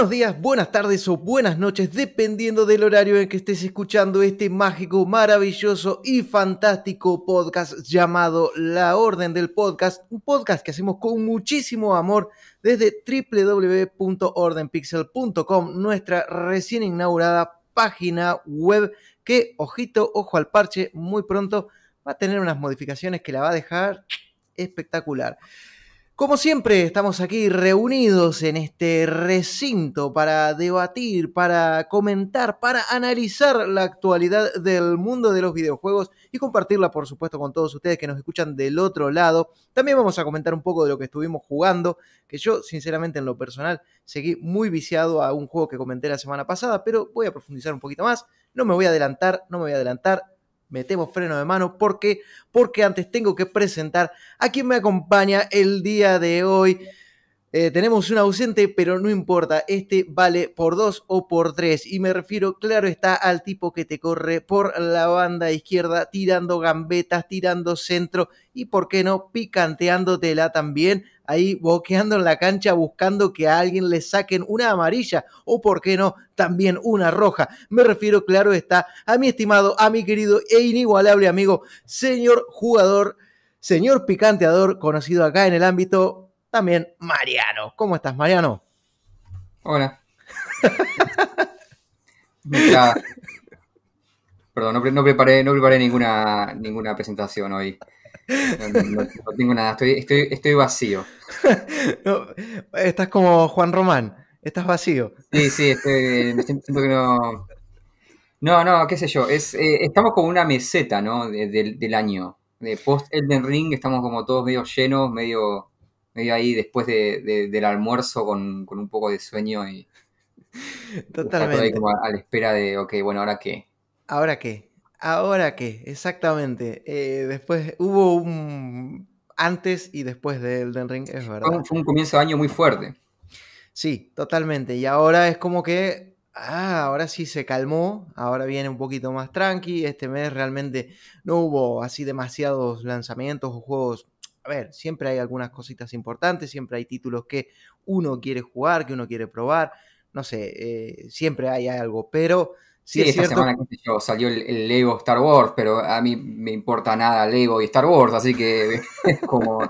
Buenos días, buenas tardes o buenas noches, dependiendo del horario en que estés escuchando este mágico, maravilloso y fantástico podcast llamado La Orden del Podcast, un podcast que hacemos con muchísimo amor desde www.ordenpixel.com, nuestra recién inaugurada página web que, ojito, ojo al parche, muy pronto va a tener unas modificaciones que la va a dejar espectacular. Como siempre, estamos aquí reunidos en este recinto para debatir, para comentar, para analizar la actualidad del mundo de los videojuegos y compartirla, por supuesto, con todos ustedes que nos escuchan del otro lado. También vamos a comentar un poco de lo que estuvimos jugando, que yo, sinceramente, en lo personal, seguí muy viciado a un juego que comenté la semana pasada, pero voy a profundizar un poquito más. No me voy a adelantar, no me voy a adelantar metemos freno de mano. ¿Por qué? Porque antes tengo que presentar a quien me acompaña el día de hoy. Eh, tenemos un ausente, pero no importa, este vale por dos o por tres. Y me refiero, claro está, al tipo que te corre por la banda izquierda, tirando gambetas, tirando centro y, ¿por qué no?, picanteándotela también, ahí boqueando en la cancha buscando que a alguien le saquen una amarilla o, ¿por qué no?, también una roja. Me refiero, claro está, a mi estimado, a mi querido e inigualable amigo, señor jugador, señor picanteador, conocido acá en el ámbito también Mariano. ¿Cómo estás, Mariano? Hola. Perdón, no, preparé, no preparé ninguna, ninguna presentación hoy. No, tengo nada, estoy, estoy, vacío. estás como Juan Román, estás vacío. Sí, sí, estoy, siento que no. No, no, qué sé yo. Es, eh, estamos como una meseta, ¿no? del año. De post Elden Ring estamos como todos medio llenos, medio medio ahí después del almuerzo con, un poco de sueño y totalmente ahí como a, la espera de ok bueno ahora qué ahora qué ahora qué exactamente. Eh, después hubo un antes y después del Elden Ring es verdad. fue un, comienzo de año muy fuerte. Sí totalmente. Y ahora es como que ah, ahora sí se calmó, ahora viene un poquito más tranqui, este mes realmente no hubo así demasiados lanzamientos o juegos a ver, siempre hay algunas cositas importantes, siempre hay títulos que uno quiere jugar, que uno quiere probar, no sé, eh, siempre hay algo, pero... Sí, esta semana salió el, Lego Star Wars, pero a mí me importa nada Lego y Star Wars, así que es como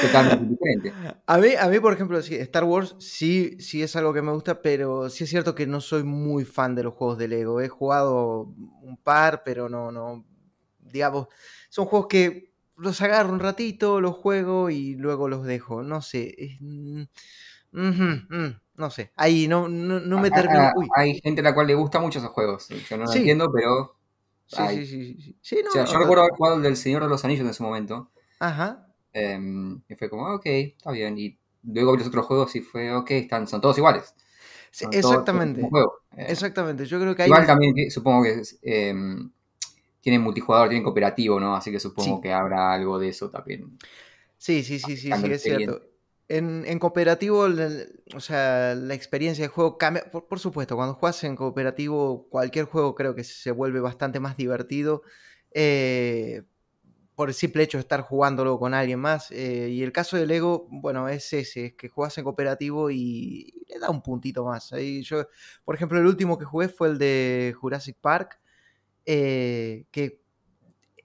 totalmente diferente. A mí, a mí, por ejemplo, sí, Star Wars sí, sí es algo que me gusta, pero sí es cierto que no soy muy fan de los juegos de Lego. He jugado un par, pero no, no, digamos, son juegos que los agarro un ratito, los juego y luego los dejo. No sé. Mm, mm, no sé. Ahí no, no, me termino. Hay gente a la cual le gusta mucho esos juegos. Yo no lo entiendo, pero. Sí, sí, sí, sí. yo recuerdo haber jugado el del Señor de los Anillos en ese momento. Ajá. Em, y fue como, ok, está bien. Y luego vi los otros juegos y fue, ok, están, son todos iguales. exactamente. Eh, exactamente. Yo creo que hay. Igual también supongo que em, tienen multijugador, tienen cooperativo, ¿no? Así que supongo que habrá algo de eso también. Sí, sí, sí, sí, sí, es cierto. En, cooperativo, o sea, la experiencia de juego cambia. Por, supuesto, cuando juegas en cooperativo, cualquier juego creo que se vuelve bastante más divertido. Eh, por el simple hecho de estar jugándolo con alguien más. Eh, y el caso del Lego, bueno, es ese, es que juegas en cooperativo y, le da un puntito más. Ahí yo, por ejemplo, el último que jugué fue el de Jurassic Park. Eh, que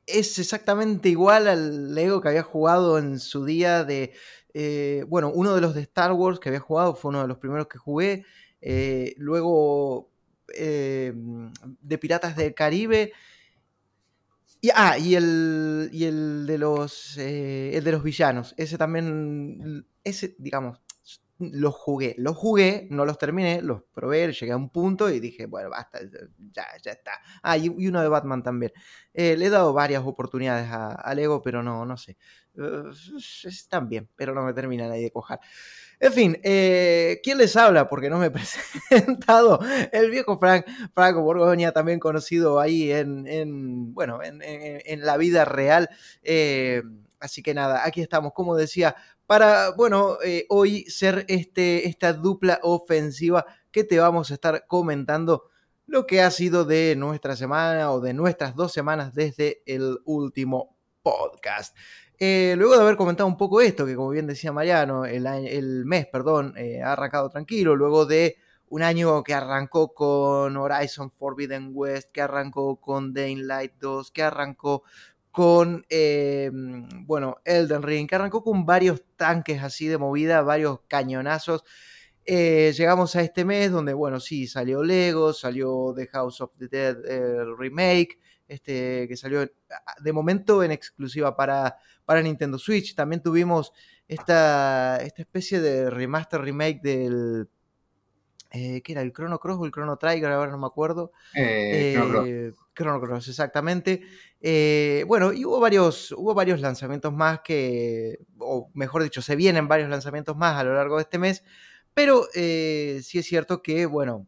es exactamente igual al Lego que había jugado en su día de... Eh, bueno, uno de los de Star Wars que había jugado fue uno de los primeros que jugué. Eh, luego de Piratas del Caribe. Y, ah, y el, y el de los el de los villanos. Ese también. Ese, digamos, los jugué. Los jugué, no los terminé, los probé, llegué a un punto y dije, bueno, basta, ya, ya está. Ah, y, uno de Batman también. Eh, le he dado varias oportunidades a, Lego, pero no, no sé. Uh, están bien, pero no me terminan ahí de cojar. En fin, eh, ¿quién les habla? Porque no me he presentado. El viejo Frank, Franco Borgoña, también conocido ahí en, bueno, en, la vida real. Eh, así que nada, aquí estamos, como decía, para, bueno, eh, hoy ser este, esta dupla ofensiva que te vamos a estar comentando lo que ha sido de nuestra semana o de nuestras dos semanas desde el último podcast. Eh, luego de haber comentado un poco esto, que como bien decía Mariano, el, mes, perdón, eh, ha arrancado tranquilo, luego de un año que arrancó con Horizon Forbidden West, que arrancó con Daylight 2, que arrancó con, eh, bueno, Elden Ring, que arrancó con varios tanques así de movida, varios cañonazos. Eh, llegamos a este mes donde, bueno, sí, salió Lego, salió The House of the Dead el remake, este, que salió de momento en exclusiva para, para Nintendo Switch. También tuvimos esta, esta especie de remaster remake del eh, ¿qué era? ¿El Chrono Cross o el Chrono Trigger? Ahora no me acuerdo. Chrono, Cross. exactamente. Eh, bueno, y hubo varios, hubo varios lanzamientos más que, o mejor dicho, se vienen varios lanzamientos más a lo largo de este mes, pero sí es cierto que, bueno,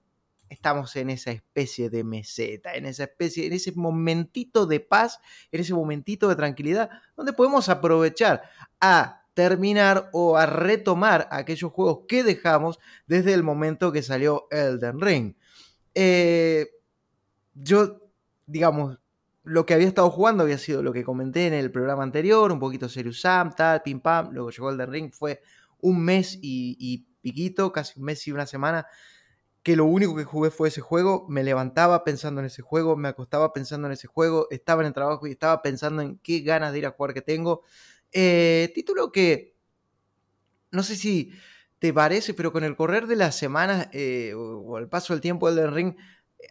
estamos en esa especie de meseta, en esa especie, en ese momentito de paz, en ese momentito de tranquilidad, donde podemos aprovechar a terminar o a retomar aquellos juegos que dejamos desde el momento que salió Elden Ring. Eh, yo, digamos, lo que había estado jugando había sido lo que comenté en el programa anterior, un poquito Serious Sam, tal, pim pam, luego llegó Elden Ring, fue un mes y, piquito, casi un mes y una semana, que lo único que jugué fue ese juego, me levantaba pensando en ese juego, me acostaba pensando en ese juego, estaba en el trabajo y estaba pensando en qué ganas de ir a jugar que tengo. Eh, título que no sé si te parece, pero con el correr de las semanas eh, o, al paso del tiempo Elden Ring,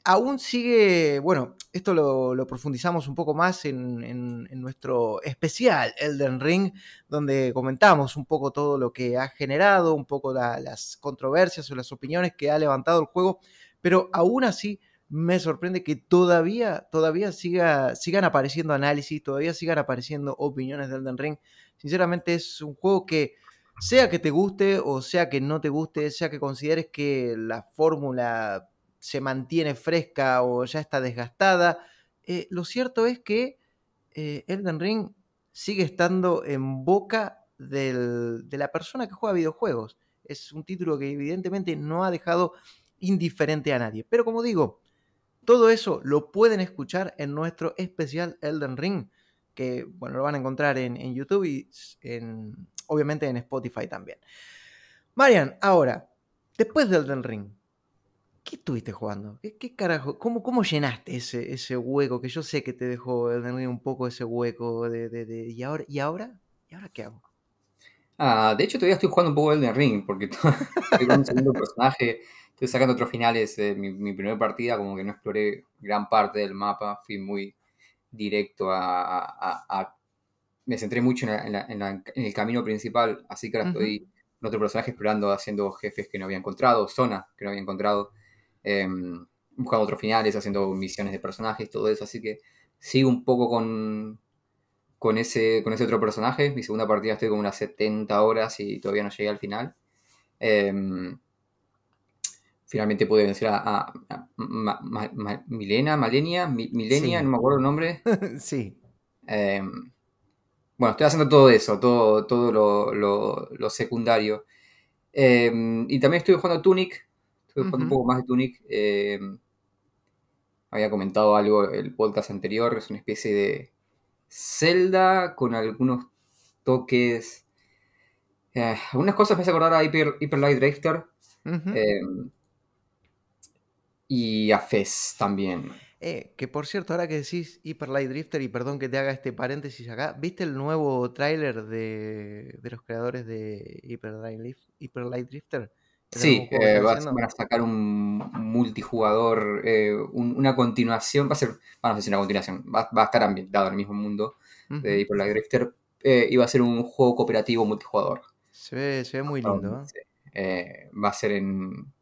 aún sigue, bueno, esto lo, profundizamos un poco más en, nuestro especial Elden Ring, donde comentamos un poco todo lo que ha generado, un poco las controversias o las opiniones que ha levantado el juego, pero aún así me sorprende que todavía, todavía siga, sigan apareciendo análisis, todavía sigan apareciendo opiniones de Elden Ring. Sinceramente es un juego que, sea que te guste o sea que no te guste, sea que consideres que la fórmula se mantiene fresca o ya está desgastada, eh, lo cierto es que eh, Elden Ring sigue estando en boca de la persona que juega videojuegos. Es un título que evidentemente no ha dejado indiferente a nadie. Pero como digo, todo eso lo pueden escuchar en nuestro especial Elden Ring, que bueno, lo van a encontrar en, YouTube y en, obviamente en Spotify también. Marian, ahora, después de Elden Ring, ¿qué estuviste jugando? ¿Qué, carajo? ¿Cómo, ¿Cómo, llenaste ese, ese hueco? Que yo sé que te dejó Elden Ring un poco ese hueco de, ¿y, ahora, ¿y ahora? ¿Y ahora qué hago? Ah, de hecho todavía estoy jugando un poco Elden Ring, porque estoy con un segundo personaje estoy sacando otros finales. de mi, mi primera partida, como que no exploré gran parte del mapa, fui muy directo a. me centré mucho en, el camino principal, así que ahora estoy en otro personaje explorando, haciendo jefes que no había encontrado, zonas que no había encontrado, em, buscando otros finales, haciendo misiones de personajes, todo eso, así que sigo un poco con, con, ese, con ese otro personaje. Mi segunda partida estoy como unas 70 horas y todavía no llegué al final. Em, finalmente pude vencer a, Milena, Malenia, Milenia, no me acuerdo el nombre. sí. Em, bueno, estoy haciendo todo eso, todo, todo lo, secundario. Em, y también estoy jugando Tunic, estoy jugando un poco más de Tunic. Em, había comentado algo el podcast anterior, es una especie de Zelda con algunos toques. Eh, algunas cosas me hace acordar a Hyper, Light Drifter y a Fez también. Eh, que por cierto, ahora que decís Hyper Light Drifter, y perdón que te haga este paréntesis acá, ¿viste el nuevo tráiler de, los creadores de Hyper Light, Drifter? Sí, eh, van a sacar un multijugador, eh, una continuación, va a ser, bueno, no sé si una continuación, va, a estar ambientado en el mismo mundo de Hyper Light Drifter, y va a ser un juego cooperativo multijugador. Se ve, se ve muy lindo. va a ser en,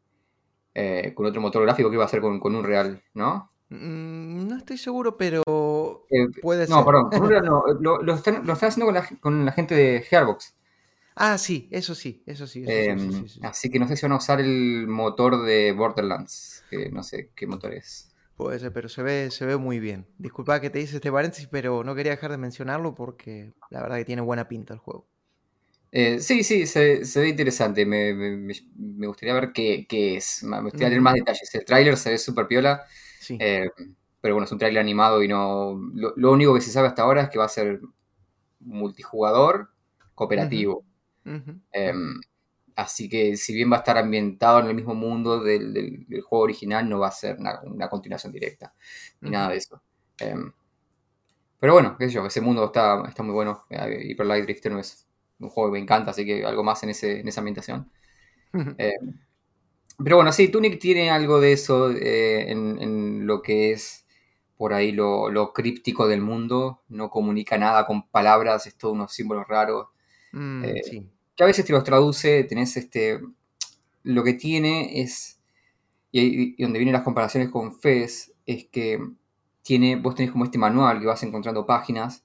eh, con otro motor gráfico que iba a ser con, un Real, ¿no? Mm, no estoy seguro, pero eh, puede no, perdón, con un Real no. Lo, están, haciendo con la, gente de Gearbox. Ah, sí, eso sí, eso em, sí, Así que no sé si van a usar el motor de Borderlands, que no sé qué motor es. Puede ser, pero se ve, se ve muy bien. Disculpa que te hice este paréntesis, pero no quería dejar de mencionarlo porque la verdad que tiene buena pinta el juego. Eh, sí, sí, se, ve interesante. Me, gustaría ver qué, es. Me gustaría leer más detalles. El tráiler se ve súper piola. Eh, pero bueno, es un tráiler animado y no. Lo, único que se sabe hasta ahora es que va a ser multijugador cooperativo. Em, así que si bien va a estar ambientado en el mismo mundo del, juego original, no va a ser una, continuación directa, ni nada de eso. Em, pero bueno, qué sé yo, ese mundo está, está muy bueno. Eh, Hyper Light Drifter no es un juego que me encanta, así que algo más en, ese, en esa ambientación. Em, pero bueno, sí, Tunic tiene algo de eso eh, en, lo que es por ahí lo, críptico del mundo. No comunica nada con palabras, es todo unos símbolos raros. Mm, eh, que a veces te los traduce, tenés este. Lo que tiene es. Y, donde vienen las comparaciones con Fez, es que tiene, vos tenés como este manual que vas encontrando páginas.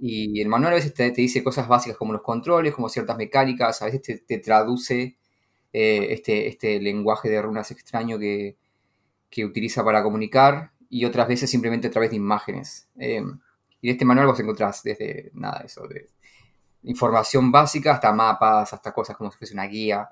Y el manual a veces te, dice cosas básicas como los controles, como ciertas mecánicas, a veces te, traduce eh, este, este lenguaje de runas extraño que, utiliza para comunicar y otras veces simplemente a través de imágenes. Eh, y en este manual vos encontrás desde nada, eso, de información básica hasta mapas, hasta cosas como si fuese una guía.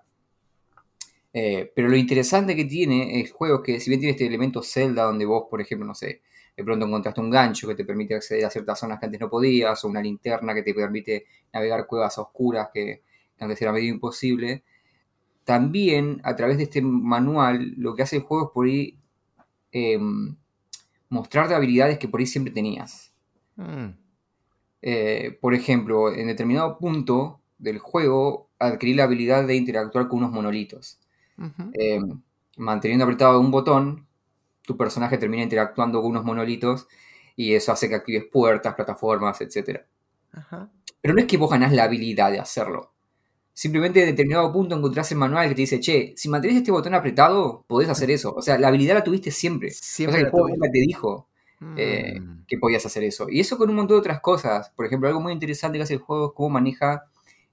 Eh, pero lo interesante que tiene el juego es que si bien tiene este elemento Zelda donde vos, por ejemplo, no sé, de pronto encontraste un gancho que te permite acceder a ciertas zonas que antes no podías, o una linterna que te permite navegar cuevas oscuras que, antes era medio imposible. También, a través de este manual, lo que hace el juego es por ahí em, mostrarte habilidades que por ahí siempre tenías. Mm. Eh, por ejemplo, en determinado punto del juego, adquirí la habilidad de interactuar con unos monolitos. Em, manteniendo apretado un botón, tu personaje termina interactuando con unos monolitos y eso hace que actives puertas, plataformas, etc. Pero no es que vos ganás la habilidad de hacerlo. Simplemente en determinado punto encontrás el manual que te dice, che, si mantienes este botón apretado, podés hacer eso. O sea, la habilidad la tuviste siempre. Siempre o sea, el te dijo eh, mm. que podías hacer eso. Y eso con un montón de otras cosas. Por ejemplo, algo muy interesante que hace el juego es cómo maneja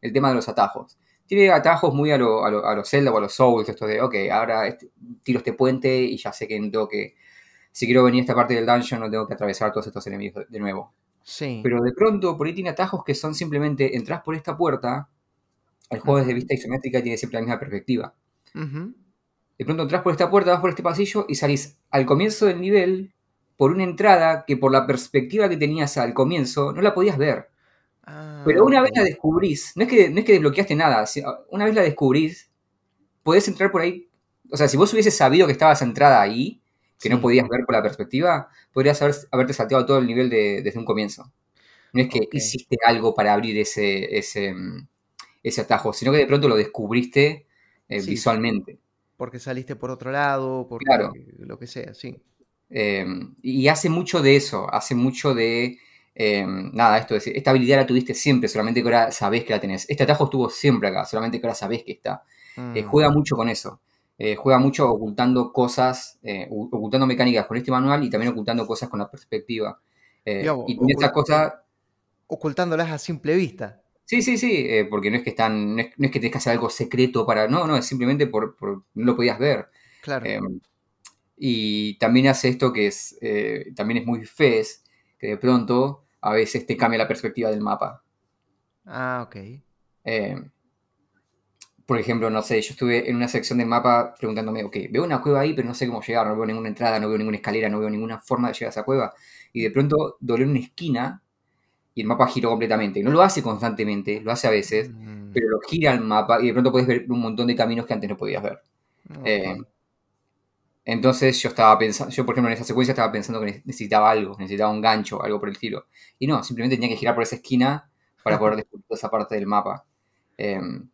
el tema de los atajos. Tiene atajos muy a los a lo, Zelda o a los Souls, esto de, ok, ahora este, tiro este puente y ya sé que no tengo que, si quiero venir a esta parte del dungeon no tengo que atravesar todos estos enemigos de nuevo. Sí. Pero de pronto, por ahí tiene atajos que son simplemente, entras por esta puerta, el juego desde vista isométrica tiene siempre la misma perspectiva. De pronto entras por esta puerta, vas por este pasillo y salís al comienzo del nivel por una entrada que por la perspectiva que tenías al comienzo no la podías ver. Ah, Pero una vez la descubrís, no es, que, no es que desbloqueaste nada, una vez la descubrís, podés entrar por ahí. O sea, si vos hubieses sabido que estabas entrada ahí, que no podías ver por la perspectiva, podrías haber, haberte salteado todo el nivel desde un comienzo. No es que hiciste algo para abrir ese, ese, ese, atajo, sino que de pronto lo descubriste eh, visualmente. Porque saliste por otro lado, por lo que sea, sí. Em, y hace mucho de eso, hace mucho de Em, nada, esto es, esta habilidad la tuviste siempre, solamente que ahora sabés que la tenés. Este atajo estuvo siempre acá, solamente que ahora sabés que está. Eh, mm. juega mucho con eso. Eh, juega mucho ocultando cosas, eh, ocultando mecánicas con este manual y también ocultando cosas con la perspectiva. y estas cosas. Ocultándolas a simple vista. Sí, sí, sí, porque no es que están, no es, que tenés que hacer algo secreto para. No, no, es simplemente por, no lo podías ver. Claro. Y también hace esto que es. también es muy fez, que de pronto a veces te cambia la perspectiva del mapa. Ah, ok. Eh, por ejemplo, no sé, yo estuve en una sección del mapa preguntándome, ok, veo una cueva ahí, pero no sé cómo llegar, no veo ninguna entrada, no veo ninguna escalera, no veo ninguna forma de llegar a esa cueva. Y de pronto doblé una esquina y el mapa giró completamente. No lo hace constantemente, lo hace a veces, mm. pero lo gira el mapa y de pronto puedes ver un montón de caminos que antes no podías ver. Eh, entonces yo estaba pensando, yo por ejemplo en esa secuencia estaba pensando que necesitaba algo, necesitaba un gancho, algo por el estilo. Y no, simplemente tenía que girar por esa esquina para poder descubrir esa parte del mapa. Em,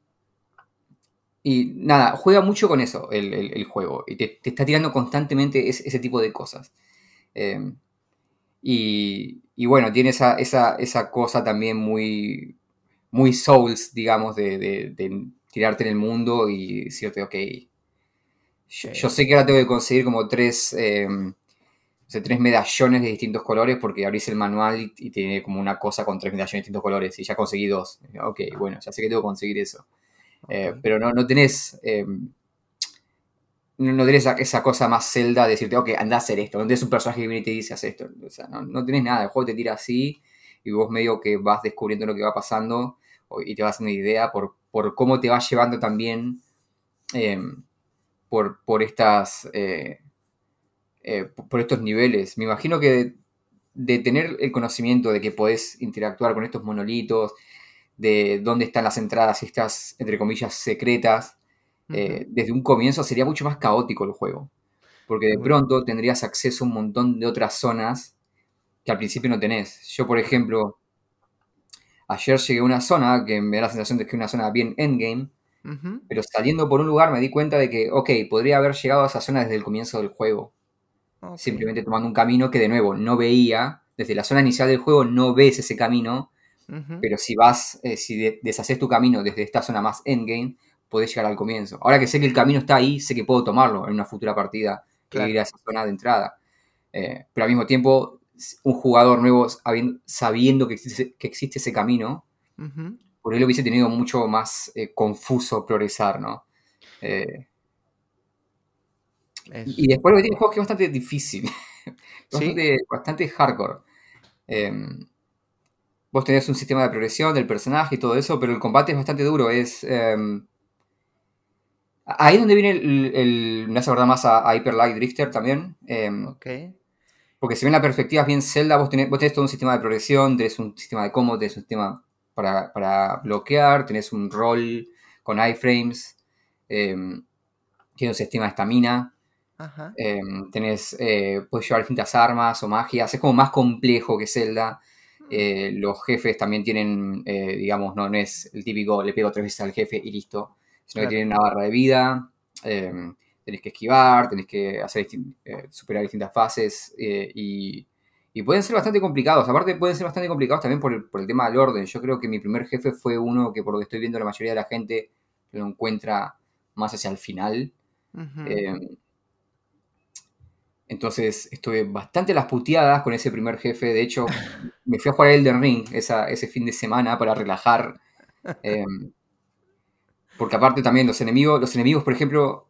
y nada, juega mucho con eso el, juego. Y te, está tirando constantemente ese, tipo de cosas. Em, y, bueno, tiene esa, esa, cosa también muy, muy Souls, digamos, de, de tirarte en el mundo y decirte, ok, yo, sé que ahora tengo que conseguir como tres, eh, tres medallones de distintos colores porque abrís el manual y, tiene como una cosa con tres medallones de distintos colores y ya conseguí dos. Ok, bueno, ya sé que tengo que conseguir eso. Eh, pero no, no tenés... Eh, no, tenés esa, cosa más celda de decirte, ok, anda a hacer esto. No tenés un personaje que viene y te dice, haz esto. O sea, no, no tenés nada. El juego te tira así y vos medio que vas descubriendo lo que va pasando y te vas haciendo idea por, por cómo te va llevando también por, estas, eh, eh, por estos niveles. Me imagino que de tener el conocimiento de que podés interactuar con estos monolitos, de dónde están las entradas estas, entre comillas, secretas, eh, desde un comienzo sería mucho más caótico el juego. Porque de pronto tendrías acceso a un montón de otras zonas que al principio no tenés. Yo, por ejemplo, ayer llegué a una zona que me da la sensación de que es una zona bien endgame, pero saliendo por un lugar me di cuenta de que, ok, podría haber llegado a esa zona desde el comienzo del juego. Simplemente tomando un camino que de nuevo no veía. Desde la zona inicial del juego no ves ese camino. Pero si vas, eh, si deshaces tu camino desde esta zona más endgame, podés llegar al comienzo. Ahora que sé que el camino está ahí, sé que puedo tomarlo en una futura partida que ir a esa zona de entrada. Eh, pero al mismo tiempo, un jugador nuevo sabiendo que existe, que existe ese camino, por él hubiese tenido mucho más eh, confuso progresar, ¿no? Y después lo que tiene el juego es que es bastante difícil. bastante, hardcore. Em, vos tenés un sistema de progresión del personaje y todo eso, pero el combate es bastante duro. Es. Em, ahí es donde viene el, me hace acordar más a, Hyper Light Drifter también. Em, porque si ven la perspectiva es bien Zelda, vos tenés, vos tenés, todo un sistema de progresión, tenés un sistema de combo, tenés un sistema para, para bloquear, tenés un roll con iframes, tienes un sistema de estamina. Em, tenés, eh, puedes llevar distintas armas o magias. Es como más complejo que Zelda. Eh, los jefes también tienen, eh, digamos, no, es el típico le pego tres veces al jefe y listo. Sino que tienen una barra de vida. Em, tenés que esquivar, tenés que hacer superar distintas fases. Y, pueden ser bastante complicados. Aparte, pueden ser bastante complicados también por el, por el tema del orden. Yo creo que mi primer jefe fue uno que, por lo que estoy viendo, la mayoría de la gente lo encuentra más hacia el final. Entonces estuve bastante las puteadas con ese primer jefe. De hecho, me fui a jugar Elden Ring ese fin de semana para relajar. Em, porque aparte también los enemigos, los enemigos, por ejemplo,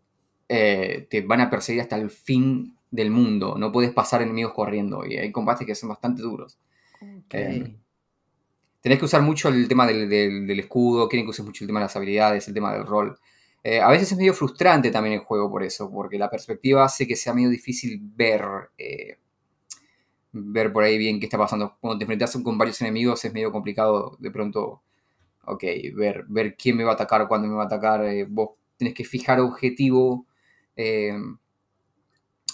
eh, te van a perseguir hasta el fin del mundo. No puedes pasar enemigos corriendo. Y hay combates que son bastante duros. Em, tenés que usar mucho el tema del, del, escudo, quieren que uses mucho el tema de las habilidades, el tema del rol. Eh, a veces es medio frustrante también el juego por eso, porque la perspectiva hace que sea medio difícil ver, eh, ver por ahí bien qué está pasando. Cuando te enfrentas con varios enemigos es medio complicado de pronto, ok, ver, ver quién me va a atacar, cuándo me va a atacar. Eh, vos tenés que fijar objetivo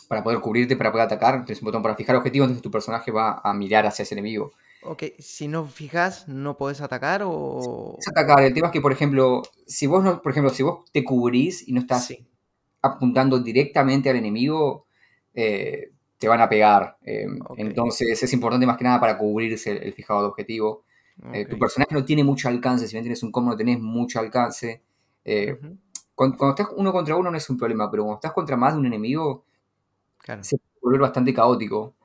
para poder cubrirte, para poder atacar. Tienes un botón para fijar objetivo, entonces tu personaje va a mirar hacia ese enemigo. Ok, si no fijas, ¿no podés atacar o...? Es atacar, el tema es que, por ejemplo, si vos no, por ejemplo, si vos te cubrís y no estás apuntando directamente al enemigo, eh, te van a pegar. Eh, entonces es importante más que nada para cubrirse el, fijado de objetivo. Eh, tu personaje no tiene mucho alcance, si bien tienes un combo no tenés mucho alcance. cuando, estás uno contra uno no es un problema, pero cuando estás contra más de un enemigo, se puede volver bastante caótico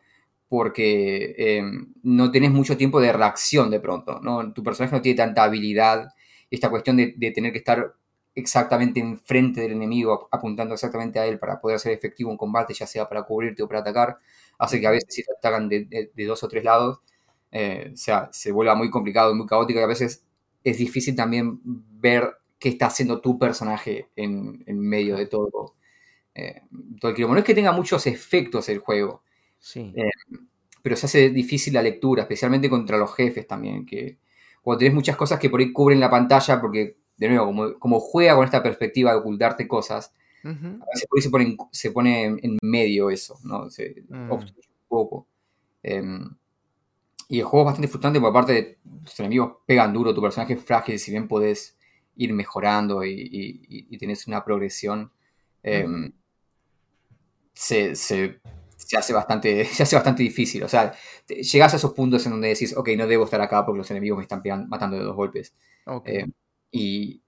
porque em, no tenés mucho tiempo de reacción de pronto, ¿no? Tu personaje no tiene tanta habilidad. Esta cuestión de, tener que estar exactamente enfrente del enemigo, apuntando exactamente a él para poder ser efectivo en combate, ya sea para cubrirte o para atacar, hace que a veces si te atacan de, dos o tres lados, eh, o sea, se vuelva muy complicado y muy caótico y a veces es difícil también ver qué está haciendo tu personaje en, medio de todo, eh, todo el No es que tenga muchos efectos el juego, eh, pero se hace difícil la lectura, especialmente contra los jefes también, que cuando tenés muchas cosas que por ahí cubren la pantalla, porque, de nuevo, como, juega con esta perspectiva de ocultarte cosas, a veces por ahí se pone, se pone en medio eso, ¿no? Se mm. obstruye un poco. Em, y el juego es bastante frustrante porque aparte de los enemigos pegan duro, tu personaje es frágil, si bien podés ir mejorando y, y, tenés una progresión, em, se, se, se hace bastante, se hace bastante difícil. O sea, llegas a esos puntos en donde decís, ok, no debo estar acá porque los enemigos me están matando de dos golpes. Eh, y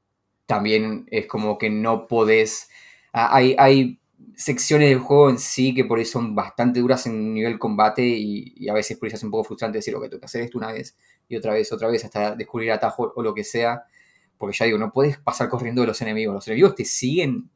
también es como que no podés. Hay, hay secciones del juego en sí que por ahí son bastante duras en nivel combate y, a veces por eso es un poco frustrante decir, ok, tengo que hacer esto una vez y otra vez, otra vez, hasta descubrir atajo o lo que sea. Porque ya digo, no puedes pasar corriendo de los enemigos. Los enemigos te siguen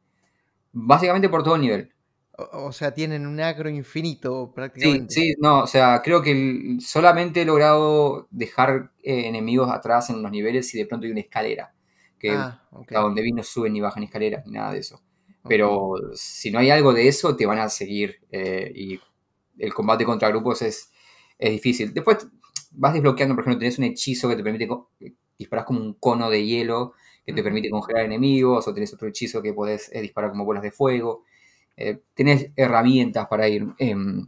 básicamente por todo el nivel. O sea, tienen un agro infinito prácticamente. Sí, sí, no, o sea, creo que solamente he logrado dejar eh, enemigos atrás en los niveles y de pronto hay una escalera. Que ah, a donde vi no suben ni bajan escaleras ni nada de eso. Pero si no hay algo de eso, te van a seguir. Eh, y el combate contra grupos es, es difícil. Después vas desbloqueando, por ejemplo, tenés un hechizo que te permite disparar como un cono de hielo que te permite congelar enemigos, o tenés otro hechizo que podés eh, disparar como bolas de fuego. Eh, tenés herramientas para ir em,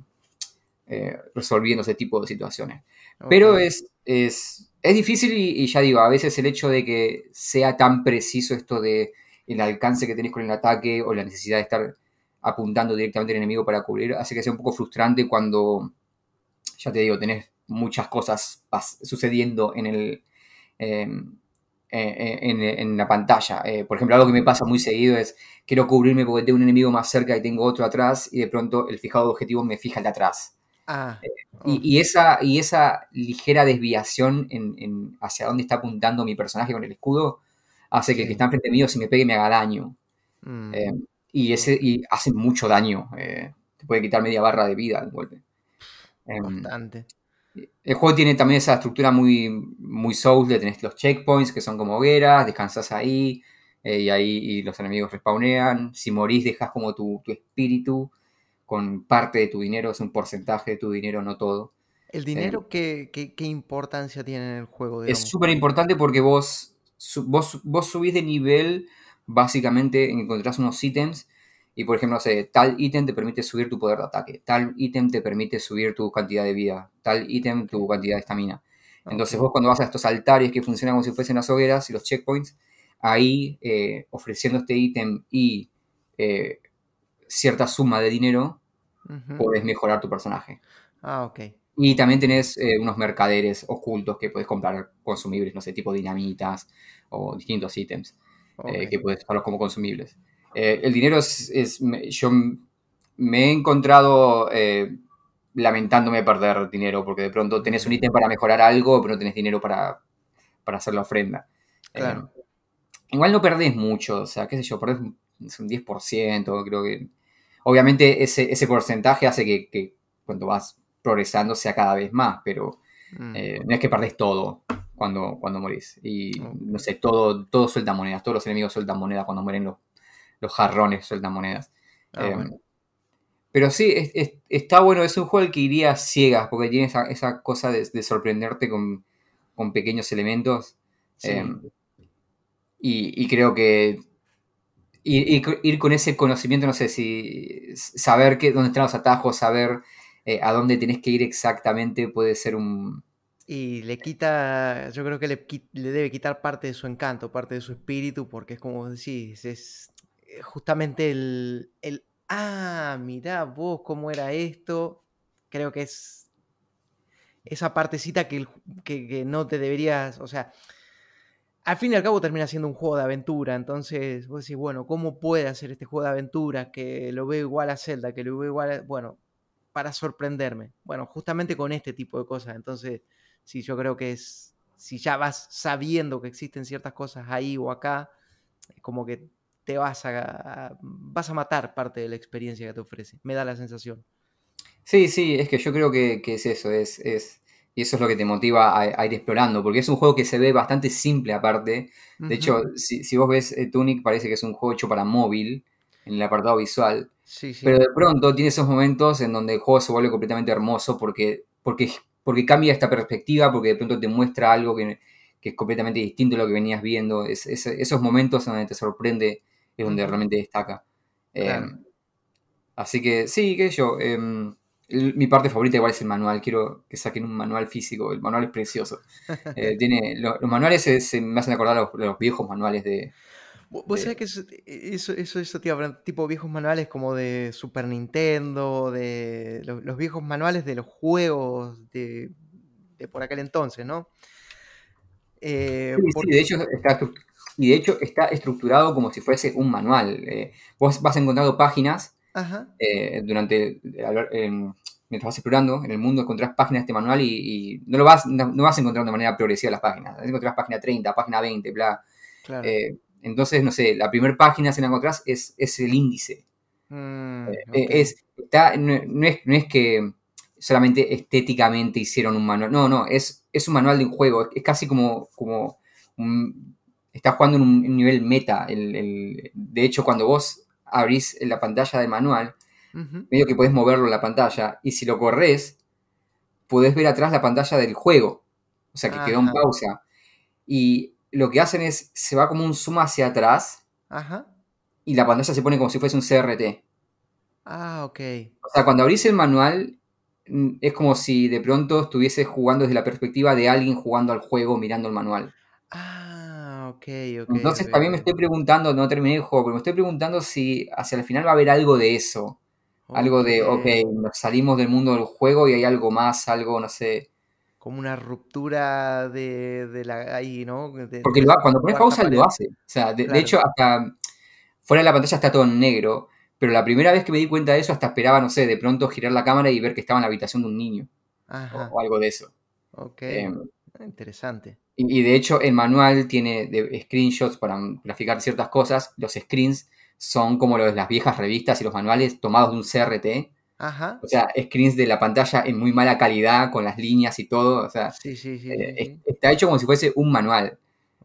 eh, resolviendo ese tipo de situaciones. Pero es, es, es difícil y, ya digo, a veces el hecho de que sea tan preciso esto de el alcance que tenés con el ataque o la necesidad de estar apuntando directamente al enemigo para cubrir, hace que sea un poco frustrante cuando, ya te digo, tenés muchas cosas sucediendo en el... Em, eh, en, la pantalla. Eh, por ejemplo, algo que me pasa muy seguido es quiero cubrirme porque tengo un enemigo más cerca y tengo otro atrás y de pronto el fijado de objetivo me fija el de atrás. Ah, eh, y, esa, y esa ligera desviación en, hacia dónde está apuntando mi personaje con el escudo hace que el que está enfrente mío, si me pegue, me haga daño. Mm. y, ese, y hace mucho daño. te puede quitar media barra de vida al golpe. Em, Bastante. El juego tiene también esa estructura muy, muy Souls, de tenés los checkpoints que son como hogueras, descansas ahí, eh, y ahí los enemigos respawnean. Si morís, dejas como tu, espíritu con parte de tu dinero, es un porcentaje de tu dinero, no todo. ¿El dinero eh, qué, importancia tiene en el juego? Es súper importante porque vos, vos, vos subís de nivel, básicamente encontrás unos ítems y por ejemplo, no tal ítem te permite subir tu poder de ataque, tal ítem te permite subir tu cantidad de vida, tal ítem tu cantidad de estamina. Entonces vos cuando vas a estos altares que funcionan como si fuesen las hogueras y los checkpoints, ahí eh, ofreciendo este ítem y eh, cierta suma de dinero, puedes mejorar tu personaje. Ah, ok. Y también tenés eh, unos mercaderes ocultos que puedes comprar consumibles, no sé, tipo dinamitas o distintos ítems que puedes usarlos como consumibles. Eh, el dinero es, yo me he encontrado eh, lamentándome perder dinero porque de pronto tenés un ítem para mejorar algo, pero no tenés dinero para, hacer la ofrenda. Eh, igual no perdés mucho, o sea, qué sé yo, perdés un, 10%, creo que... Obviamente ese, ese porcentaje hace que, cuando vas progresando sea cada vez más, pero mm. no es que perdés todo cuando, cuando morís. Y no sé, todo, todo suelta monedas, todos los enemigos sueltan monedas cuando mueren los los jarrones sueltan monedas. Ah, em, pero sí, está bueno, es un juego al que iría ciegas, porque tiene esa, cosa de, sorprenderte con, pequeños elementos. Em, y, creo que ir, con ese conocimiento, no sé si saber que, dónde están los atajos, saber eh, a dónde tenés que ir exactamente puede ser un... Y le quita, yo creo que le, le, debe quitar parte de su encanto, parte de su espíritu, porque es como decís, es eh, justamente el, el, ah, mirá vos cómo era esto, creo que es esa partecita que, que, no te deberías, o sea, al fin y al cabo termina siendo un juego de aventura, entonces vos decís, bueno, ¿cómo puede hacer este juego de aventura que lo veo igual a Zelda, que lo veo igual a, bueno, para sorprenderme? Bueno, justamente con este tipo de cosas, entonces, sí, yo creo que es, si ya vas sabiendo que existen ciertas cosas ahí o acá, como que te vas a, vas a matar parte de la experiencia que te ofrece. Me da la sensación. Sí, sí, es que yo creo que, es eso, es, es, y eso es lo que te motiva a, ir explorando, porque es un juego que se ve bastante simple aparte. De hecho, si, vos ves eh, Tunic, parece que es un juego hecho para móvil, en el apartado visual. Pero de pronto tiene esos momentos en donde el juego se vuelve completamente hermoso porque, porque, porque cambia esta perspectiva, porque de pronto te muestra algo que, es completamente distinto a lo que venías viendo. Es, esos momentos en donde te sorprende es donde realmente destaca. Em, así que sí, que yo. Em, mi parte favorita igual es el manual. Quiero que saquen un manual físico. El manual es precioso. Eh, tiene, los manuales se, me hacen acordar los, viejos manuales de. Vos sabés que eso, eso, eso, tipo viejos manuales como de Super Nintendo, de los, viejos manuales de los juegos de, por aquel entonces, ¿no? Eh, sí, de hecho está y de hecho está estructurado como si fuese un manual. Eh, vos vas encontrando páginas eh, durante, mientras vas explorando en el mundo, encontrás páginas de este manual y, no lo vas, no, vas encontrando de manera progresiva las páginas. Encontrás página 30, página 20, bla. Eh, entonces, no sé, la primera página, si la encontrás, es, es el índice. Mm, es, está, no, es, no es que solamente estéticamente hicieron un manual. No, no, es, es un manual de un juego. Es, casi como, como un, está jugando en un nivel meta. El, de hecho, cuando vos abrís la pantalla del manual, medio que podés moverlo en la pantalla, y si lo corres, podés ver atrás la pantalla del juego. O sea, que quedó en pausa. Y lo que hacen es, se va como un zoom hacia atrás. Ajá. Y la pantalla se pone como si fuese un CRT. Ah, ok. O sea, cuando abrís el manual, mm, es como si de pronto estuvieses jugando desde la perspectiva de alguien jugando al juego mirando el manual. Ah, Entonces también me estoy preguntando, no terminé el juego, pero me estoy preguntando si hacia el final va a haber algo de eso. Algo de, ok, nos salimos del mundo del juego y hay algo más, algo, no sé. Como una ruptura de, la ahí, ¿no? Porque cuando pones pausa lo hace. O sea, de, hecho, hasta fuera de la pantalla está todo en negro. Pero la primera vez que me di cuenta de eso, hasta esperaba, no sé, de pronto girar la cámara y ver que estaba en la habitación de un niño. O, algo de eso. Ok. Em, Interesante. Y, de hecho, el manual tiene de screenshots para graficar ciertas cosas. Los screens son como los de las viejas revistas y los manuales tomados de un CRT. Ajá. O sea, screens de la pantalla en muy mala calidad, con las líneas y todo. O sea, sí, sí, sí, eh, está hecho como si fuese un manual.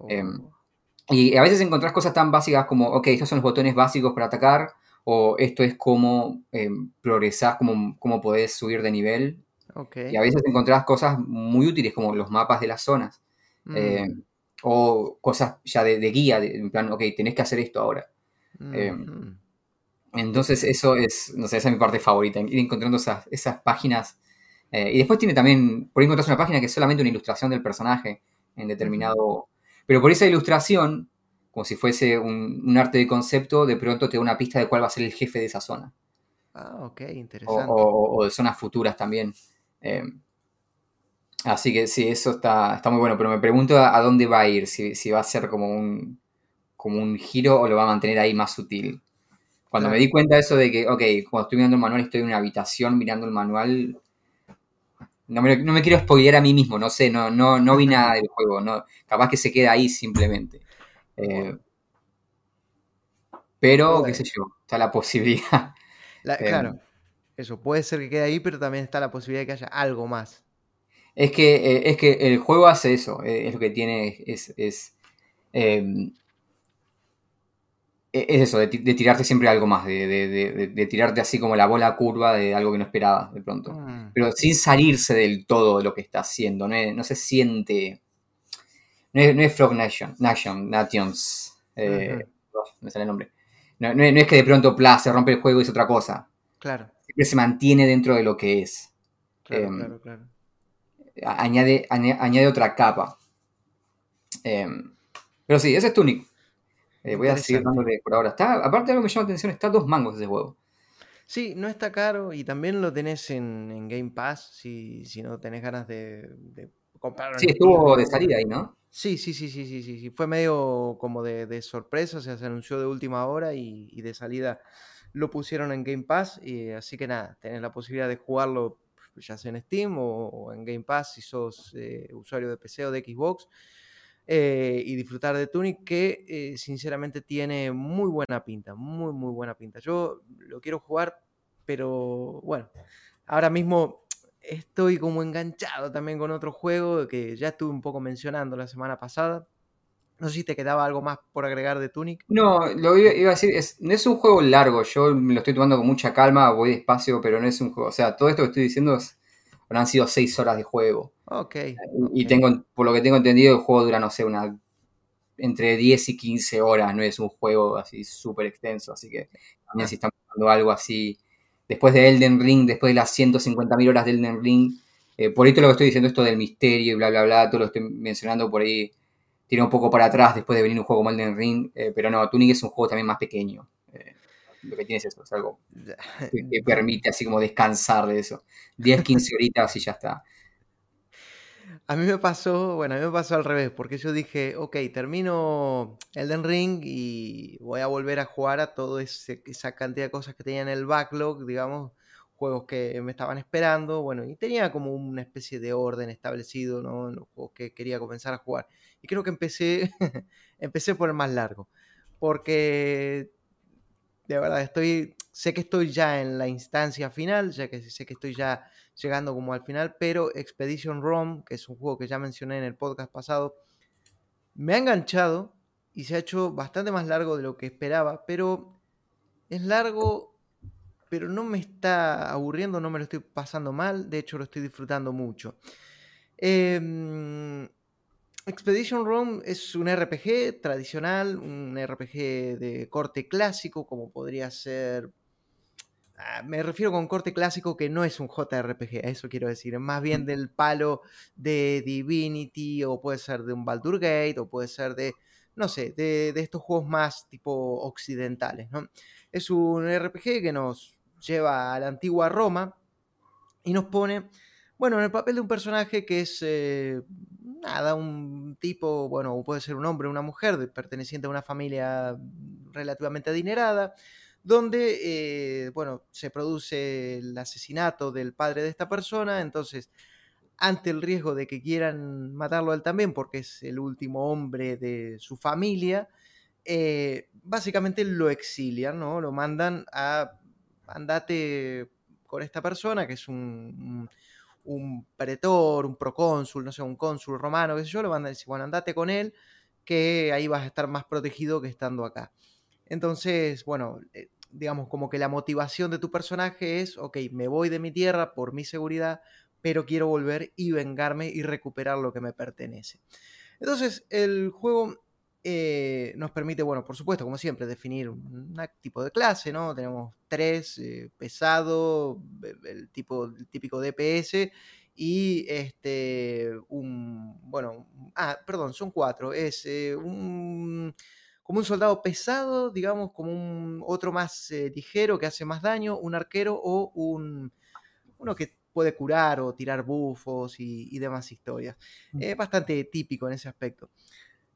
Em, oh. y a veces encontrás cosas tan básicas como, ok, estos son los botones básicos para atacar, o esto es cómo eh, progresar, cómo, cómo podés subir de nivel. Okay. Y a veces encontrás cosas muy útiles como los mapas de las zonas. Eh, mm. o cosas ya de, guía, en plan, ok, tenés que hacer esto ahora. Eh, entonces eso es, no sé, esa es mi parte favorita, ir encontrando esas, esas páginas. Eh, y después tiene también, por ahí encontrás una página que es solamente una ilustración del personaje en determinado... Pero por esa ilustración, como si fuese un, arte de concepto, de pronto te da una pista de cuál va a ser el jefe de esa zona. Ah, ok, interesante. O, de zonas futuras también. Eh, así que sí, eso está, está muy bueno, pero me pregunto a, dónde va a ir, si, si va a ser como un, como un giro o lo va a mantener ahí más sutil. Cuando me di cuenta de eso de que, ok, cuando estoy mirando el manual estoy en una habitación mirando el manual, no me, no me quiero spoilear a mí mismo, no sé, no, no, no vi nada del juego, no, capaz que se queda ahí simplemente. Eh, pero, qué sé yo, está la posibilidad. Eh, claro, eso puede ser que quede ahí, pero también está la posibilidad de que haya algo más. Es que, eh, es que el juego hace eso, es lo que tiene, es, es e-, es eso, de, tirarte siempre algo más, de, tirarte así como la bola curva de algo que no esperabas de pronto. Mm. Pero sin salirse del todo de lo que está haciendo, no, se siente... No es, Frog Nation, Nation, Nations, eh, me sale el nombre. No, es que de pronto pla, se rompe el juego y es otra cosa. Claro. Siempre se mantiene dentro de lo que es. Claro, em, claro, claro. Añade, añade, otra capa. Em, pero sí, ese es Tunic. Eh, voy a seguir dándole por ahora. Está, aparte de lo que me llama la atención, está dos mangos ese juego. Sí, no está caro y también lo tenés en, Game Pass si, si, no tenés ganas de, comprarlo. Sí, estuvo de salida ahí, ¿no? Sí, sí, sí, sí, sí, sí, Fue medio como de, sorpresa, o sea, se anunció de última hora y, de salida lo pusieron en Game Pass, y, así que nada, tenés la posibilidad de jugarlo ya sea en Steam o, en Game Pass si sos eh, usuario de PC o de Xbox. Eh, y disfrutar de Tunic, que eh, sinceramente tiene muy buena pinta, muy, muy buena pinta. Yo lo quiero jugar, pero bueno, ahora mismo estoy como enganchado también con otro juego que ya estuve un poco mencionando la semana pasada. No sé si te quedaba algo más por agregar de Tunic. No, lo iba, a decir, es, no es un juego largo, yo me lo estoy tomando con mucha calma, voy despacio, pero no es un juego, o sea, todo esto que estoy diciendo es han sido seis horas de juego. Ok. Y tengo, por lo que tengo entendido, el juego dura, no sé, una entre 10 y 15 horas, no es un juego así súper extenso, así que también si están buscando algo así, después de Elden Ring, después de las 150.000 horas de Elden Ring, eh, por ahí todo lo que estoy diciendo, esto del misterio y bla, bla, bla, todo lo estoy mencionando por ahí, tiene un poco para atrás después de venir un juego como Elden Ring, eh, pero no, Tunic es un juego también más pequeño. Eh, lo que tienes es eso, es algo que, permite así como descansar de eso. 10, 15 horitas y ya está. A mí me pasó, bueno, a mí me pasó al revés, porque yo dije, ok, termino Elden Ring y voy a volver a jugar a toda esa cantidad de cosas que tenía en el backlog, digamos, juegos que me estaban esperando, bueno, y tenía como una especie de orden establecido, ¿no? En los juegos que quería comenzar a jugar. Y creo que empecé, empecé por el más largo, porque de verdad, estoy, sé que estoy ya en la instancia final, ya que sé que estoy ya llegando como al final, pero Expedition Rome, que es un juego que ya mencioné en el podcast pasado, me ha enganchado y se ha hecho bastante más largo de lo que esperaba, pero es largo pero no me está aburriendo, no me lo estoy pasando mal, de hecho lo estoy disfrutando mucho. Em, Expedition Rome es un RPG tradicional, un RPG de corte clásico, como podría ser... Ah, me refiero con corte clásico que no es un JRPG, eso quiero decir, más bien del palo de Divinity o puede ser de un Baldur Gate o puede ser de, no sé, de, de estos juegos más tipo occidentales, ¿no? Es un RPG que nos lleva a la antigua Roma y nos pone, bueno, en el papel de un personaje que es, eh, nada, un tipo, bueno, puede ser un hombre o una mujer perteneciente a una familia relativamente adinerada, donde, eh, bueno, se produce el asesinato del padre de esta persona, entonces ante el riesgo de que quieran matarlo a él también, porque es el último hombre de su familia, eh, básicamente lo exilian, ¿no? Lo mandan a andate con esta persona, que es un, un, pretor, un procónsul, no sé, un cónsul romano, qué sé yo, lo mandan y dicen, bueno, andate con él, que ahí vas a estar más protegido que estando acá. Entonces, bueno, eh, digamos como que la motivación de tu personaje es, ok, me voy de mi tierra por mi seguridad, pero quiero volver y vengarme y recuperar lo que me pertenece. Entonces, el juego eh, nos permite, bueno, por supuesto, como siempre, definir un, tipo de clase, ¿no? Tenemos tres, eh, pesado, el, tipo, el típico DPS y este, un, bueno, ah, perdón, son cuatro, es eh, un, como un soldado pesado, digamos, como un otro más ligero que hace más daño, un arquero o un, uno que puede curar o tirar bufos y, y demás historias. Mm. Es bastante típico en ese aspecto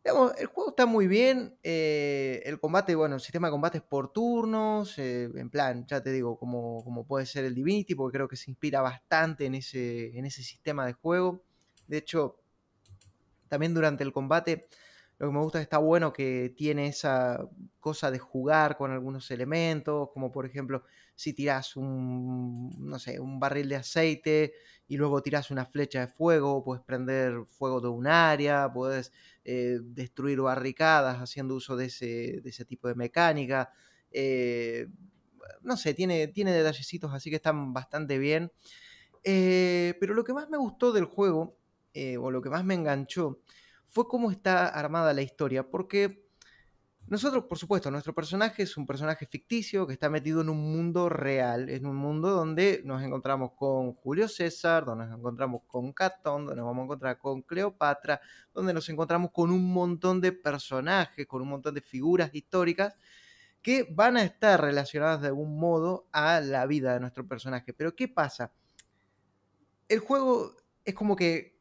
el juego está muy bien. Eh, el combate, bueno, el sistema de combate es por turnos. Eh, en plan, ya te digo, como, como, puede ser el Divinity, porque creo que se inspira bastante en ese, en ese sistema de juego. De hecho, también durante el combate, lo que me gusta es que está bueno que tiene esa cosa de jugar con algunos elementos, como por ejemplo, si tiras un, no sé, un barril de aceite y luego tiras una flecha de fuego, puedes prender fuego de un área, puedes eh, destruir barricadas haciendo uso de ese, de ese tipo de mecánica. Eh, no sé, tiene, tiene detallecitos así que están bastante bien. Eh, pero lo que más me gustó del juego, o lo que más me enganchó, fue cómo está armada la historia. Porque nosotros, por supuesto, nuestro personaje es un personaje ficticio que está metido en un mundo real, en un mundo donde nos encontramos con Julio César, donde nos encontramos con Catón, donde nos vamos a encontrar con Cleopatra, donde nos encontramos con un montón de personajes, con un montón de figuras históricas que van a estar relacionadas de algún modo a la vida de nuestro personaje. Pero ¿qué pasa? El juego es como que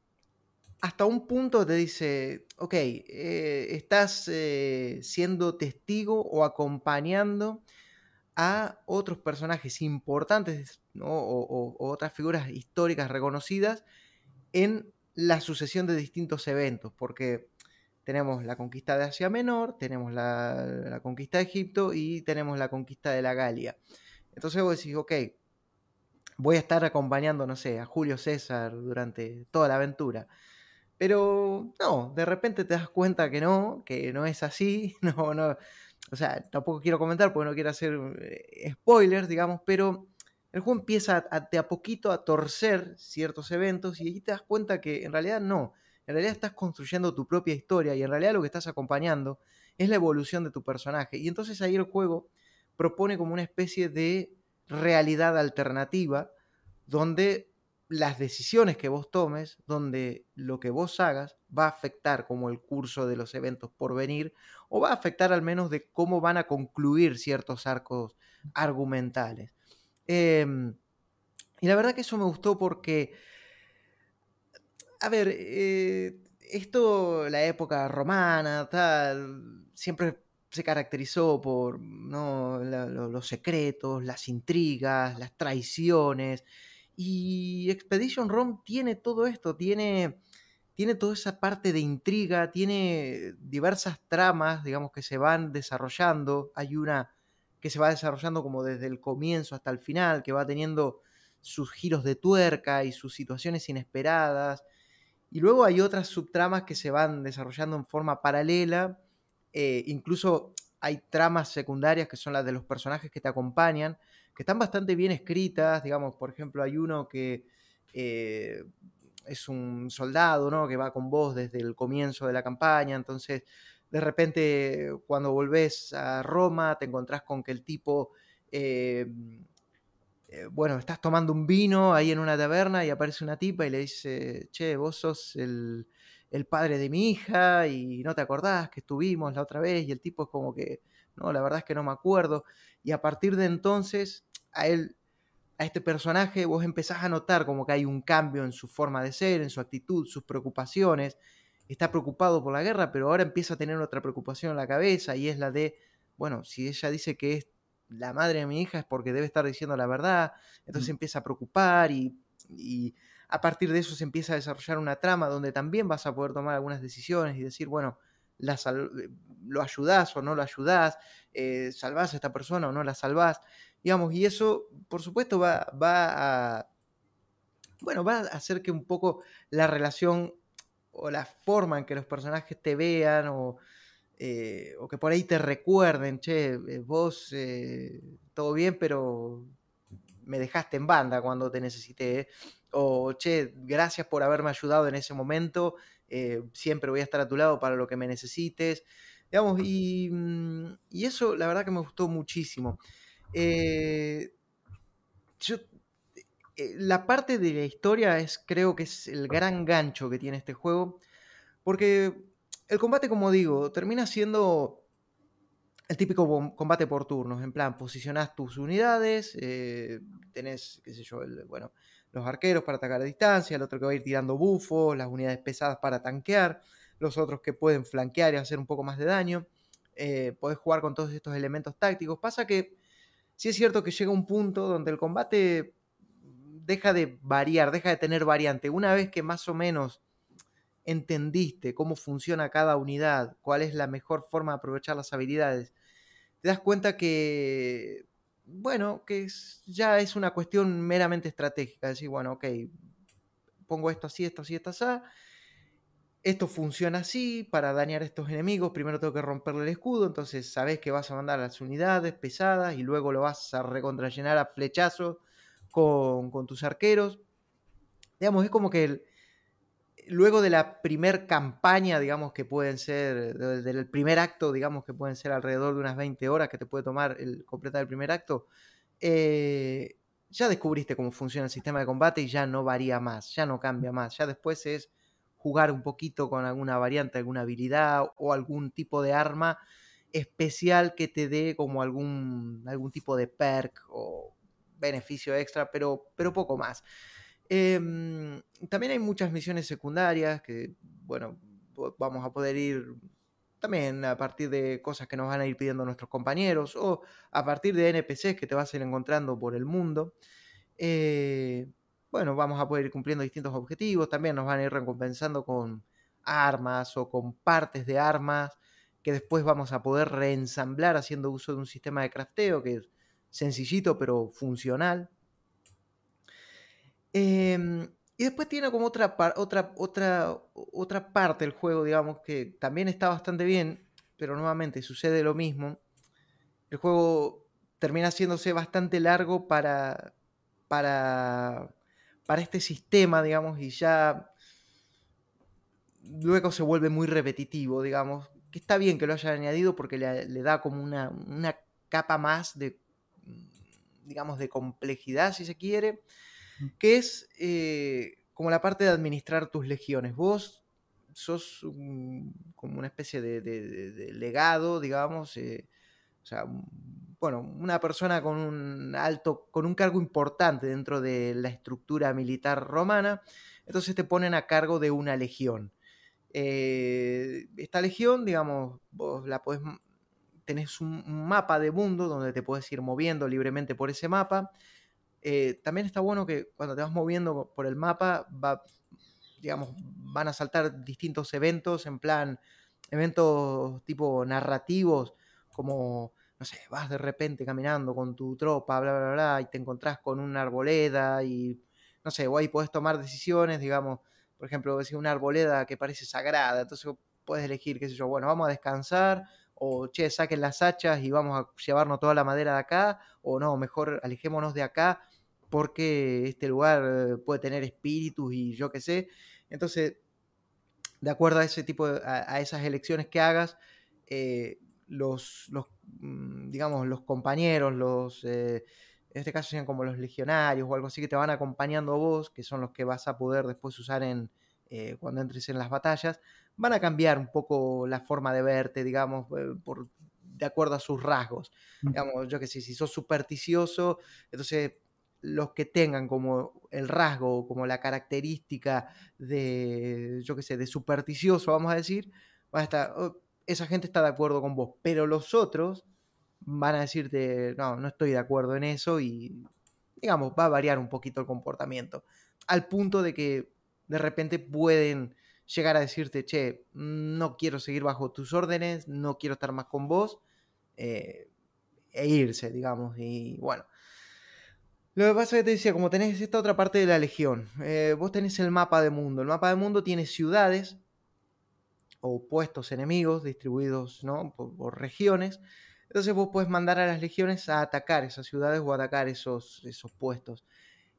hasta un punto te dice, ok, eh, estás eh, siendo testigo o acompañando a otros personajes importantes o, otras figuras históricas reconocidas en la sucesión de distintos eventos, porque tenemos la conquista de Asia Menor, tenemos la, conquista de Egipto y tenemos la conquista de la Galia. Entonces vos decís, ok, voy a estar acompañando, no sé, a Julio César durante toda la aventura. Pero no, de repente te das cuenta que no, que no es así, no, no, o sea, tampoco quiero comentar porque no quiero hacer eh, spoilers, digamos, pero el juego empieza de a poquito a torcer ciertos eventos y ahí te das cuenta que en realidad no, en realidad estás construyendo tu propia historia y en realidad lo que estás acompañando es la evolución de tu personaje. Y entonces ahí el juego propone como una especie de realidad alternativa donde las decisiones que vos tomes, donde lo que vos hagas va a afectar como el curso de los eventos por venir, o va a afectar al menos de cómo van a concluir ciertos arcos argumentales. Em, y la verdad que eso me gustó porque, a ver, eh, esto, la época romana, tal, siempre se caracterizó por los secretos, las intrigas, las traiciones. Y Expedition Rome tiene todo esto, tiene, tiene toda esa parte de intriga, tiene diversas tramas, digamos, que se van desarrollando. Hay una que se va desarrollando como desde el comienzo hasta el final, que va teniendo sus giros de tuerca y sus situaciones inesperadas. Y luego hay otras subtramas que se van desarrollando en forma paralela. Eh, incluso hay tramas secundarias que son las de los personajes que te acompañan, que están bastante bien escritas, digamos, por ejemplo, hay uno que eh, es un soldado, ¿no? Que va con vos desde el comienzo de la campaña, entonces de repente cuando volvés a Roma te encontrás con que el tipo, eh, eh, bueno, estás tomando un vino ahí en una taberna y aparece una tipa y le dice, che, vos sos el, el padre de mi hija y no te acordás que estuvimos la otra vez y el tipo es como que, no, la verdad es que no me acuerdo. Y a partir de entonces, a él a este personaje vos empezás a notar como que hay un cambio en su forma de ser, en su actitud, sus preocupaciones. Está preocupado por la guerra, pero ahora empieza a tener otra preocupación en la cabeza y es la de, bueno, si ella dice que es la madre de mi hija es porque debe estar diciendo la verdad, entonces mm. empieza a preocupar y, y, a partir de eso se empieza a desarrollar una trama donde también vas a poder tomar algunas decisiones y decir, bueno, la lo ayudás o no lo ayudás, eh, salvás a esta persona o no la salvás. Digamos, y eso, por supuesto, va, va a. Bueno, va a hacer que un poco la relación o la forma en que los personajes te vean o, eh, o que por ahí te recuerden, che, eh, vos eh, todo bien, pero me dejaste en banda cuando te necesité, o che, gracias por haberme ayudado en ese momento, siempre voy a estar a tu lado para lo que me necesites, digamos, y, mm, y eso la verdad que me gustó muchísimo. Eh, eh, la parte de la historia es, creo que es el gran gancho que tiene este juego, porque el combate, como digo, termina siendo el típico combate por turnos, en plan, posicionás tus unidades, eh, tenés, qué sé yo, bueno, los arqueros para atacar a distancia, el otro que va a ir tirando bufos, las unidades pesadas para tanquear, los otros que pueden flanquear y hacer un poco más de daño. podés jugar con todos estos elementos tácticos. Pasa que sí es cierto que llega un punto donde el combate deja de variar, deja de tener variante. Una vez que más o menos entendiste cómo funciona cada unidad, cuál es la mejor forma de aprovechar las habilidades, te das cuenta que, bueno, que ya es una cuestión meramente estratégica. Decir, bueno, ok, pongo esto así, esto así, esto así, esto funciona así, para dañar a estos enemigos primero tengo que romperle el escudo, entonces sabes que vas a mandar a las unidades pesadas y luego lo vas a recontrallenar a flechazos con, tus arqueros. Digamos, es como que luego de la primer campaña, digamos que pueden ser, del primer acto, digamos que pueden ser alrededor de unas 20 horas que te puede tomar el completar el primer acto, eh, ya descubriste cómo funciona el sistema de combate y ya no varía más, ya no cambia más, ya después es jugar un poquito con alguna variante, alguna habilidad o algún tipo de arma especial que te dé como algún, algún tipo de perk o beneficio extra, pero, pero poco más. Em, también hay muchas misiones secundarias que, bueno, vamos a poder ir también a partir de cosas que nos van a ir pidiendo nuestros compañeros o a partir de NPCs que te vas a ir encontrando por el mundo. Eh, bueno, vamos a poder ir cumpliendo distintos objetivos, también nos van a ir recompensando con armas o con partes de armas que después vamos a poder reensamblar haciendo uso de un sistema de crafteo que es sencillito pero funcional. Em, y después tiene como otra, otra, otra, otra parte del juego, digamos, que también está bastante bien, pero nuevamente sucede lo mismo. El juego termina haciéndose bastante largo para, para para este sistema, digamos, y ya luego se vuelve muy repetitivo, digamos, que está bien que lo hayan añadido porque le, da como una, capa más de, digamos, de complejidad, si se quiere, que es eh, como la parte de administrar tus legiones. Vos sos como una especie de, legado, digamos, eh, o sea, bueno, una persona con un alto, con un cargo importante dentro de la estructura militar romana, entonces te ponen a cargo de una legión. Eh, esta legión, digamos, vos la podés, tenés un mapa de mundo donde te puedes ir moviendo libremente por ese mapa. Eh, también está bueno que cuando te vas moviendo por el mapa, va, digamos, van a saltar distintos eventos, en plan, eventos tipo narrativos, como no sé, vas de repente caminando con tu tropa, bla, bla, bla, y te encontrás con una arboleda y, no sé, o ahí podés tomar decisiones, digamos, por ejemplo, decir una arboleda que parece sagrada, entonces puedes elegir, qué sé yo, bueno, vamos a descansar o che, saquen las hachas y vamos a llevarnos toda la madera de acá, o no, mejor alejémonos de acá porque este lugar eh, puede tener espíritus y yo qué sé. Entonces, de acuerdo a ese tipo de, a, esas elecciones que hagas, eh, los, los, mm, digamos, los compañeros, los, eh, en este caso serían como los legionarios o algo así que te van acompañando a vos, que son los que vas a poder después usar en, cuando entres en las batallas, van a cambiar un poco la forma de verte, digamos, por, de acuerdo a sus rasgos. Digamos, yo que sé, si sos supersticioso, entonces los que tengan como el rasgo, como la característica de, yo qué sé, de supersticioso, vamos a decir, va a estar, oh, esa gente está de acuerdo con vos, pero los otros van a decirte, no, no estoy de acuerdo en eso y, digamos, va a variar un poquito el comportamiento, al punto de que de repente pueden llegar a decirte, che, no quiero seguir bajo tus órdenes, no quiero estar más con vos, eh, e irse, digamos, y bueno. Lo que pasa es que te decía, como tenés esta otra parte de la legión, eh, vos tenés el mapa de mundo. El mapa de mundo tiene ciudades o puestos enemigos distribuidos ¿no? por, regiones. Entonces vos puedes mandar a las legiones a atacar esas ciudades o atacar esos, esos puestos.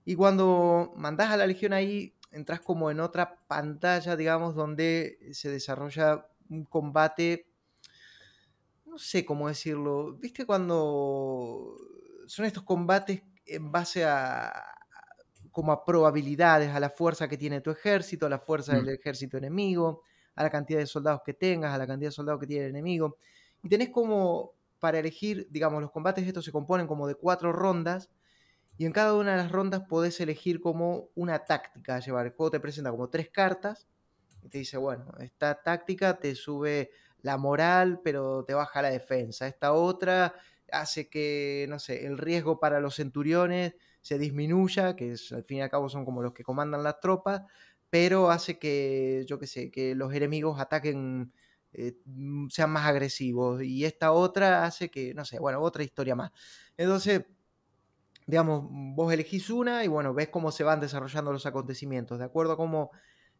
Y cuando mandás a la legión ahí, entras como en otra pantalla, digamos, donde se desarrolla un combate, no sé cómo decirlo, ¿viste cuando son estos combates en base a, como a probabilidades, a la fuerza que tiene tu ejército, a la fuerza del mm. ejército enemigo, a la cantidad de soldados que tengas, a la cantidad de soldados que tiene el enemigo. Y tenés como para elegir, digamos, los combates estos se componen como de cuatro rondas, y en cada una de las rondas podés elegir como una táctica a llevar. El juego te presenta como tres cartas, y te dice, bueno, esta táctica te sube la moral, pero te baja la defensa. Esta otra hace que, no sé, el riesgo para los centuriones se disminuya, que al fin y al cabo son como los que comandan las tropas, pero hace que, yo qué sé, que los enemigos ataquen, eh, mm, sean más agresivos. Y esta otra hace que, no sé, bueno, otra historia más. Entonces, digamos, vos elegís una y bueno, ves cómo se van desarrollando los acontecimientos. De acuerdo a cómo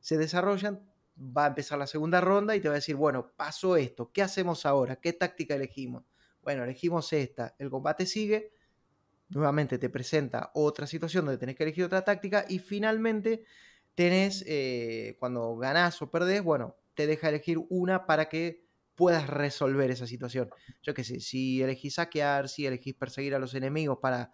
se desarrollan, va a empezar la segunda ronda y te va a decir, bueno, pasó esto, ¿qué hacemos ahora? ¿Qué táctica elegimos? Bueno, elegimos esta, el combate sigue, nuevamente te presenta otra situación donde tenés que elegir otra táctica y finalmente tenés, eh, cuando ganás o perdés, bueno, te deja elegir una para que puedas resolver esa situación. Yo qué sé, si elegís saquear, si elegís perseguir a los enemigos para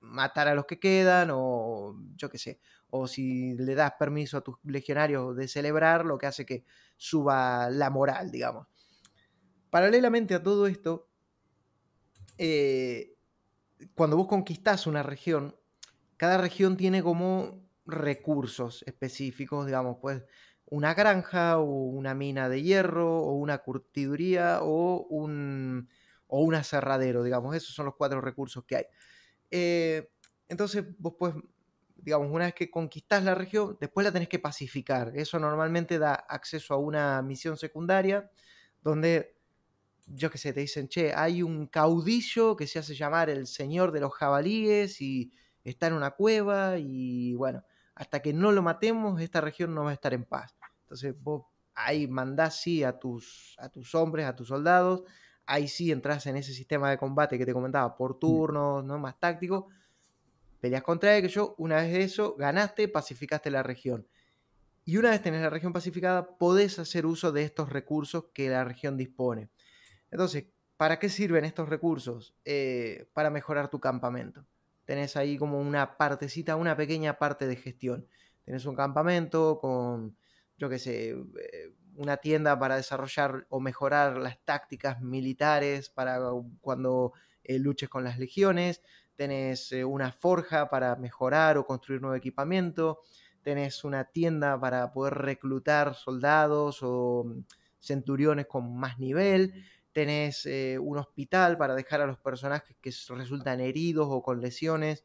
matar a los que quedan, o yo qué sé, o si le das permiso a tus legionarios de celebrar, lo que hace que suba la moral, digamos. Paralelamente a todo esto, eh, cuando vos conquistás una región, cada región tiene como recursos específicos, digamos, pues una granja o una mina de hierro o una curtiduría o un, o un aserradero, digamos, esos son los cuatro recursos que hay. Eh, entonces vos pues, digamos, una vez que conquistás la región, después la tenés que pacificar. Eso normalmente da acceso a una misión secundaria donde yo qué sé, te dicen, che, hay un caudillo que se hace llamar el señor de los jabalíes y está en una cueva y bueno, hasta que no lo matemos, esta región no va a estar en paz. Entonces vos ahí mandás sí a tus, a tus hombres, a tus soldados, ahí sí entras en ese sistema de combate que te comentaba, por mm. turnos, ¿no? Más táctico, peleas contra él, que yo, una vez de eso, ganaste, pacificaste la región. Y una vez tenés la región pacificada, podés hacer uso de estos recursos que la región dispone. Entonces, ¿para qué sirven estos recursos? Eh, para mejorar tu campamento. Tenés ahí como una partecita, una pequeña parte de gestión. Tenés un campamento con, yo qué sé, eh, una tienda para desarrollar o mejorar las tácticas militares para cuando eh, luches con las legiones. Tenés una forja para mejorar o construir nuevo equipamiento. Tenés una tienda para poder reclutar soldados o mm, centuriones con más nivel tenés eh, un hospital para dejar a los personajes que resultan heridos o con lesiones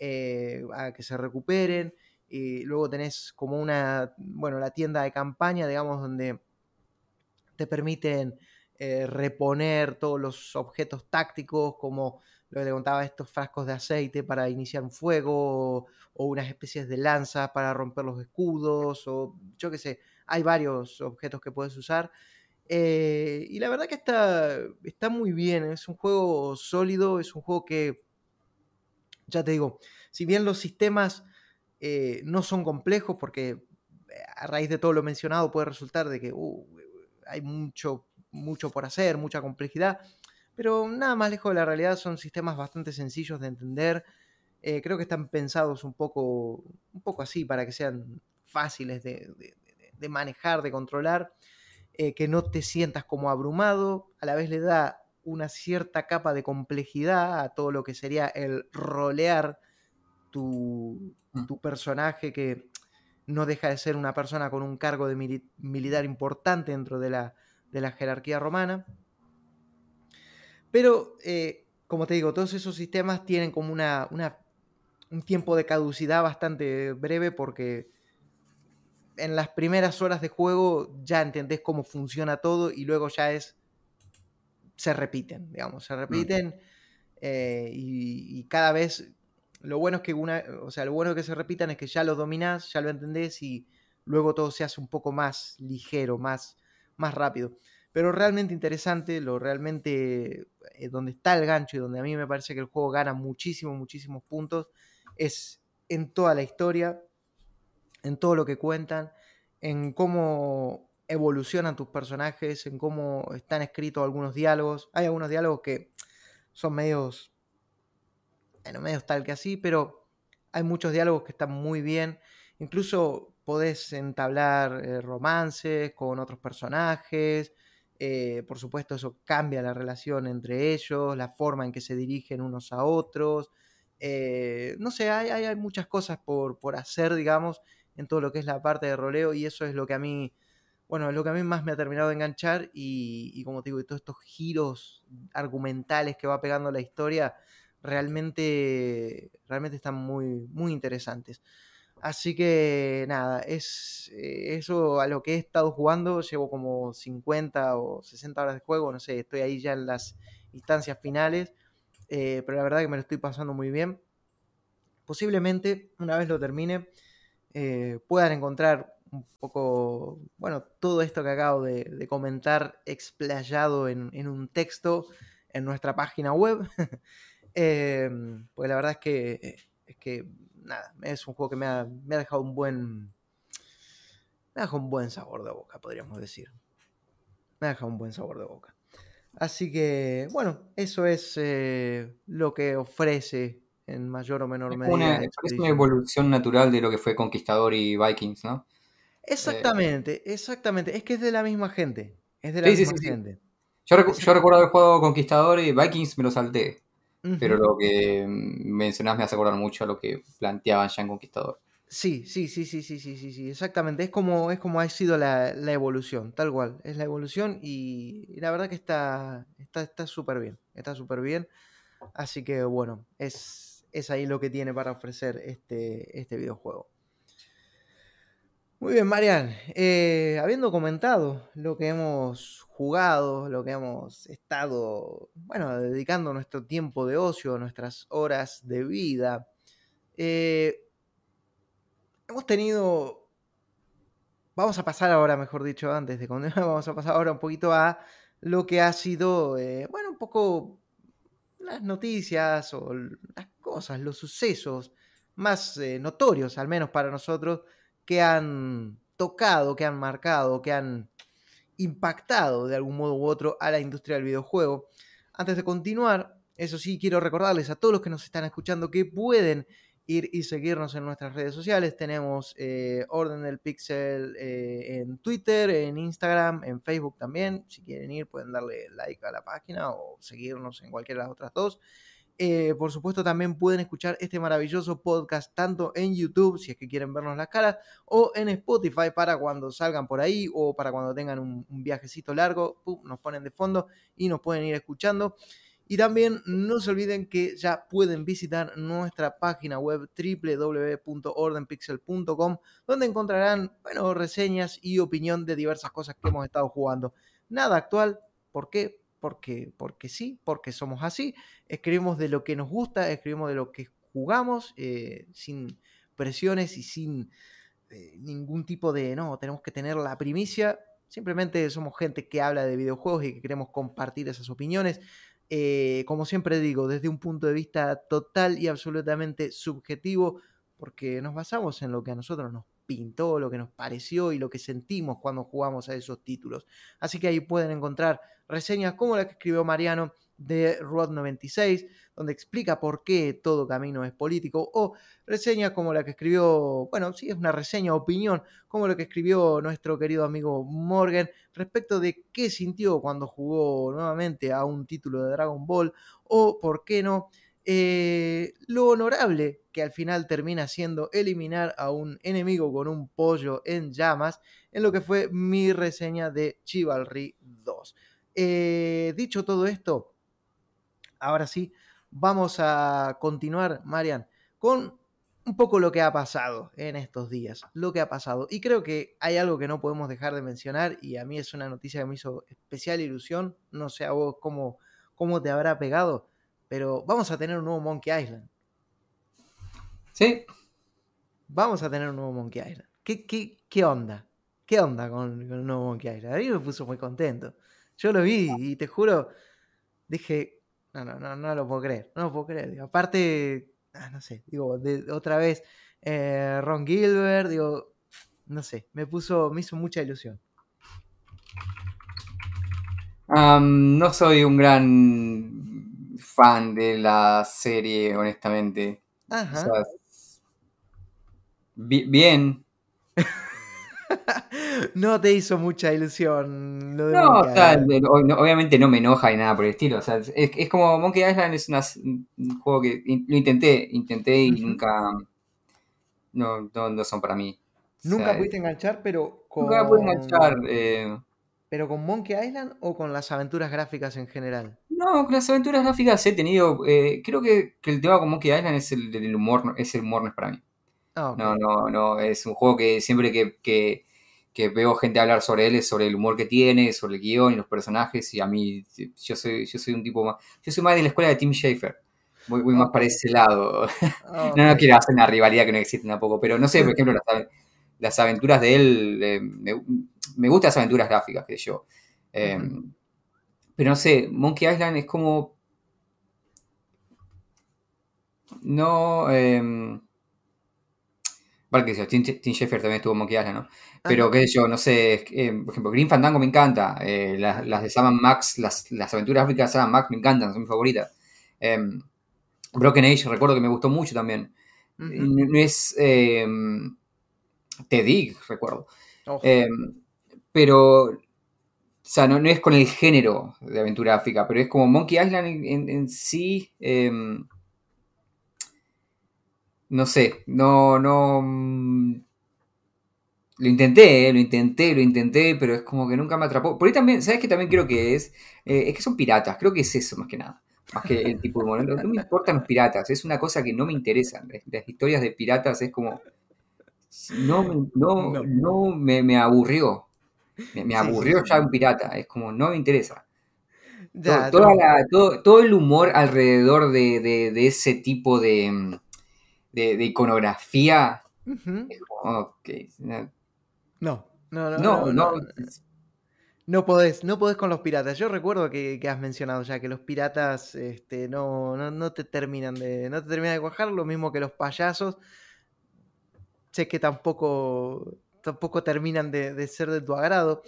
eh, a que se recuperen. Y luego tenés como una, bueno, la tienda de campaña, digamos, donde te permiten eh, reponer todos los objetos tácticos, como lo que te contaba, estos frascos de aceite para iniciar un fuego, o, unas especies de lanzas para romper los escudos, o yo qué sé, hay varios objetos que puedes usar. Eh, y la verdad que está, está muy bien, es un juego sólido, es un juego que, ya te digo, si bien los sistemas eh, no son complejos, porque a raíz de todo lo mencionado puede resultar de que uh, hay mucho, mucho por hacer, mucha complejidad, pero nada más lejos de la realidad son sistemas bastante sencillos de entender. Eh, creo que están pensados un poco, un poco así para que sean fáciles de, manejar, de controlar, eh, que no te sientas como abrumado, a la vez le da una cierta capa de complejidad a todo lo que sería el rolear tu, mm. tu personaje que no deja de ser una persona con un cargo de militar importante dentro de la, de la jerarquía romana. Pero, eh, como te digo, todos esos sistemas tienen como una, un tiempo de caducidad bastante breve porque en las primeras horas de juego ya entendés cómo funciona todo y luego ya es... se repiten, digamos, se mm. repiten eh, y, cada vez... Lo bueno es que una, o sea, lo bueno que se repitan es que ya lo dominás, ya lo entendés y luego todo se hace un poco más ligero, más, más rápido pero realmente interesante, lo realmente eh, donde está el gancho y donde a mí me parece que el juego gana muchísimos, muchísimos puntos, es en toda la historia, en todo lo que cuentan, en cómo evolucionan tus personajes, en cómo están escritos algunos diálogos. Hay algunos diálogos que son medios, bueno, medios tal que así, pero hay muchos diálogos que están muy bien. Incluso podés entablar eh, romances con otros personajes, eh, por supuesto, eso cambia la relación entre ellos, la forma en que se dirigen unos a otros. Eh, no sé, hay, muchas cosas por, hacer, digamos, en todo lo que es la parte de roleo y eso es lo que a mí, bueno, lo que a mí más me ha terminado de enganchar y, como digo, todos estos giros argumentales que va pegando la historia realmente, realmente están muy, muy interesantes. Así que nada, es eh, eso a lo que he estado jugando. Llevo como 50 o 60 horas de juego, no sé, estoy ahí ya en las instancias finales. Eh, pero la verdad que me lo estoy pasando muy bien. Posiblemente, una vez lo termine, eh, puedan encontrar un poco, bueno, todo esto que acabo de, comentar explayado en, un texto en nuestra página web. pues la verdad es que, es que nada, es un juego que me ha, dejado un buen. Me ha dejado un buen sabor de boca, podríamos decir. Me ha dejado un buen sabor de boca. Así que, bueno, eso es eh, lo que ofrece en mayor o menor medida. Una, es una evolución natural de lo que fue Conquistador y Vikings, ¿no? Exactamente, exactamente. Es que es de la misma gente. Es de la misma gente. Yo, yo, recuerdo haber jugado Conquistador y Vikings me lo salté. Pero lo que mencionás me hace acordar mucho a lo que planteaban ya en Conquistador. Sí, sí, sí, sí, sí, sí, sí, sí, exactamente. Es como, es como ha sido la, evolución, tal cual. Es la evolución y, la verdad que está súper bien. Está súper bien. Así que bueno, es, es ahí lo que tiene para ofrecer este, este videojuego. Muy bien, Marian. Eh, habiendo comentado lo que hemos jugado, lo que hemos estado, bueno, dedicando nuestro tiempo de ocio, nuestras horas de vida, eh, hemos tenido, vamos a pasar ahora, mejor dicho, antes de continuar, vamos a pasar ahora un poquito a lo que ha sido, eh, bueno, un poco las noticias o las cosas, los sucesos más notorios, al menos para nosotros, que han tocado, que han marcado, que han impactado de algún modo u otro a la industria del videojuego. Antes de continuar, eso sí, quiero recordarles a todos los que nos están escuchando que pueden ir y seguirnos en nuestras redes sociales. Tenemos eh, Orden del Pixel eh, en Twitter, en Instagram, en Facebook también. Si quieren ir, pueden darle like a la página o seguirnos en cualquiera de las otras dos. Eh, por supuesto, también pueden escuchar este maravilloso podcast tanto en YouTube, si es que quieren vernos las caras, o en Spotify para cuando salgan por ahí o para cuando tengan un, viajecito largo, nos ponen de fondo y nos pueden ir escuchando. Y también no se olviden que ya pueden visitar nuestra página web www.ordenpixel.com, donde encontrarán bueno, reseñas y opinión de diversas cosas que hemos estado jugando. Nada actual, ¿por qué? Porque, porque sí, porque somos así. Escribimos de lo que nos gusta, escribimos de lo que jugamos, eh, sin presiones y sin eh, ningún tipo de, no, tenemos que tener la primicia. simplemente somos gente que habla de videojuegos y que queremos compartir esas opiniones. Eh, como siempre digo, desde un punto de vista total y absolutamente subjetivo, porque nos basamos en lo que a nosotros nos pintó, lo que nos pareció y lo que sentimos cuando jugamos a esos títulos. Así que ahí pueden encontrar reseñas como la que escribió Mariano de Rod 96, donde explica por qué todo camino es político, o reseñas como la que escribió, bueno, sí, es una reseña, opinión, como la que escribió nuestro querido amigo Morgan respecto de qué sintió cuando jugó nuevamente a un título de Dragon Ball, o por qué no, eh, lo honorable que al final termina siendo eliminar a un enemigo con un pollo en llamas, en lo que fue mi reseña de Chivalry 2. Eh, dicho todo esto, ahora sí, vamos a continuar, Marian, con un poco lo que ha pasado en estos días, lo que ha pasado. Y creo que hay algo que no podemos dejar de mencionar y a mí es una noticia que me hizo especial ilusión, no sé a vos cómo, cómo te habrá pegado, pero vamos a tener un nuevo Monkey Island. Sí. Vamos a tener un nuevo Monkey Island. ¿Qué, qué, qué onda? ¿Qué onda con, con el nuevo Monkey Island? A mí me puso muy contento. Yo lo vi y te juro, dije, no, no, no, no lo puedo creer, no lo puedo creer. aparte, ah, no sé, digo, otra vez eh, Ron Gilbert, digo, no sé, me puso, me hizo mucha ilusión. no soy un gran fan de la serie, honestamente. Ajá. bien. no te hizo mucha ilusión. no, obviamente no me enoja ni nada por el estilo. es, como Monkey Island es un juego que lo intenté, intenté y nunca. No, no, son para mí. Nunca pudiste enganchar, pero con. Nunca pude enganchar. Eh, ¿Pero con Monkey Island o con las aventuras gráficas en general? No, con las aventuras gráficas he tenido. Eh, creo que, el tema con Monkey Island es el, humor, es el humor no es para mí. Ah, no, no, no. Es un juego que siempre que, veo gente hablar sobre él es sobre el humor que tiene, sobre el guion y los personajes. Y a mí, yo soy, yo soy un tipo más. Yo soy más de la escuela de Tim Schafer. Voy, más para ese lado. no, no quiero hacer una rivalidad que no existe tampoco. Pero no sé, por ejemplo, las, aventuras de él. Eh, me, gustan las aventuras gráficas que yo. Eh, pero no sé, Monkey Island es como. No. Eh, Vale, que Tim, Tim Schafer también estuvo Monkey Island, ¿no? Pero qué sé yo, no sé, eh, por ejemplo, Green Fandango me encanta, eh, las, de Sam Max, las, aventuras gráficas de Sam Max me encantan, son mis favoritas. Em, Broken Age, recuerdo que me gustó mucho también. no, es em, Te Dig, recuerdo. Em, pero, o sea, no, es con el género de aventura gráfica, pero es como Monkey Island en, en sí no sé, no, no... Mm, lo intenté, eh, lo intenté, lo intenté, pero es como que nunca me atrapó. Por ahí también, ¿sabes qué también creo que es? Eh, es que son piratas, creo que es eso más que nada. Más que el tipo de momento. No me importan los piratas, es una cosa que no me interesan. Las historias de piratas es como. No, no, no, me, aburrió. Me, aburrió ya un pirata. Es como, no me interesa. todo, todo, el humor alrededor de ese tipo de, de, iconografía. no, no, no, no, no, no, podés, no podés con los piratas. Yo recuerdo que, has mencionado ya que los piratas este, no, no, te terminan de. No te terminan de cuajar, lo mismo que los payasos. Sé que tampoco. tampoco terminan de ser de tu agrado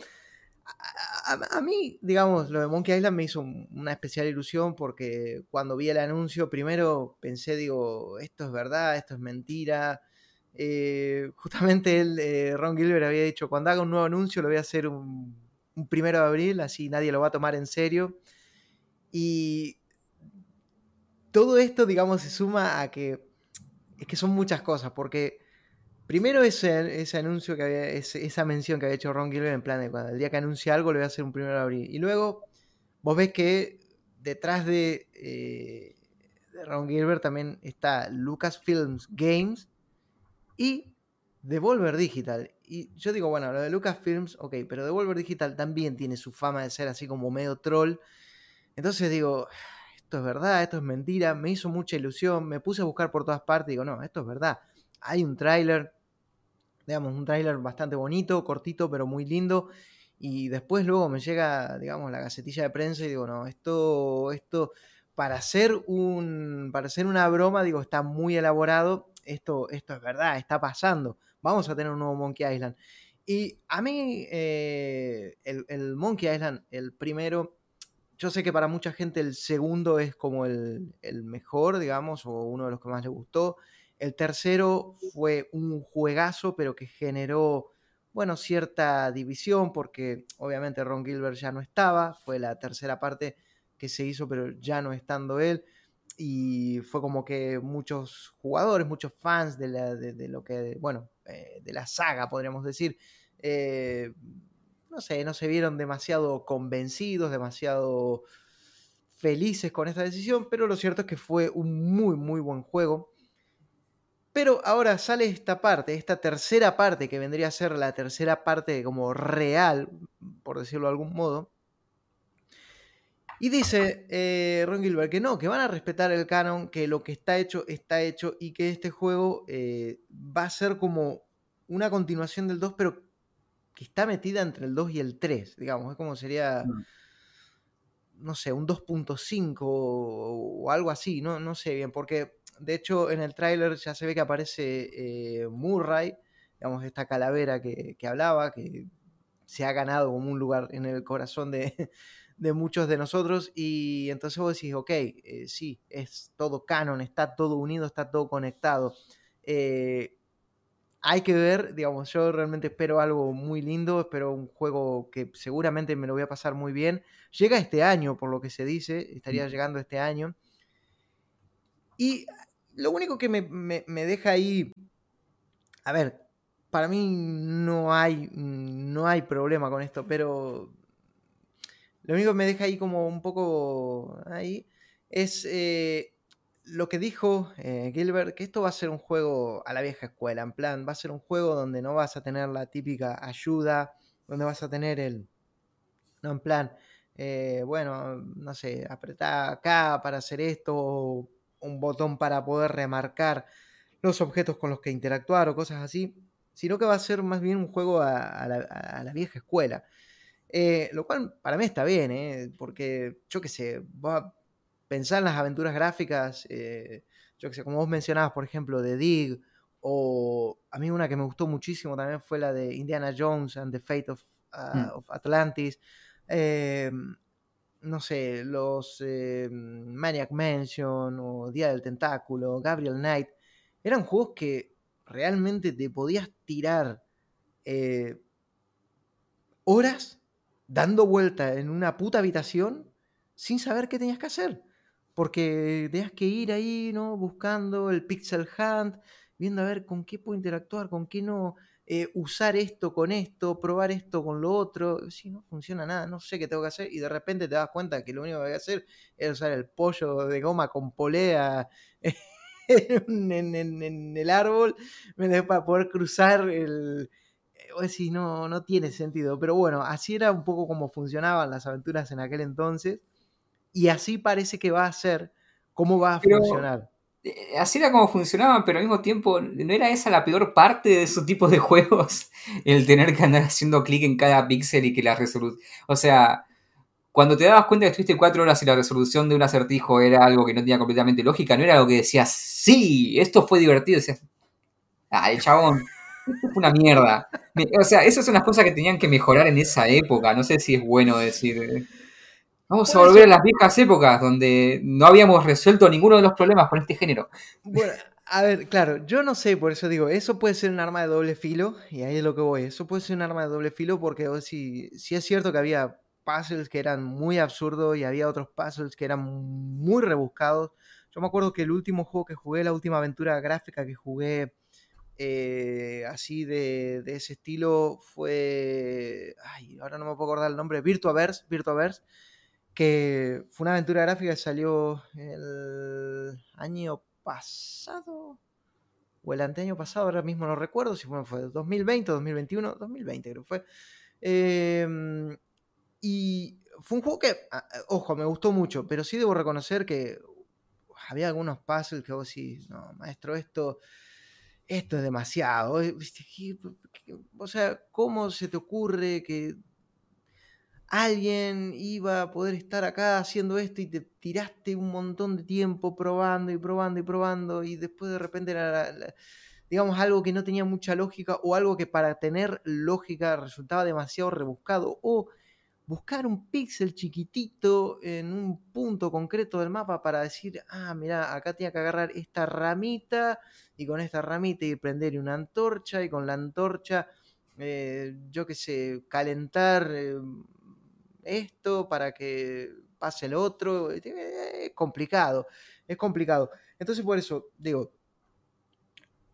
a, mí, digamos, lo de Monkey Island me hizo una especial ilusión porque cuando vi el anuncio, primero pensé, digo, esto es verdad, esto es mentira. Eh, justamente él, eh, Ron Gilbert había dicho, cuando haga un nuevo anuncio lo voy a hacer un, primero de abril, así nadie lo va a tomar en serio. Y todo esto, digamos, se suma a que es que son muchas cosas, porque Primero ese, anuncio que había, esa mención que había hecho Ron Gilbert en plan de cuando el día que anuncie algo le voy a hacer un primero de abril. Y luego vos ves que detrás de, eh, de Ron Gilbert también está Lucasfilms Games y Devolver Digital. Y yo digo, bueno, lo de Lucasfilms, ok, pero Devolver Digital también tiene su fama de ser así como medio troll. Entonces digo, esto es verdad, esto es mentira, me hizo mucha ilusión, me puse a buscar por todas partes y digo, no, esto es verdad. Hay un tráiler, digamos, un tráiler bastante bonito, cortito, pero muy lindo. Y después luego me llega, digamos, la gacetilla de prensa y digo, no, esto, esto, para hacer un, para hacer una broma, digo, está muy elaborado, esto, esto es verdad, está pasando, vamos a tener un nuevo Monkey Island. Y a mí, eh, el, Monkey Island, el primero, yo sé que para mucha gente el segundo es como el, el, mejor, digamos, o uno de los que más le gustó. El tercero fue un juegazo, pero que generó, bueno, cierta división, porque obviamente Ron Gilbert ya no estaba, fue la tercera parte que se hizo, pero ya no estando él y fue como que muchos jugadores, muchos fans de, la, lo que, bueno, eh, de la saga, podríamos decir, eh, no sé, no se vieron demasiado convencidos, demasiado felices con esta decisión, pero lo cierto es que fue un muy, muy buen juego. Pero ahora sale esta parte, esta tercera parte, que vendría a ser la tercera parte como real, por decirlo de algún modo, y dice eh, Ron Gilbert que no, que van a respetar el canon, que lo que está hecho está hecho y que este juego eh, va a ser como una continuación del 2, pero que está metida entre el 2 y el 3, digamos, es como sería, mm. no sé, un 2.5 o, algo así, no, no sé bien, porque de hecho en el tráiler ya se ve que aparece eh, Murray, digamos, esta calavera que, que hablaba, que se ha ganado como un lugar en el corazón de de muchos de nosotros y entonces vos decís, ok, eh, sí, es todo canon, está todo unido, está todo conectado. Eh, hay que ver, digamos, yo realmente espero algo muy lindo, espero un juego que seguramente me lo voy a pasar muy bien. Llega este año, por lo que se dice, estaría llegando este año. Y lo único que me, me deja ahí, a ver, para mí no hay, no hay problema con esto, pero lo único que me deja ahí como un poco ahí es eh, lo que dijo eh, Gilbert, que esto va a ser un juego a la vieja escuela, en plan, va a ser un juego donde no vas a tener la típica ayuda, donde vas a tener el, no, en plan, eh, bueno, no sé, apretar acá para hacer esto, un botón para poder remarcar los objetos con los que interactuar o cosas así, sino que va a ser más bien un juego a la vieja escuela. Eh, lo cual para mí está bien, ¿eh? porque yo qué sé, va a pensar en las aventuras gráficas, eh, yo qué sé, como vos mencionabas, por ejemplo, de Dig, o a mí una que me gustó muchísimo también fue la de Indiana Jones and the Fate of, mm. uh, Atlantis. No sé, los Maniac Mansion o Día del Tentáculo, Gabriel Knight, eran juegos que realmente te podías tirar horas dando vuelta en una puta habitación sin saber qué tenías que hacer. Porque tenías que ir ahí, ¿no? Buscando el pixel hunt, viendo a ver con qué puedo interactuar, con qué no, eh, usar esto con esto, probar esto con lo otro. Si no funciona nada, no sé qué tengo que hacer. Y de repente te das cuenta que lo único que hay que hacer es usar el pollo de goma con polea en, el árbol para poder cruzar el, decís, no, no tiene sentido. Pero bueno, así era un poco como funcionaban las aventuras en aquel entonces. Y así parece que va a ser cómo va a funcionar. Eh, así era como funcionaban, pero al mismo tiempo, ¿no era esa la peor parte de esos tipos de juegos? El tener que andar haciendo clic en cada píxel y que la resolución. O sea, cuando te dabas cuenta que estuviste cuatro horas y la resolución de un acertijo era algo que no tenía completamente lógica, no era algo que decías, sí, esto fue divertido. Decías, ah, chabón, fue una mierda. O sea, esas son las cosas que tenían que mejorar en esa época. No sé si es bueno decir. Vamos a volver a las viejas épocas donde no habíamos resuelto ninguno de los problemas con este género. Bueno, a ver, claro, yo no sé, por eso digo, eso puede ser un arma de doble filo, y ahí es lo que voy. Eso puede ser un arma de doble filo porque si, si es cierto que había puzzles que eran muy absurdos y había otros puzzles que eran muy rebuscados. Yo me acuerdo que el último juego que jugué, la última aventura gráfica que jugué eh, así de, ese estilo fue. Ay, ahora no me puedo acordar el nombre. Virtuaverse, Virtuaverse, que fue una aventura gráfica que salió el año pasado. O el anteaño pasado, ahora mismo no recuerdo si fue, fue 2020 o 2021. 2020 creo que fue. Em, y fue un juego que, ojo, me gustó mucho, pero sí debo reconocer que había algunos puzzles que vos decís, no, maestro, esto esto es demasiado. Eh, o sea, ¿cómo se te ocurre que alguien iba a poder estar acá haciendo esto y te tiraste un montón de tiempo probando y probando y probando y después de repente era, digamos, algo que no tenía mucha lógica o algo que para tener lógica resultaba demasiado rebuscado o buscar un píxel chiquitito en un punto concreto del mapa para decir, ah, mira, acá tenía que agarrar esta ramita y con esta ramita y prender una antorcha y con la antorcha, eh, yo qué sé, calentar eh, esto para que pase el otro. Es complicado, es complicado. Entonces por eso digo,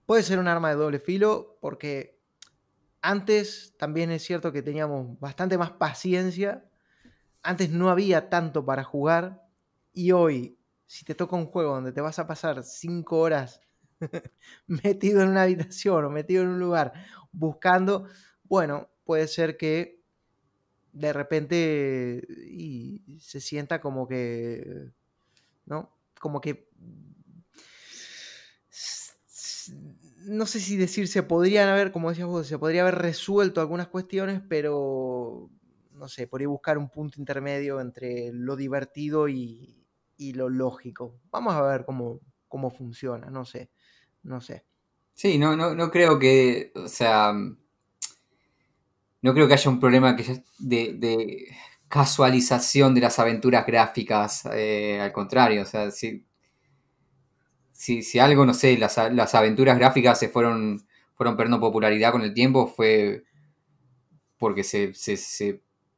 puede ser un arma de doble filo porque antes también es cierto que teníamos bastante más paciencia. Antes no había tanto para jugar. Y hoy, si te toca un juego donde te vas a pasar cinco horas metido en una habitación o metido en un lugar buscando, bueno, puede ser que de repente y se sienta como que, ¿no? Como que no sé si decir se podrían haber, como decías vos, se podría haber resuelto algunas cuestiones, pero no sé, podría buscar un punto intermedio entre lo divertido y, lo lógico. Vamos a ver cómo, cómo funciona, no sé, no sé. Sí, no, no, no creo que, o sea, no creo que haya un problema que de, casualización de las aventuras gráficas, eh, al contrario, o sea, si si, algo, no sé, las, aventuras gráficas se fueron, fueron perdiendo popularidad con el tiempo, fue porque se,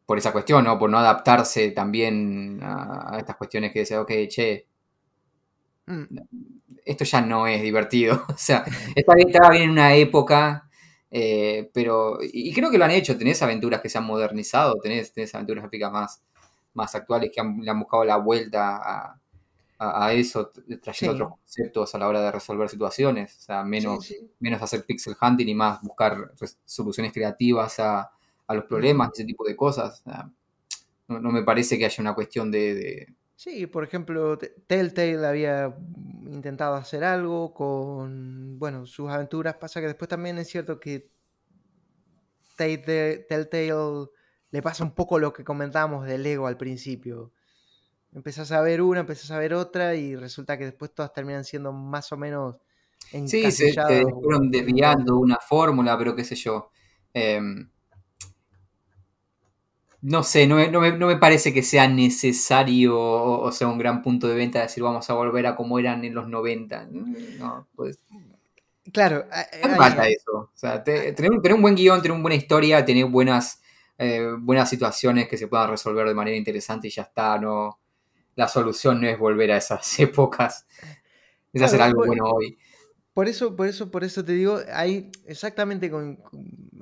por esa cuestión, ¿no? Por no adaptarse también a, estas cuestiones que decía, ok, che, mm. esto ya no es divertido. o sea, estaba bien en una época, eh, pero, y creo que lo han hecho, tenés aventuras que se han modernizado, tenés, tenés aventuras gráficas más, más actuales que han, le han buscado la vuelta a, a, eso, trayendo otros conceptos a la hora de resolver situaciones. O sea, menos, menos hacer pixel hunting y más buscar soluciones creativas a, los problemas, ese tipo de cosas. no, me parece que haya una cuestión de, Sí, por ejemplo, Telltale había intentado hacer algo con, bueno, sus aventuras. Pasa que después también es cierto que Telltale le pasa un poco lo que comentábamos del ego al principio empezás a ver una, empezás a ver otra y resulta que después todas terminan siendo más o menos Sí, se, fueron desviando una fórmula, pero qué sé yo. Em, no sé, no me, parece que sea necesario o, sea un gran punto de venta decir vamos a volver a como eran en los 90. No, pues. Claro. No falta eso. O sea, tener, un buen guion, tener una buena historia, tener buenas, eh, buenas situaciones que se puedan resolver de manera interesante y ya está. No, la solución no es volver a esas épocas, es hacer algo bueno hoy. Por eso, por eso, por eso te digo, hay exactamente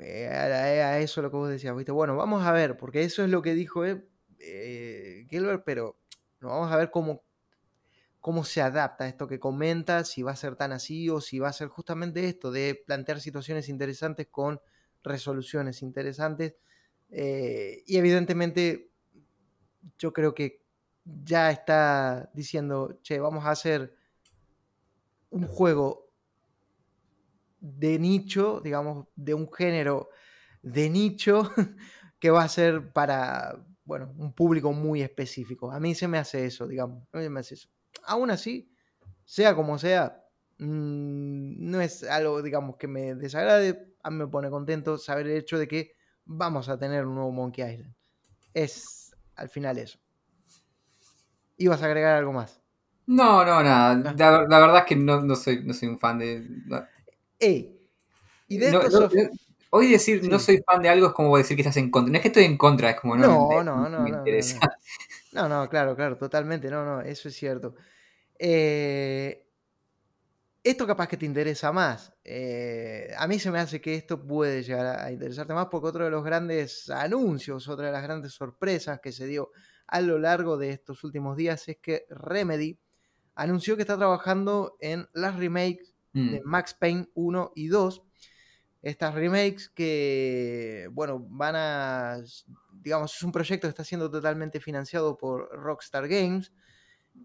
eh, a, eso lo que vos decías, ¿viste? Bueno, vamos a ver, porque eso es lo que dijo eh, eh, Gilbert, pero vamos a ver cómo, cómo se adapta a esto que comenta, si va a ser tan así o si va a ser justamente esto, de plantear situaciones interesantes con resoluciones interesantes. y evidentemente, yo creo que ya está diciendo, che, vamos a hacer un juego de nicho, digamos, de un género de nicho que va a ser para, bueno, un público muy específico. A mí se me hace eso, digamos, a mí me hace eso. Aún así, sea como sea, mm, no es algo, digamos, que me desagrade, a mí me pone contento saber el hecho de que vamos a tener un nuevo Monkey Island. Es al final eso. ¿Ibas a agregar algo más? No, no, nada. La, verdad es que no, soy, no soy un fan de. Y de Hoy decir no soy fan de algo es como decir que estás en contra. No es que estoy en contra, es como no. No, no, no. Me interesa. No, no, claro, claro, totalmente. No, no, eso es cierto. Eh, esto capaz que te interesa más. Eh, a mí se me hace que esto puede llegar a interesarte más porque otro de los grandes anuncios, otra de las grandes sorpresas que se dio a lo largo de estos últimos días es que Remedy anunció que está trabajando en las remakes de mm. Max Payne 1 y 2. Estas remakes que, bueno, van a, digamos, es un proyecto que está siendo totalmente financiado por Rockstar Games,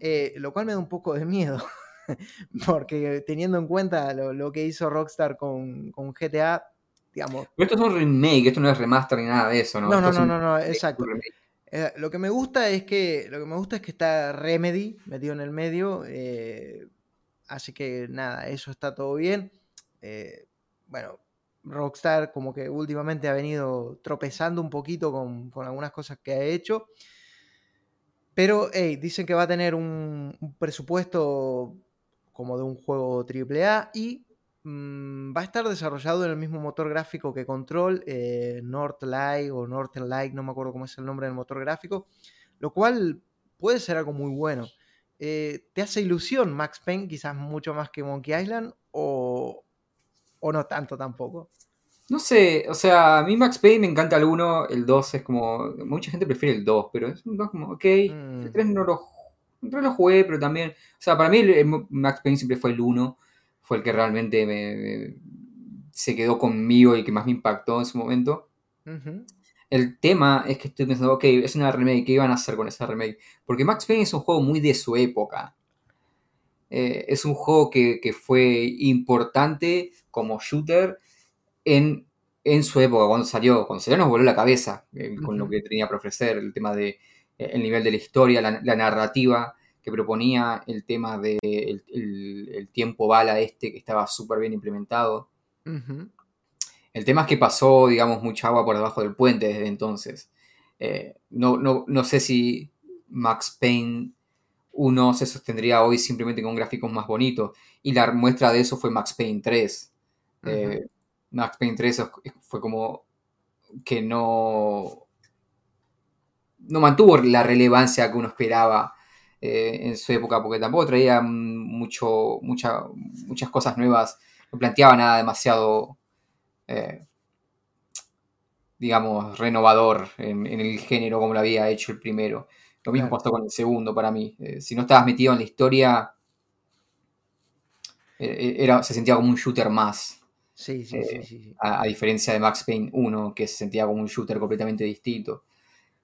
eh, lo cual me da un poco de miedo, porque teniendo en cuenta lo, que hizo Rockstar con, con GTA, digamos... Pero esto es un remake, esto no es remaster ni nada de eso, ¿no? No, no, no, no, exacto. Eh, lo que me gusta es que. Lo que me gusta es que está Remedy metido en el medio. Así que nada, eso está todo bien. bueno, Rockstar como que últimamente ha venido tropezando un poquito con, algunas cosas que ha hecho. Pero hey, dicen que va a tener un, presupuesto como de un juego AAA y mm, va a estar desarrollado en el mismo motor gráfico que Control, eh, Northlight o Northern Light, no me acuerdo cómo es el nombre del motor gráfico, lo cual puede ser algo muy bueno. Eh, ¿Te hace ilusión Max Payne, quizás mucho más que Monkey Island, o, o no tanto tampoco? No sé, o sea, a mí Max Payne me encanta el 1, el 2 es como. Mucha gente prefiere el 2, pero es un 2 como, ok. El 3 mm. no lo, no lo jugué, pero también. O sea, para mí Max Payne siempre fue el 1, fue el que realmente me, se quedó conmigo y que más me impactó en su momento. El tema es que estoy pensando, ok, es una remake, ¿qué iban a hacer con esa remake? Porque Max Payne es un juego muy de su época. Eh, es un juego que, que fue importante como shooter en, en su época, cuando salió. Cuando salió nos voló la cabeza eh, con lo que tenía para ofrecer, el tema de eh, el nivel de la historia, la, narrativa que proponía, el tema del de el, tiempo bala este que estaba súper bien implementado. El tema es que pasó, digamos, mucha agua por debajo del puente desde entonces. Eh, no, no, no, sé si Max Payne 1 se sostendría hoy simplemente con gráficos más bonitos. Y la muestra de eso fue Max Payne 3. Max Payne 3 fue como que no, no mantuvo la relevancia que uno esperaba eh, en su época, porque tampoco traía mucho, muchas cosas nuevas, no planteaba nada demasiado, eh, digamos, renovador en, el género como lo había hecho el primero. Lo mismo pasó con el segundo para mí. Eh, si no estabas metido en la historia, era, se sentía como un shooter más. Sí, sí, sí, sí, A, diferencia de Max Payne 1, que se sentía como un shooter completamente distinto.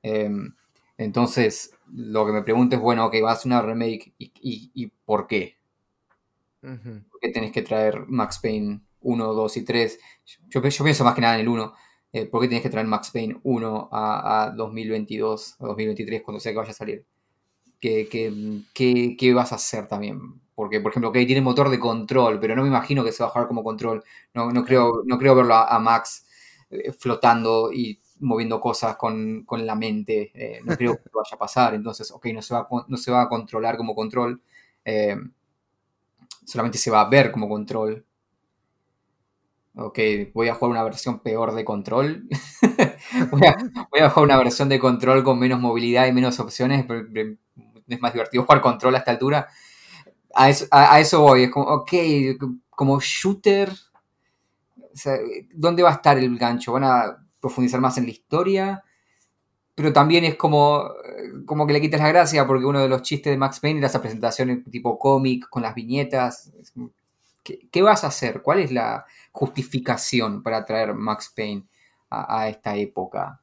Em, entonces, lo que me pregunto es, bueno, ok, vas a hacer una remake, ¿y, por qué? ¿Por qué tenés que traer Max Payne 1, 2 y 3? Yo, pienso más que nada en el 1. Eh, ¿Por qué tenés que traer Max Payne 1 a, 2022 o 2023 cuando sea que vaya a salir? ¿Qué, qué, qué vas a hacer también? Porque, por ejemplo, ok, tiene motor de control, pero no me imagino que se va a jugar como control. No, no, creo, no creo verlo a, Max eh, flotando y moviendo cosas con, la mente. Eh, no creo que vaya a pasar. Entonces, ok, no se va, no se va a controlar como control. Eh, solamente se va a ver como control. Ok, voy a jugar una versión peor de control. voy, a, jugar una versión de control con menos movilidad y menos opciones. Es más divertido jugar control a esta altura a eso, voy, es como, ok, como shooter, ¿dónde va a estar el gancho? ¿Van a profundizar más en la historia? Pero también es como, como que le quitas la gracia porque uno de los chistes de Max Payne era esa presentación tipo cómic con las viñetas. ¿Qué, vas a hacer? ¿Cuál es la justificación para traer Max Payne a esta época?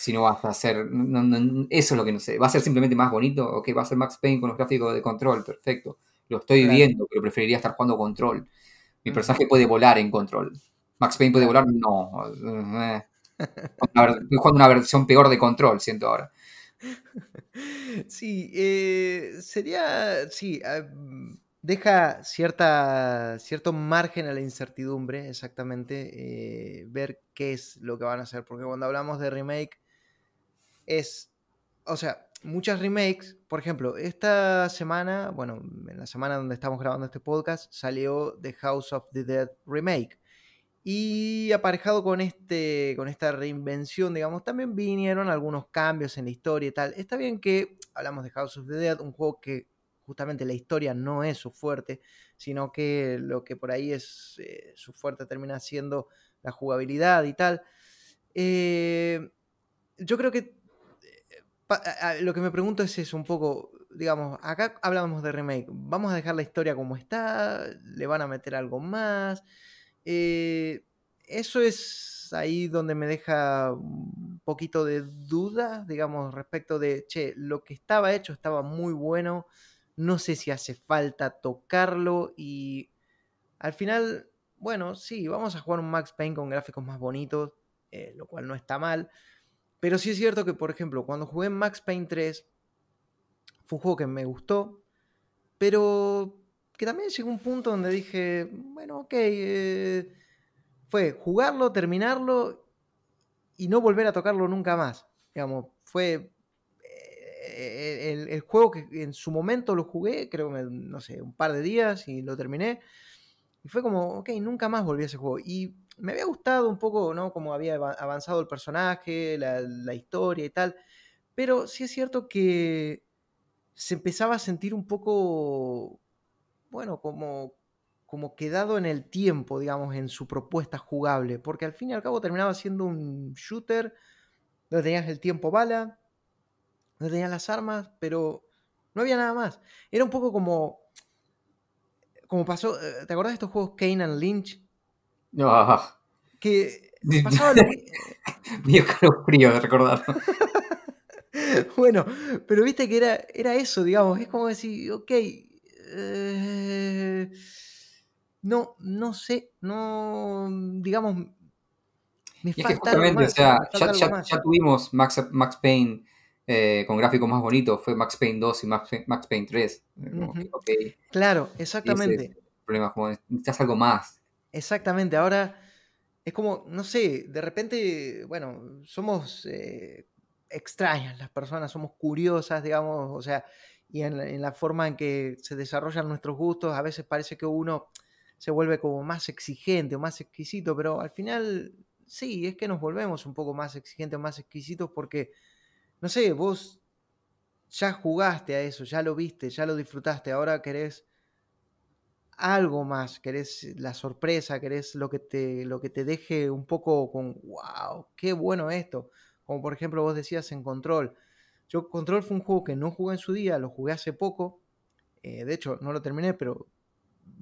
si no vas a hacer. eso es lo que no sé. ¿Va a ser simplemente más bonito? Ok, va a ser Max Payne con los gráficos de control, perfecto. Lo estoy viendo, pero preferiría estar jugando control. Mi personaje puede volar en control. Max Payne puede volar, no. Eh. Estoy jugando una versión peor de control, siento ahora. Sí, eh, sería. Sí, ah, deja cierta, cierto margen a la incertidumbre, exactamente, eh, ver qué es lo que van a hacer. Porque cuando hablamos de remake, es, o sea, muchas remakes, por ejemplo, esta semana, bueno, en la semana donde estamos grabando este podcast, salió The House of the Dead Remake. Y aparejado con, este, con esta reinvención, digamos, también vinieron algunos cambios en la historia y tal. Está bien que hablamos de House of the Dead, un juego que justamente la historia no es su fuerte, sino que lo que por ahí es eh, su fuerte termina siendo la jugabilidad y tal. Eh, yo creo que lo que me pregunto es eso, un poco, digamos, acá hablamos de remake, vamos a dejar la historia como está, le van a meter algo más. Eh, eso es ahí donde me deja un poquito de duda, digamos, respecto de, che, lo que estaba hecho estaba muy bueno, no sé si hace falta tocarlo y al final, bueno, sí, vamos a jugar un Max Payne con gráficos más bonitos, eh, lo cual no está mal Pero sí es cierto que, por ejemplo, cuando jugué Max Payne 3, fue un juego que me gustó, pero que también llegó un punto donde dije, bueno, ok, eh, fue jugarlo, terminarlo y no volver a tocarlo nunca más. Digamos, fue eh, el, juego que en su momento lo jugué, creo que, no sé, un par de días y lo terminé. Y fue como, ok, nunca más volví a ese juego. Y me había gustado un poco, ¿no? Como había avanzado el personaje, la, historia y tal. Pero sí es cierto que se empezaba a sentir un poco, bueno, como, como quedado en el tiempo, digamos, en su propuesta jugable. Porque al fin y al cabo terminaba siendo un shooter donde tenías el tiempo bala, donde tenías las armas, pero no había nada más. Era un poco como como pasó, eh, ¿te acuerdas de estos juegos Kane and Lynch? No. Que pasaba lo frío de recordarlo. bueno, pero viste que era, era eso, digamos, es como decir, ok, eh, no, no sé, no, digamos, me falta es que justamente, o sea, ya, ya, tuvimos Max, Max Payne eh, con gráficos más bonitos fue Max Payne 2 y Max, Max Payne 3. claro, exactamente. Problema, como necesitas algo más. Exactamente, ahora es como, no sé, de repente, bueno, somos eh, extrañas las personas, somos curiosas, digamos, o sea, y en, la forma en que se desarrollan nuestros gustos, a veces parece que uno se vuelve como más exigente o más exquisito, pero al final sí, es que nos volvemos un poco más exigentes, más exquisitos porque no sé, vos ya jugaste a eso, ya lo viste, ya lo disfrutaste, ahora querés algo más, querés la sorpresa, querés lo que te, lo que te deje un poco con, wow, qué bueno esto. Como por ejemplo vos decías en Control. Yo Control fue un juego que no jugué en su día, lo jugué hace poco. Eh, de hecho, no lo terminé, pero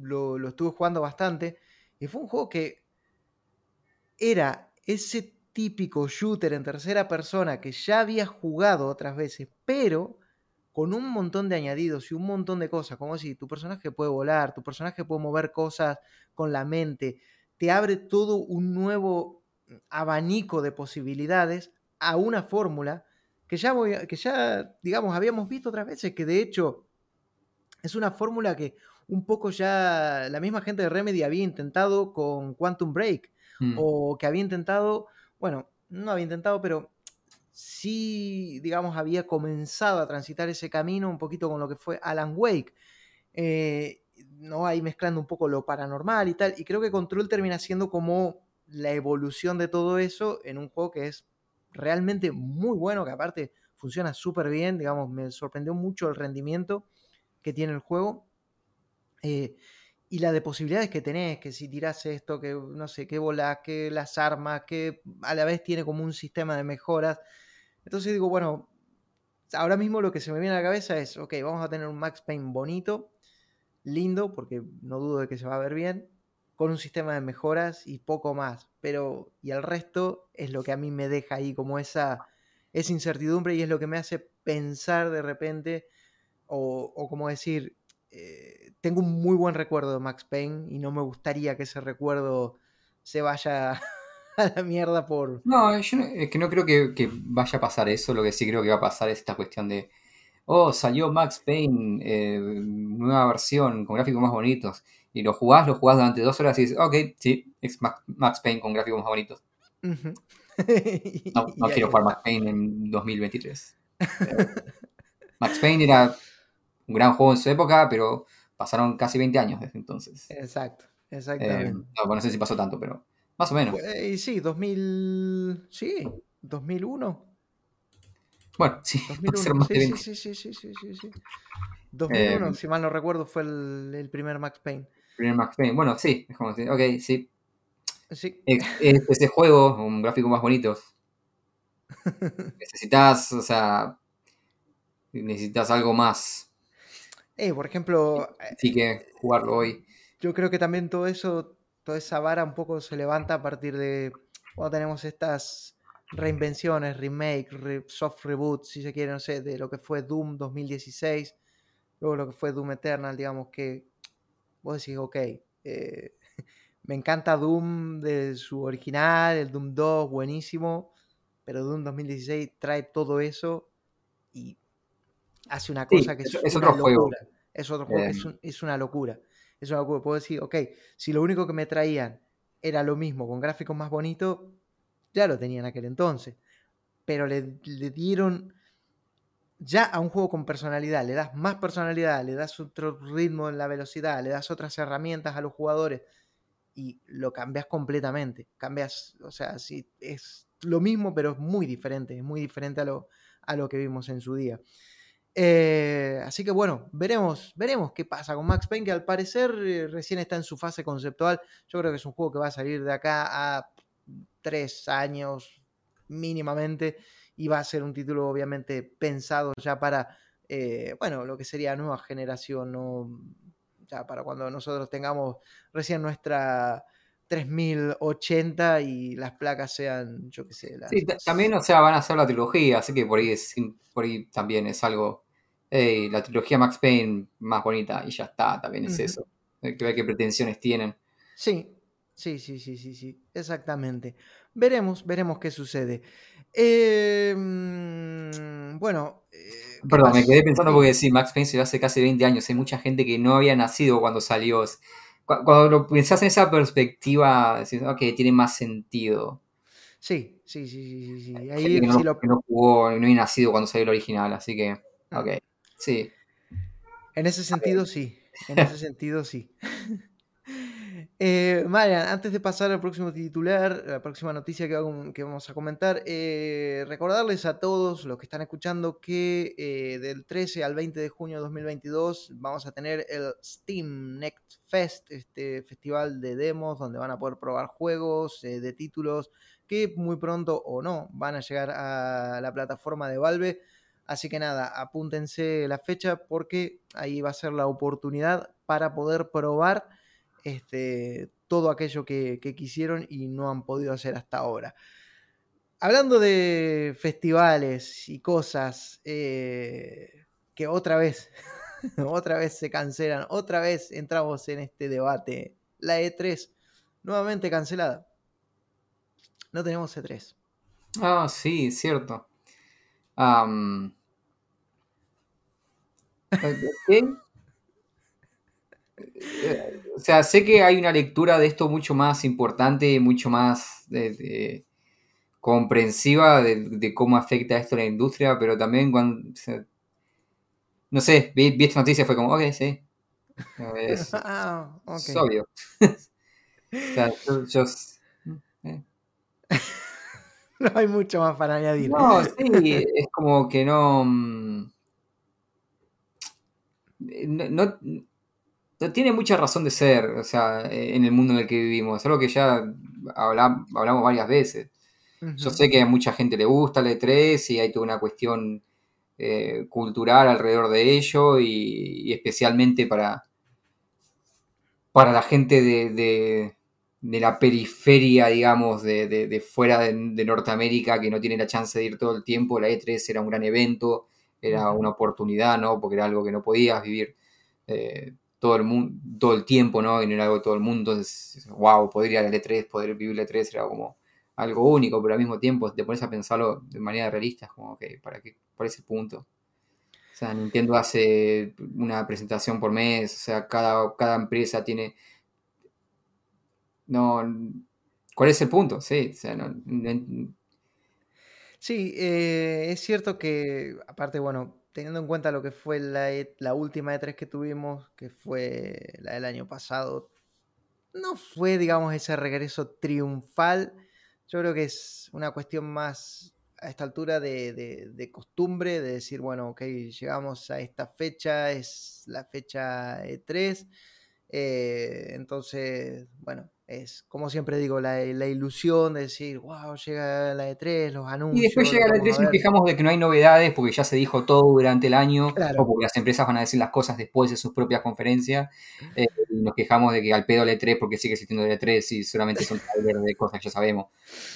lo, lo estuve jugando bastante. Y fue un juego que era ese típico shooter en tercera persona que ya había jugado otras veces, pero con un montón de añadidos y un montón de cosas, como si tu personaje puede volar, tu personaje puede mover cosas con la mente, te abre todo un nuevo abanico de posibilidades a una fórmula que ya, que ya, digamos, habíamos visto otras veces, que de hecho es una fórmula que un poco ya la misma gente de Remedy había intentado con Quantum Break, mm. o que había intentado bueno, no había intentado, pero sí, digamos, había comenzado a transitar ese camino un poquito con lo que fue Alan Wake. Eh, ¿no? Ahí mezclando un poco lo paranormal y tal. Y creo que Control termina siendo como la evolución de todo eso en un juego que es realmente muy bueno, que aparte funciona súper bien, digamos, me sorprendió mucho el rendimiento que tiene el juego. Eh, y la de posibilidades que tenés, que si tirás esto, que no sé, que volás, que las armas, que a la vez tiene como un sistema de mejoras. Entonces digo, bueno, ahora mismo lo que se me viene a la cabeza es, ok, vamos a tener un Max Payne bonito, lindo, porque no dudo de que se va a ver bien, con un sistema de mejoras y poco más. Pero, y el resto es lo que a mí me deja ahí como esa, esa incertidumbre y es lo que me hace pensar de repente, o, o como decir, eh, tengo un muy buen recuerdo de Max Payne y no me gustaría que ese recuerdo se vaya a la mierda por... No, yo es que no creo que, vaya a pasar eso, lo que sí creo que va a pasar es esta cuestión de, oh, salió Max Payne, eh, nueva versión, con gráficos más bonitos, y lo jugás, lo jugás durante dos horas y dices, ok, sí, es Max, Payne con gráficos más bonitos. no, quiero jugar Max Payne en 2023. Max Payne era un gran juego en su época, pero pasaron casi 20 años desde entonces. Exacto, exactamente. Eh, no, sé si pasó tanto, pero más o menos. Eh, sí, 2000, sí, 2001. Bueno, sí, 2001. sí, sí, sí, sí, sí, sí, sí, 2001, eh, si mal no recuerdo, fue el, primer Max Payne. Primer Max Payne, bueno, sí, es como decir, ok, sí. Sí. ese juego, un gráfico más bonito. necesitas, o sea, necesitas algo más eh, por ejemplo. Sí que jugarlo hoy. Yo creo que también todo eso, toda esa vara un poco se levanta a partir de cuando tenemos estas reinvenciones, remake, soft reboot, si se quiere, no sé, de lo que fue Doom 2016, luego lo que fue Doom Eternal, digamos que vos decís, ok, eh, me encanta Doom de su original, el Doom 2, buenísimo, pero Doom 2016 trae todo eso y hace una cosa que es, es, una otro locura. Es otro juego, es, eh. es, una locura. Es una locura. Puedo decir, ok, si lo único que me traían era lo mismo, con gráficos más bonitos, ya lo tenían en aquel entonces. Pero le, le dieron ya a un juego con personalidad, le das más personalidad, le das otro ritmo en la velocidad, le das otras herramientas a los jugadores y lo cambias completamente. Cambias, o sea, sí, es lo mismo, pero es muy diferente, es muy diferente a lo, a lo que vimos en su día. Eh, así que bueno, veremos, veremos qué pasa con Max Payne, que al parecer eh, recién está en su fase conceptual. Yo creo que es un juego que va a salir de acá a tres años mínimamente y va a ser un título obviamente pensado ya para, eh, bueno, lo que sería nueva generación, ¿no? ya para cuando nosotros tengamos recién nuestra 3080 y las placas sean, yo qué sé. Sí, también, o sea, van a hacer la trilogía, así que por ahí, es, por ahí también es algo, la trilogía Max Payne más bonita y ya está, también es eso. Hay que ver qué pretensiones tienen. Sí, sí, sí, sí, sí, sí, exactamente. Veremos, veremos qué sucede. Em, bueno. Eh, Perdón, me quedé pensando porque sí, Max Payne se hace casi 20 años. Hay mucha gente que no había nacido cuando salió. Cuando lo pensás en esa perspectiva, decís, ok, tiene más sentido. Sí, sí, sí, sí. sí. Ahí no, lo... no jugó, no había nacido cuando salió el original, así que, ah. ok, sí. En ese sentido, sí. En ese sentido, sí. Eh, Marian, antes de pasar al próximo titular, la próxima noticia que, vamos a comentar, eh, recordarles a todos los que están escuchando que eh, del 13 al 20 de junio de 2022 vamos a tener el Steam Next Fest, este festival de demos donde van a poder probar juegos de títulos que muy pronto o no van a llegar a la plataforma de Valve. Así que nada, apúntense la fecha porque ahí va a ser la oportunidad para poder probar este, todo aquello que, quisieron y no han podido hacer hasta ahora. Hablando de festivales y cosas eh, que otra vez, otra vez se cancelan, otra vez entramos en este debate. La E3, nuevamente cancelada. No tenemos E3. Ah, sí, cierto. O sea, sé que hay una lectura de esto mucho más importante, mucho más comprensiva de, cómo afecta esto a la industria, pero también cuando... no sé, vi, esta noticia fue como, ok, sí. Es, ah, obvio. o sea, yo, eh. no hay mucho más para añadir. No, sí, es como que no, mm, no, no tiene mucha razón de ser, o sea, en el mundo en el que vivimos. Es algo que ya hablamos varias veces. Yo sé que a mucha gente le gusta el E3 y hay toda una cuestión eh, cultural alrededor de ello y, especialmente para, para la gente de, la periferia, digamos, de, fuera de, Norteamérica que no tiene la chance de ir todo el tiempo. La E3 era un gran evento, era una oportunidad, ¿no? Porque era algo que no podías vivir. Eh, todo el mundo, todo el tiempo, ¿no? Y no era algo de todo el mundo, entonces, wow, poder ir al E3, poder vivir el E3 era como algo único, pero al mismo tiempo te pones a pensarlo de manera realista, es como, ok, ¿para qué? ¿Cuál es el punto? O sea, Nintendo hace una presentación por mes, o sea, cada, cada empresa tiene... No, ¿cuál es el punto? Sí, o sea, no, Sí, eh, es cierto que, aparte, bueno, teniendo en cuenta lo que fue la, e, última E3 que tuvimos, que fue la del año pasado, no fue, digamos, ese regreso triunfal. Yo creo que es una cuestión más a esta altura de, costumbre, de decir, bueno, ok, llegamos a esta fecha, es la fecha E3. Eh, entonces, bueno, es, como siempre digo, la, ilusión de decir, wow, llega la E3, los anuncios. Y después llega la E3 y nos quejamos de que no hay novedades porque ya se dijo todo durante el año, o porque las empresas van a decir las cosas después de sus propias conferencias. Eh, y nos quejamos de que al pedo la E3 porque sigue existiendo la E3 y solamente son trailers de cosas que ya sabemos.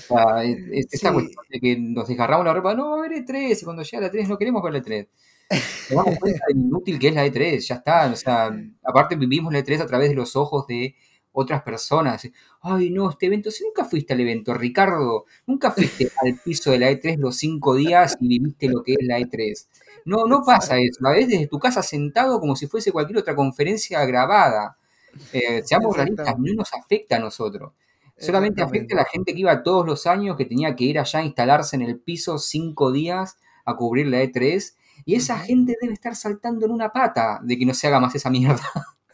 O sea, es, esta cuestión de que nos desgarramos la ropa, no va a haber E3, y cuando llega la E3 no queremos ver la E3. Nos damos cuenta de lo inútil que es la E3, ya está. O sea, aparte vivimos la E3 a través de los ojos de otras personas. Ay, no, este evento, si nunca fuiste al evento, Ricardo, nunca fuiste al piso de la E3 los cinco días y viviste lo que es la E3. No, no pasa eso. La ves desde tu casa sentado como si fuese cualquier otra conferencia grabada. Eh, seamos realistas, no nos afecta a nosotros. Solamente afecta a la gente que iba todos los años, que tenía que ir allá a instalarse en el piso cinco días a cubrir la E3. Y esa gente debe estar saltando en una pata de que no se haga más esa mierda.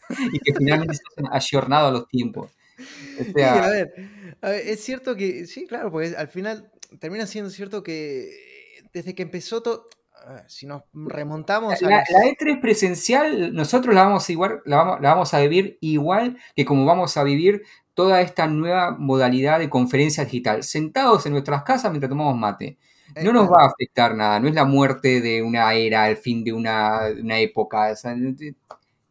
y que finalmente se hayan ayornado a los tiempos. a, ver, es cierto que, sí, claro, porque al final termina siendo cierto que desde que empezó todo, si nos remontamos a la, E3 presencial, nosotros la vamos, a igual, la, vamos, la vamos a vivir igual que como vamos a vivir toda esta nueva modalidad de conferencia digital, sentados en nuestras casas mientras tomamos mate. No nos va a afectar nada, no es la muerte de una era, el fin de una, época.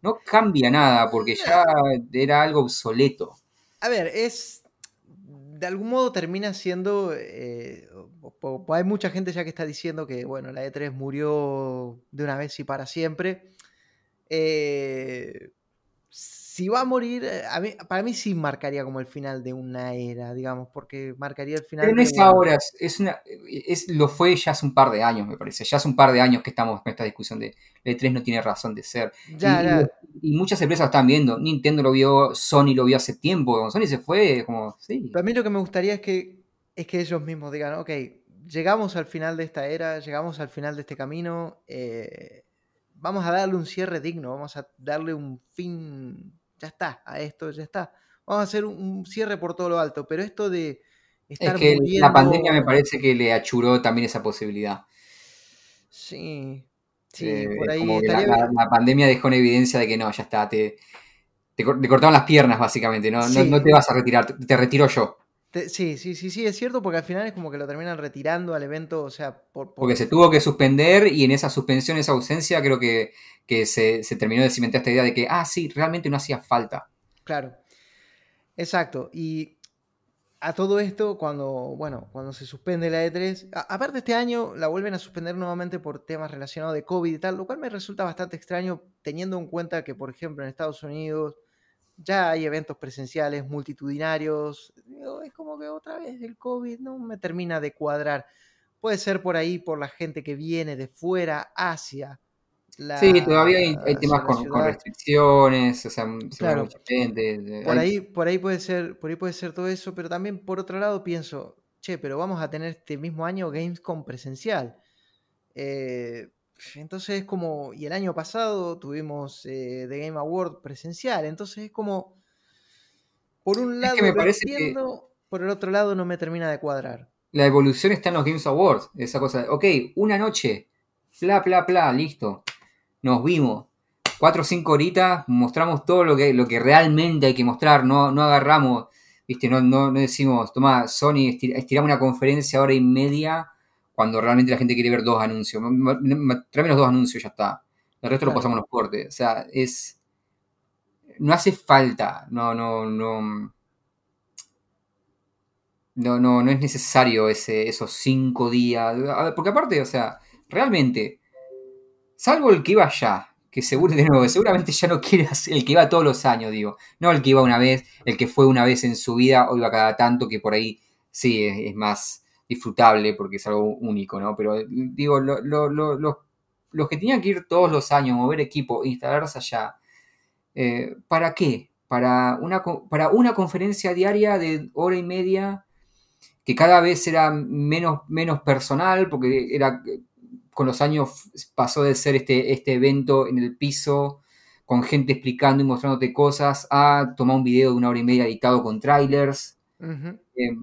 no cambia nada porque ya era algo obsoleto. A ver, es. De algún modo termina siendo. Eh, hay mucha gente ya que está diciendo que, bueno, la E3 murió de una vez y para siempre. Eh, si va a morir, eh, para mí sí marcaría como el final de una era, digamos, porque marcaría el final. Pero no es ahora, es una, es, lo fue ya hace un par de años, me parece. Ya hace un par de años que estamos con esta discusión de E3 no tiene razón de ser. y, muchas empresas están viendo. Nintendo lo vio, Sony lo vio hace tiempo. Sony se fue, como, sí. Para mí lo que me gustaría es que, es que ellos mismos digan, ok, llegamos al final de esta era, llegamos al final de este camino. Eh, vamos a darle un cierre digno, vamos a darle un fin ya está, a esto ya está. Vamos a hacer un, cierre por todo lo alto, pero esto de estar es que la pandemia me parece que le achuró también esa posibilidad. Sí, sí, eh, por ahí la, pandemia dejó en evidencia de que no, ya está, te, te, cortaron las piernas básicamente, ¿no? No, te vas a retirar, te, retiro yo. Sí, sí, sí, sí, es cierto, porque al final es como que lo terminan retirando al evento, o sea, por, Porque se tuvo que suspender y en esa suspensión, esa ausencia, creo que que se, terminó de cimentar esta idea de que, ah, sí, realmente no hacía falta. Claro, exacto. Y a todo esto, cuando, bueno, cuando se suspende la E3, aparte este año la vuelven a suspender nuevamente por temas relacionados de COVID y tal, lo cual me resulta bastante extraño teniendo en cuenta que, por ejemplo, en Estados Unidos ya hay eventos presenciales multitudinarios. es como que otra vez el COVID no me termina de cuadrar. Puede ser por ahí, por la gente que viene de fuera hacia sí, todavía hay, temas con, restricciones, o sea, mucha gente. Por, ahí, por, ahí puede ser, por ahí puede ser todo eso, pero también por otro lado pienso, che, pero vamos a tener este mismo año Gamescom presencial. Eh, entonces es como, y el año pasado tuvimos eh, The Game Award presencial, entonces es como, por un lado me parece por el otro lado no me termina de cuadrar. La evolución está en los Games Awards, esa cosa, ok, una noche, bla, bla, bla, listo nos vimos. Cuatro o cinco horitas, mostramos todo lo que, lo que realmente hay que mostrar, no, no agarramos, viste, no, no, decimos, toma, Sony, estiramos una conferencia hora y media cuando realmente la gente quiere ver dos anuncios. Tráeme los dos anuncios, ya está. El resto lo pasamos los cortes. O sea, es. No hace falta. No, no, no. No, no, no es necesario ese, esos cinco días. Porque aparte, o sea, realmente, Salvo el que iba ya, que seguro, de nuevo, seguramente ya no quiere hacer, el que iba todos los años, digo. No el que iba una vez, el que fue una vez en su vida o iba cada tanto, que por ahí sí es, más disfrutable porque es algo único, ¿no? Pero digo, los que tenían que ir todos los años, mover equipo, instalarse allá, eh, ¿para qué? Para una, para una conferencia diaria de hora y media que cada vez era menos, menos personal, porque era con los años pasó de ser este, este evento en el piso con gente explicando y mostrándote cosas a tomar un video de una hora y media editado con trailers. Eh,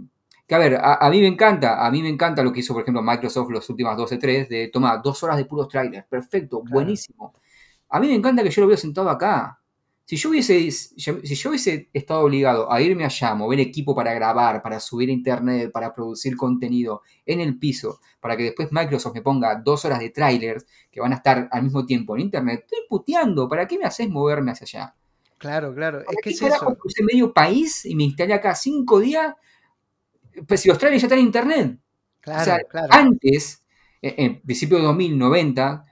que a ver, a, mí me encanta, a mí me encanta lo que hizo, por ejemplo, Microsoft los últimas 12.3 de tomar dos horas de puros trailers. Perfecto, buenísimo. A mí me encanta que yo lo veo sentado acá. Si yo, hubiese, si yo hubiese estado obligado a irme allá, mover equipo para grabar, para subir a internet, para producir contenido en el piso, para que después Microsoft me ponga dos horas de trailers que van a estar al mismo tiempo en internet, estoy puteando. ¿Para qué me haces moverme hacia allá? Claro, claro. Es que es eso. Medio país y me instalé acá cinco días. Pues si trailers ya están en internet. Claro, claro. Antes, en principio de 2090,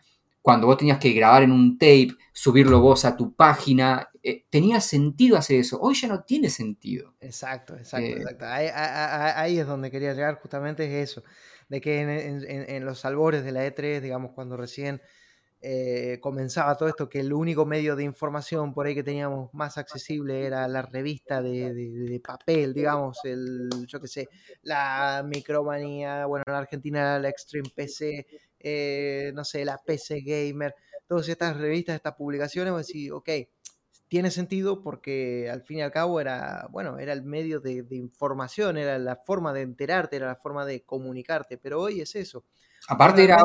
cuando vos tenías que grabar en un tape, subirlo vos a tu página, eh, tenía sentido hacer eso. Hoy ya no tiene sentido. Exacto, exacto, eh, exacto. Ahí, es donde quería llegar, justamente es eso, de que en, los albores de la E3, digamos, cuando recién eh, comenzaba todo esto, que el único medio de información por ahí que teníamos más accesible era la revista de, papel, digamos, el, yo qué sé, la Micromanía, bueno, en Argentina la Extreme PC, no sé, la PC Gamer, todas estas revistas, estas publicaciones, vos ok, tiene sentido porque al fin y al cabo era, bueno, era el medio de, información, era la forma de enterarte, era la forma de comunicarte, pero hoy es eso. Aparte era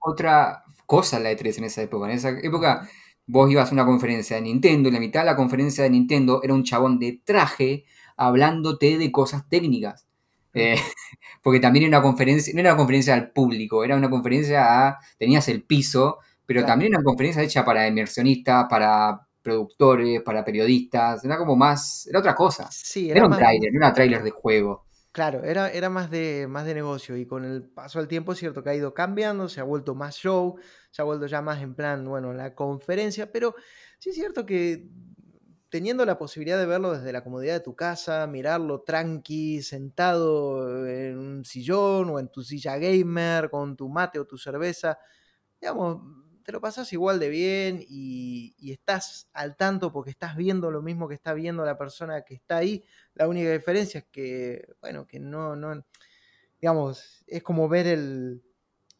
otra, cosa la E3 en esa época. En esa época vos ibas a una conferencia de Nintendo y la mitad de la conferencia de Nintendo era un chabón de traje hablándote de cosas técnicas. Eh, porque también era una conferencia, no era una conferencia al público, era una conferencia a, tenías el piso pero también una conferencia hecha para inversionistas, para productores, para periodistas, era como más, era otra cosa. Sí, era, un tráiler, no era tráiler de juego. Claro, era, era más, de, más de negocio y con el paso del tiempo es cierto que ha ido cambiando, se ha vuelto más show, se ha vuelto ya más en plan, bueno, la conferencia, pero sí es cierto que teniendo la posibilidad de verlo desde la comodidad de tu casa, mirarlo tranqui, sentado en un sillón o en tu silla gamer, con tu mate o tu cerveza, digamos, te lo pasas igual de bien y, estás al tanto porque estás viendo lo mismo que está viendo la persona que está ahí. La única diferencia es que, bueno, que no, no, digamos, es como ver el,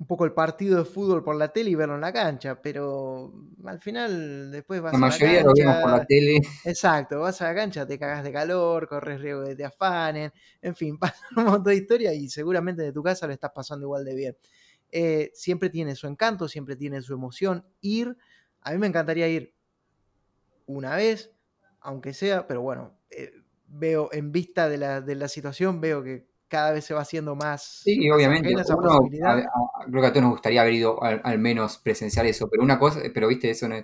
un poco el partido de fútbol por la tele y verlo en la cancha, pero al final después vas la a la mayoría lo vemos por la tele. Exacto, vas a la cancha, te cagas de calor, corres riesgo de te afanen, en fin, pasa un montón de historia y seguramente de tu casa lo estás pasando igual de bien. Eh, siempre tiene su encanto, siempre tiene su emoción. Ir, a mí me encantaría ir una vez, aunque sea, pero bueno, eh, veo en vista de la, situación, veo que cada vez se va haciendo más. Sí, obviamente. creo que a todos nos gustaría haber ido al, menos presenciar eso, pero una cosa, pero viste, eso no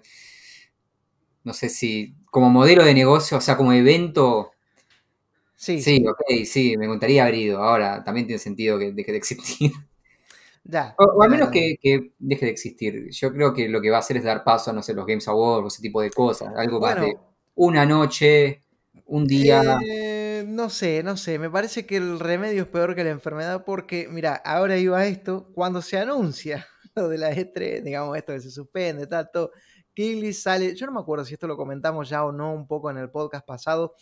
No sé si como modelo de negocio, o sea, como evento. Sí, sí, ok, sí, me gustaría haber ido. Ahora también tiene sentido que deje de existir o, al menos que, deje de existir. Yo creo que lo que va a hacer es dar paso a, no sé, los Games Awards o ese tipo de cosas. Algo más de una noche, un día. Eh, no sé, no sé. Me parece que el remedio es peor que la enfermedad porque, mira, ahora iba esto. Cuando se anuncia lo de la E3, digamos, esto que se suspende, tal, todo. Kigley sale. Yo no me acuerdo si esto lo comentamos ya o no un poco en el podcast pasado,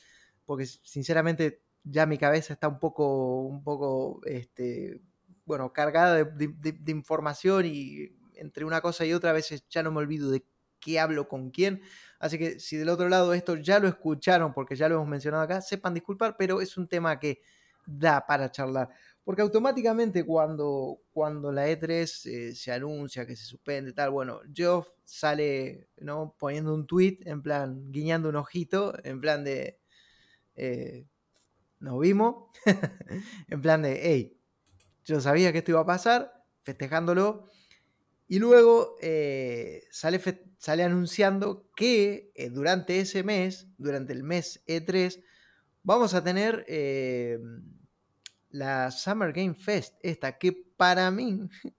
porque sinceramente ya mi cabeza está un poco, un poco, este, bueno, cargada de, información y entre una cosa y otra a veces ya no me olvido de qué hablo con quién. Así que si del otro lado esto ya lo escucharon porque ya lo hemos mencionado acá, sepan disculpar, pero es un tema que da para charlar. Porque automáticamente cuando, cuando la E3 eh, se anuncia que se suspende, tal, bueno, Geoff sale ¿no? poniendo un tweet en plan, guiñando un ojito, en plan de, eh, nos vimos, en plan de, hey, yo sabía que esto iba a pasar, festejándolo. Y luego eh, sale, sale, anunciando que eh, durante ese mes, durante el mes E3, vamos a tener eh, la Summer Game Fest, esta que para mí,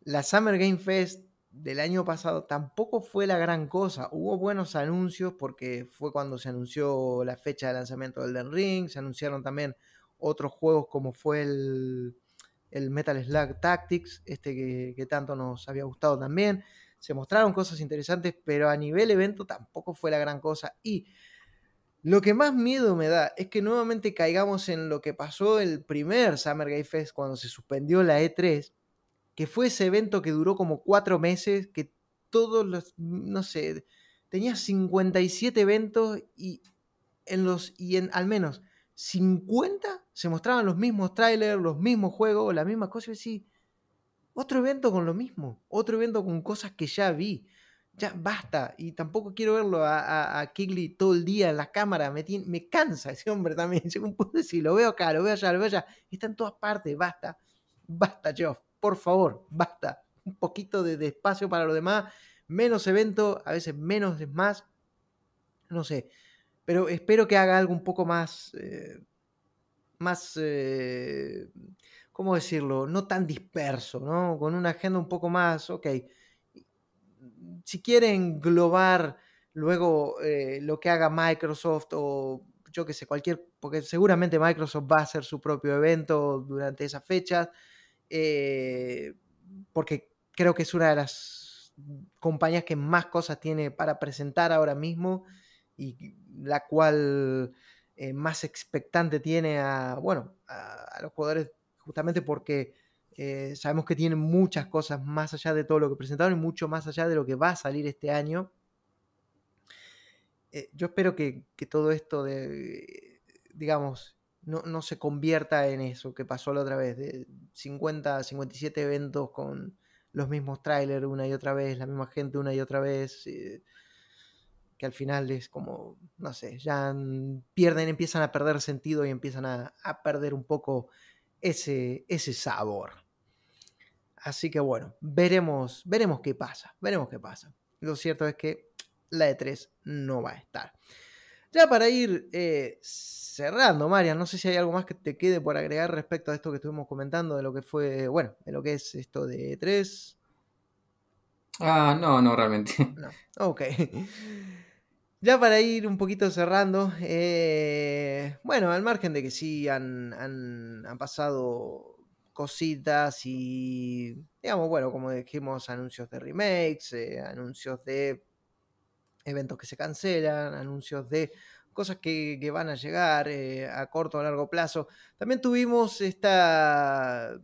la Summer Game Fest del año pasado tampoco fue la gran cosa. Hubo buenos anuncios porque fue cuando se anunció la fecha de lanzamiento del Den Ring, se anunciaron también otros juegos como fue el, Metal Slug Tactics, este que, tanto nos había gustado también. Se mostraron cosas interesantes, pero a nivel evento tampoco fue la gran cosa. Y lo que más miedo me da es que nuevamente caigamos en lo que pasó el primer Summer Game Fest cuando se suspendió la E3, que fue ese evento que duró como cuatro meses, que todos los, no sé, tenía 57 eventos y en los, y en al menos 50 se mostraban los mismos trailers, los mismos juegos, las mismas cosas. Y otro evento con lo mismo, otro evento con cosas que ya vi. Ya basta. Y tampoco quiero verlo a, a, todo el día en la cámara. Me, me cansa ese hombre también. Si lo veo acá, lo veo allá, lo veo allá. Está en todas partes. Basta. Basta, Geoff. Por favor, basta. Un poquito de, espacio para lo demás. Menos evento, a veces menos es más. No sé pero espero que haga algo un poco más, eh, más, eh, ¿cómo decirlo? No tan disperso, ¿no? Con una agenda un poco más, ok. Si quiere englobar luego lo que haga Microsoft o yo que sé, cualquier, porque seguramente Microsoft va a hacer su propio evento durante esas fechas, porque creo que es una de las compañías que más cosas tiene para presentar ahora mismo y la cual eh, más expectante tiene a, bueno, a, los jugadores justamente porque eh, sabemos que tienen muchas cosas más allá de todo lo que presentaron y mucho más allá de lo que va a salir este año. Eh, yo espero que, todo esto de, digamos, no, no, se convierta en eso que pasó la otra vez, de 50, 57 eventos con los mismos trailers una y otra vez, la misma gente una y otra vez que al final es como, no sé, ya pierden, empiezan a perder sentido y empiezan a, perder un poco ese, ese sabor. Así que bueno, veremos, veremos qué pasa, veremos qué pasa. Lo cierto es que la E3 no va a estar. Ya para ir eh, cerrando, María, no sé si hay algo más que te quede por agregar respecto a esto que estuvimos comentando, de lo que fue, bueno, de lo que es esto de E3. Ah, no, no, realmente. No. Ok. Ya para ir un poquito cerrando, eh, bueno, al margen de que sí han, han, pasado cositas y, digamos, bueno, como dijimos, anuncios de remakes, eh, anuncios de eventos que se cancelan, anuncios de cosas que, van a llegar eh, a corto o largo plazo. También tuvimos esta,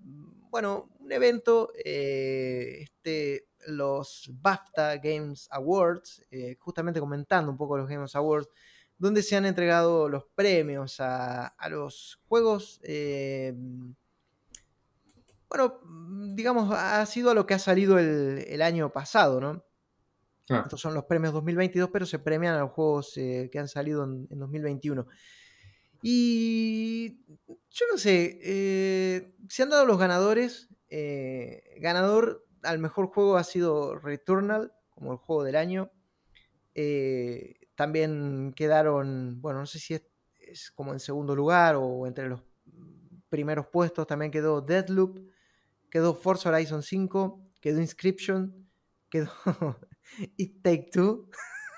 bueno, un evento, este los BAFTA Games Awards, eh, justamente comentando un poco los Games Awards, donde se han entregado los premios a, los juegos. Eh, bueno, digamos, ha sido a lo que ha salido el, año pasado, ¿no? Ah. Estos son los premios 2022, pero se premian a los juegos eh, que han salido en, 2021. Y yo no sé, se han dado los ganadores. ganador al mejor juego ha sido Returnal, como el juego del año. Eh, también quedaron, bueno, no sé si es, como en segundo lugar o entre los primeros puestos, también quedó Deadloop, quedó Forza Horizon 5, quedó Inscription, quedó It Take Two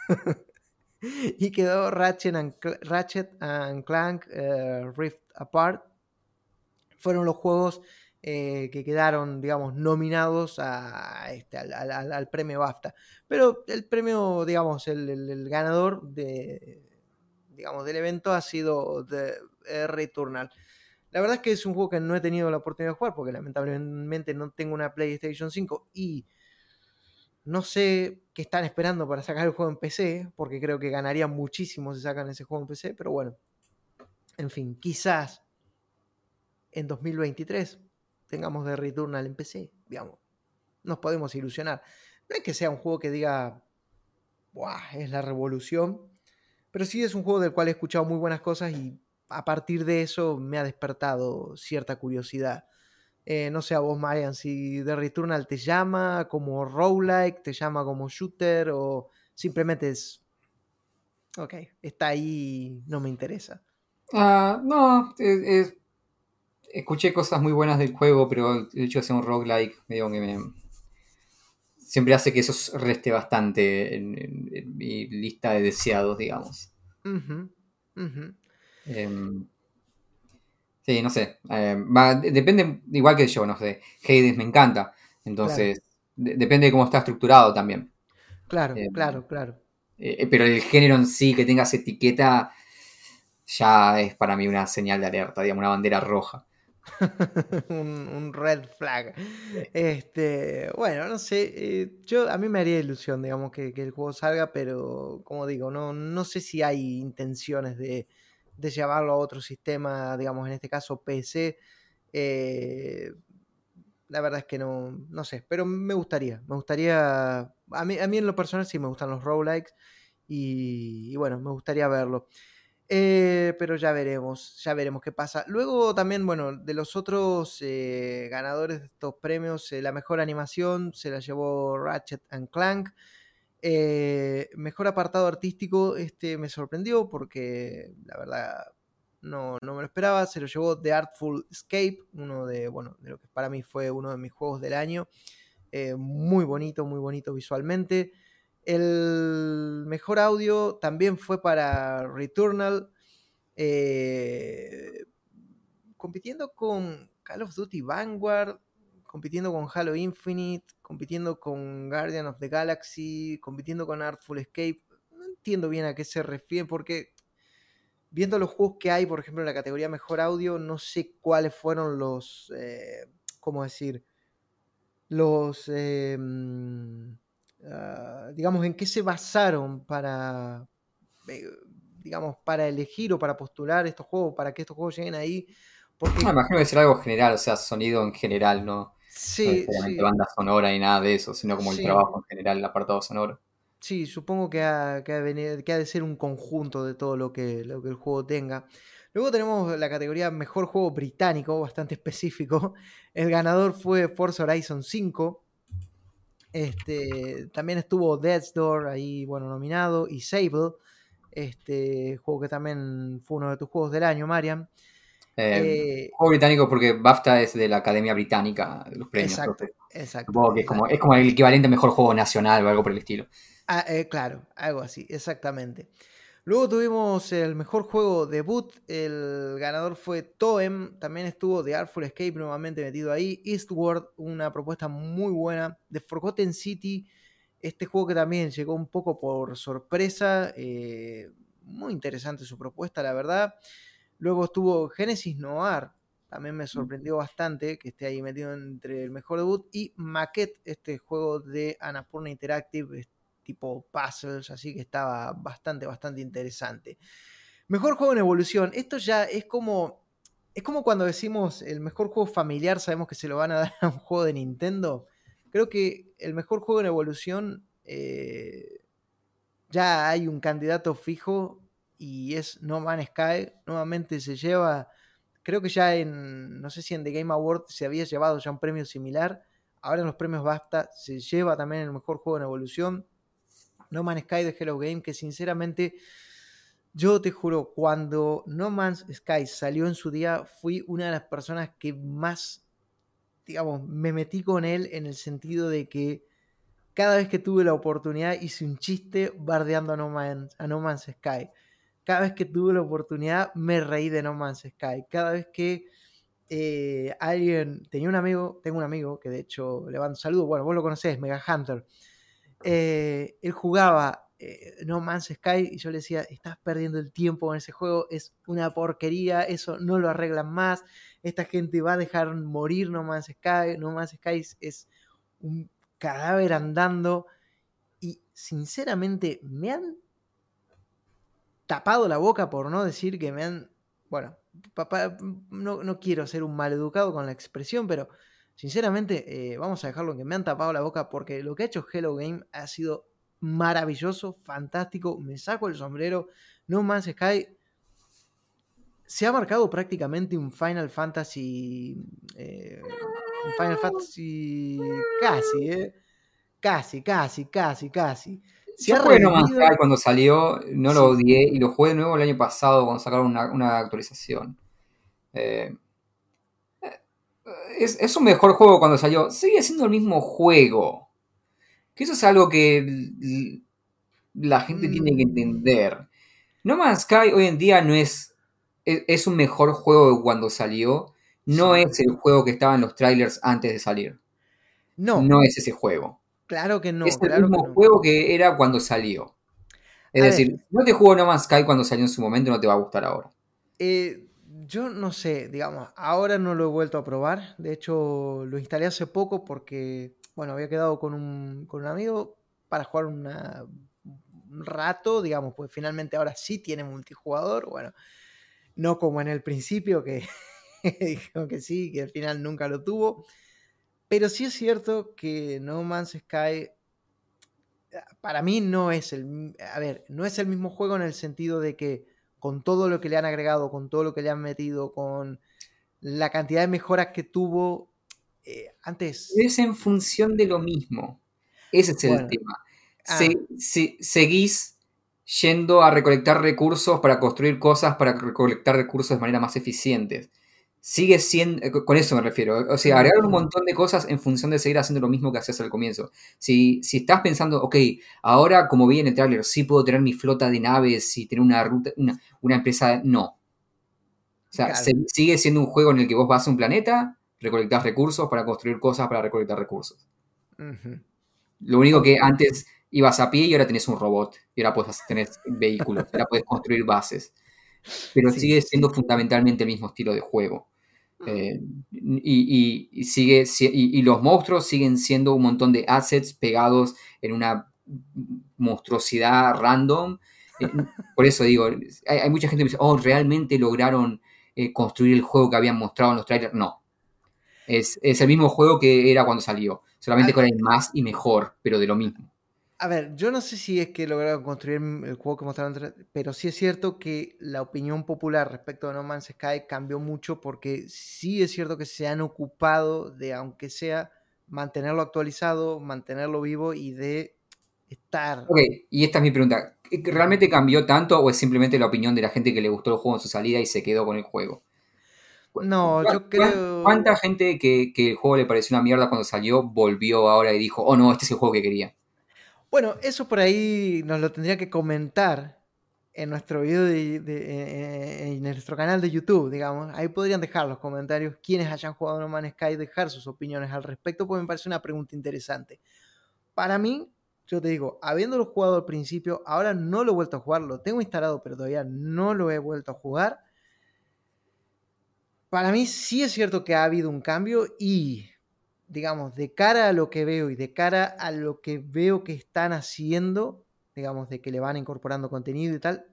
y quedó Ratchet and, Ratchet and Clank eh, Rift Apart. Fueron los juegos eh, que quedaron, digamos, nominados este, al, premio BAFTA. Pero el premio, digamos, el, ganador del evento ha sido Returnal. La verdad es que es un juego que no he tenido la oportunidad de jugar porque lamentablemente no tengo una PlayStation 5 y no sé qué están esperando para sacar el juego en PC, porque creo que ganaría muchísimo si sacan ese juego en PC, pero bueno, en fin, quizás en 2023 tengamos de Returnal en PC, digamos. Nos podemos ilusionar. No es que sea un juego que diga, ¡buah! Es la revolución. Pero sí es un juego del cual he escuchado muy buenas cosas y a partir de eso me ha despertado cierta curiosidad. Eh, no sé a vos, Marian, si The Returnal te llama como roguelike, te llama como shooter o simplemente es. Ok, está ahí, no me interesa. Ah, no, es, escuché cosas muy buenas del juego, pero el hecho de ser un roguelike medio que me, siempre hace que eso reste bastante en, mi lista de deseados, digamos. Em, sí, no sé. Em, depende, igual que yo, no sé. Hades me encanta. Entonces, depende de cómo está estructurado también. Claro, em, claro, claro. Eh, eh, pero el género en sí, que tengas etiqueta, ya es para mí una señal de alerta, digamos, una bandera roja. un, red flag. Este, bueno, no sé, eh, yo a mí me haría ilusión, digamos, que, el juego salga, pero como digo, no, no sé si hay intenciones de, llevarlo a otro sistema, digamos, en este caso PC. Eh, la verdad es que no, no sé, pero me gustaría, me gustaría, a mí, a mí en lo personal sí me gustan los roguelikes y bueno, me gustaría verlo. Eh, pero ya veremos, ya veremos qué pasa. Luego también, bueno, de los otros eh, ganadores de estos premios, eh, la mejor animación se la llevó Ratchet and Clank. mejor apartado artístico, este me sorprendió porque la verdad no, no, me lo esperaba. Se lo llevó The Artful Escape, uno de, bueno, de lo que para mí fue uno de mis juegos del año. muy bonito, muy bonito visualmente. El mejor audio también fue para Returnal, eh, compitiendo con Call of Duty Vanguard, compitiendo con Halo Infinite, compitiendo con Guardian of the Galaxy, compitiendo con Artful Escape. No entiendo bien a qué se refiere, porque viendo los juegos que hay, por ejemplo, en la categoría Mejor Audio, no sé cuáles fueron los, eh, ¿cómo decir? Los, eh, ah, digamos, en qué se basaron para, eh, digamos, para elegir o para postular estos juegos, para que estos juegos lleguen ahí. Porque... No, imagino que ser algo general, o sea, sonido en general, no, sí, no banda sonora y nada de eso, sino como el trabajo en general, el apartado sonoro. Sí, supongo que ha, que, ha de ser un conjunto de todo lo que, lo que el juego tenga. Luego tenemos la categoría Mejor Juego Británico, bastante específico. El ganador fue Forza Horizon 5. Este, también estuvo Death's Door ahí, bueno, nominado. Y Sable, este juego que también fue uno de tus juegos del año, Marian. Eh, eh, juego británico porque BAFTA es de la Academia Británica, de los premios. Exacto, exacto, es, como, es como el equivalente a mejor juego nacional o algo por el estilo. Ah, eh, claro, algo así, exactamente. Luego tuvimos el mejor juego debut. El ganador fue Toem. También estuvo The Artful Escape nuevamente metido ahí. Eastward, una propuesta muy buena. The Forgotten City, este juego que también llegó un poco por sorpresa. Eh, muy interesante su propuesta, la verdad. Luego estuvo Genesis Noir. También me sorprendió bastante que esté ahí metido entre el mejor debut. Y Maquette, este juego de Annapurna Interactive tipo puzzles, así que estaba bastante, bastante interesante. Mejor juego en evolución. Esto ya es como. Es como cuando decimos el mejor juego familiar, sabemos que se lo van a dar a un juego de Nintendo. Creo que el mejor juego en evolución. Eh, ya hay un candidato fijo y es No Man's Sky. Nuevamente se lleva. Creo que ya en. No sé si en The Game Award se había llevado ya un premio similar. Ahora en los premios BAFTA se lleva también el mejor juego en evolución. No Man's Sky de Hello Game, que sinceramente yo te juro, cuando No Man's Sky salió en su día, fui una de las personas que más, digamos, me metí con él en el sentido de que cada vez que tuve la oportunidad hice un chiste bardeando a No Man's, a no Man's Sky. Cada vez que tuve la oportunidad me reí de No Man's Sky. Cada vez que eh, alguien, tenía un amigo, tengo un amigo que de hecho le mando un saludo, bueno, vos lo conocés, Mega Hunter. Eh, él jugaba eh, No Man's Sky y yo le decía, estás perdiendo el tiempo en ese juego, es una porquería, eso no lo arreglan más, esta gente va a dejar morir No Man's Sky, No Man's Sky es un cadáver andando y sinceramente me han tapado la boca por no decir que me han, bueno, papá, no, no quiero ser un maleducado con la expresión, pero Sinceramente, eh, vamos a dejarlo que me han tapado la boca porque lo que ha hecho Hello Game ha sido maravilloso, fantástico. Me saco el sombrero. No Man's Sky se ha marcado prácticamente un Final Fantasy. Eh, un Final Fantasy. Casi, ¿eh? Casi, casi, casi, casi. Yo jugué No Man's Sky cuando salió, no lo odié y lo jugué de nuevo el año pasado cuando sacaron una, una actualización. Eh, es, un mejor juego cuando salió. Sigue siendo el mismo juego. Que eso es algo que la gente tiene que mm. entender. No Man's Sky hoy en día no es, es, un mejor juego que cuando salió. No es el juego que estaba en los trailers antes de salir. No. No es ese juego. Claro que no. Es el mismo juego que era cuando salió. Es decir, no te jugó No Man's Sky cuando salió en su momento, no te va a gustar ahora. Eh, yo no sé, digamos, ahora no lo he vuelto a probar. De hecho, lo instalé hace poco porque, bueno, había quedado con un, con un amigo para jugar un rato, digamos, pues finalmente ahora sí tiene multijugador. Bueno, no como en el principio que dijeron que sí, que al final nunca lo tuvo. Pero sí es cierto que No Man's Sky para mí no es el, a ver, no es el mismo juego en el sentido de que con todo lo que le han agregado, con todo lo que le han metido, con la cantidad de mejoras que tuvo eh, antes. Es en función de lo mismo. Ese es el tema. Ah. seguís yendo a recolectar recursos para construir cosas, para recolectar recursos de manera más eficiente. Sigue siendo, eh, con eso me refiero, o sea, agregar un montón de cosas en función de seguir haciendo lo mismo que hacías al comienzo. Si, si estás pensando, ok, ahora como vi en el trailer, sí puedo tener mi flota de naves y tener una ruta, una, empresa, no. O sea, sigue siendo un juego en el que vos vas a un planeta, recolectás recursos para construir cosas para recolectar recursos. Lo único que antes ibas a pie y ahora tenés un robot, y ahora puedes tener vehículos, ahora puedes construir bases. Pero sigue siendo fundamentalmente el mismo estilo de juego. Eh, y, sigue, y, los monstruos siguen siendo un montón de assets pegados en una monstruosidad random. Eh, por eso digo, hay, mucha gente que dice, oh, ¿realmente lograron eh, construir el juego que habían mostrado en los trailers? No. Es, el mismo juego que era cuando salió, solamente con el más y mejor, pero de lo mismo. A ver, yo no sé si es que lograron construir el juego que mostraron, pero sí es cierto que la opinión popular respecto de No Man's Sky cambió mucho porque sí es cierto que se han ocupado de, aunque sea, mantenerlo actualizado, mantenerlo vivo y de estar. Ok, y esta es mi pregunta. ¿Realmente cambió tanto o es simplemente la opinión de la gente que le gustó el juego en su salida y se quedó con el juego? No, yo creo. ¿Cuánta gente que, que el juego le pareció una mierda cuando salió volvió ahora y dijo, oh no, este es el juego que quería? Bueno, eso por ahí nos lo tendría que comentar en nuestro video de, en nuestro canal de YouTube, digamos. Ahí podrían dejar los comentarios quienes hayan jugado No Man's Sky, dejar sus opiniones al respecto, porque me parece una pregunta interesante. Para mí, yo te digo, habiéndolo jugado al principio, ahora no lo he vuelto a jugar, lo tengo instalado, pero todavía no lo he vuelto a jugar. Para mí sí es cierto que ha habido un cambio y digamos, de cara a lo que veo y de cara a lo que veo que están haciendo, digamos, de que le van incorporando contenido y tal,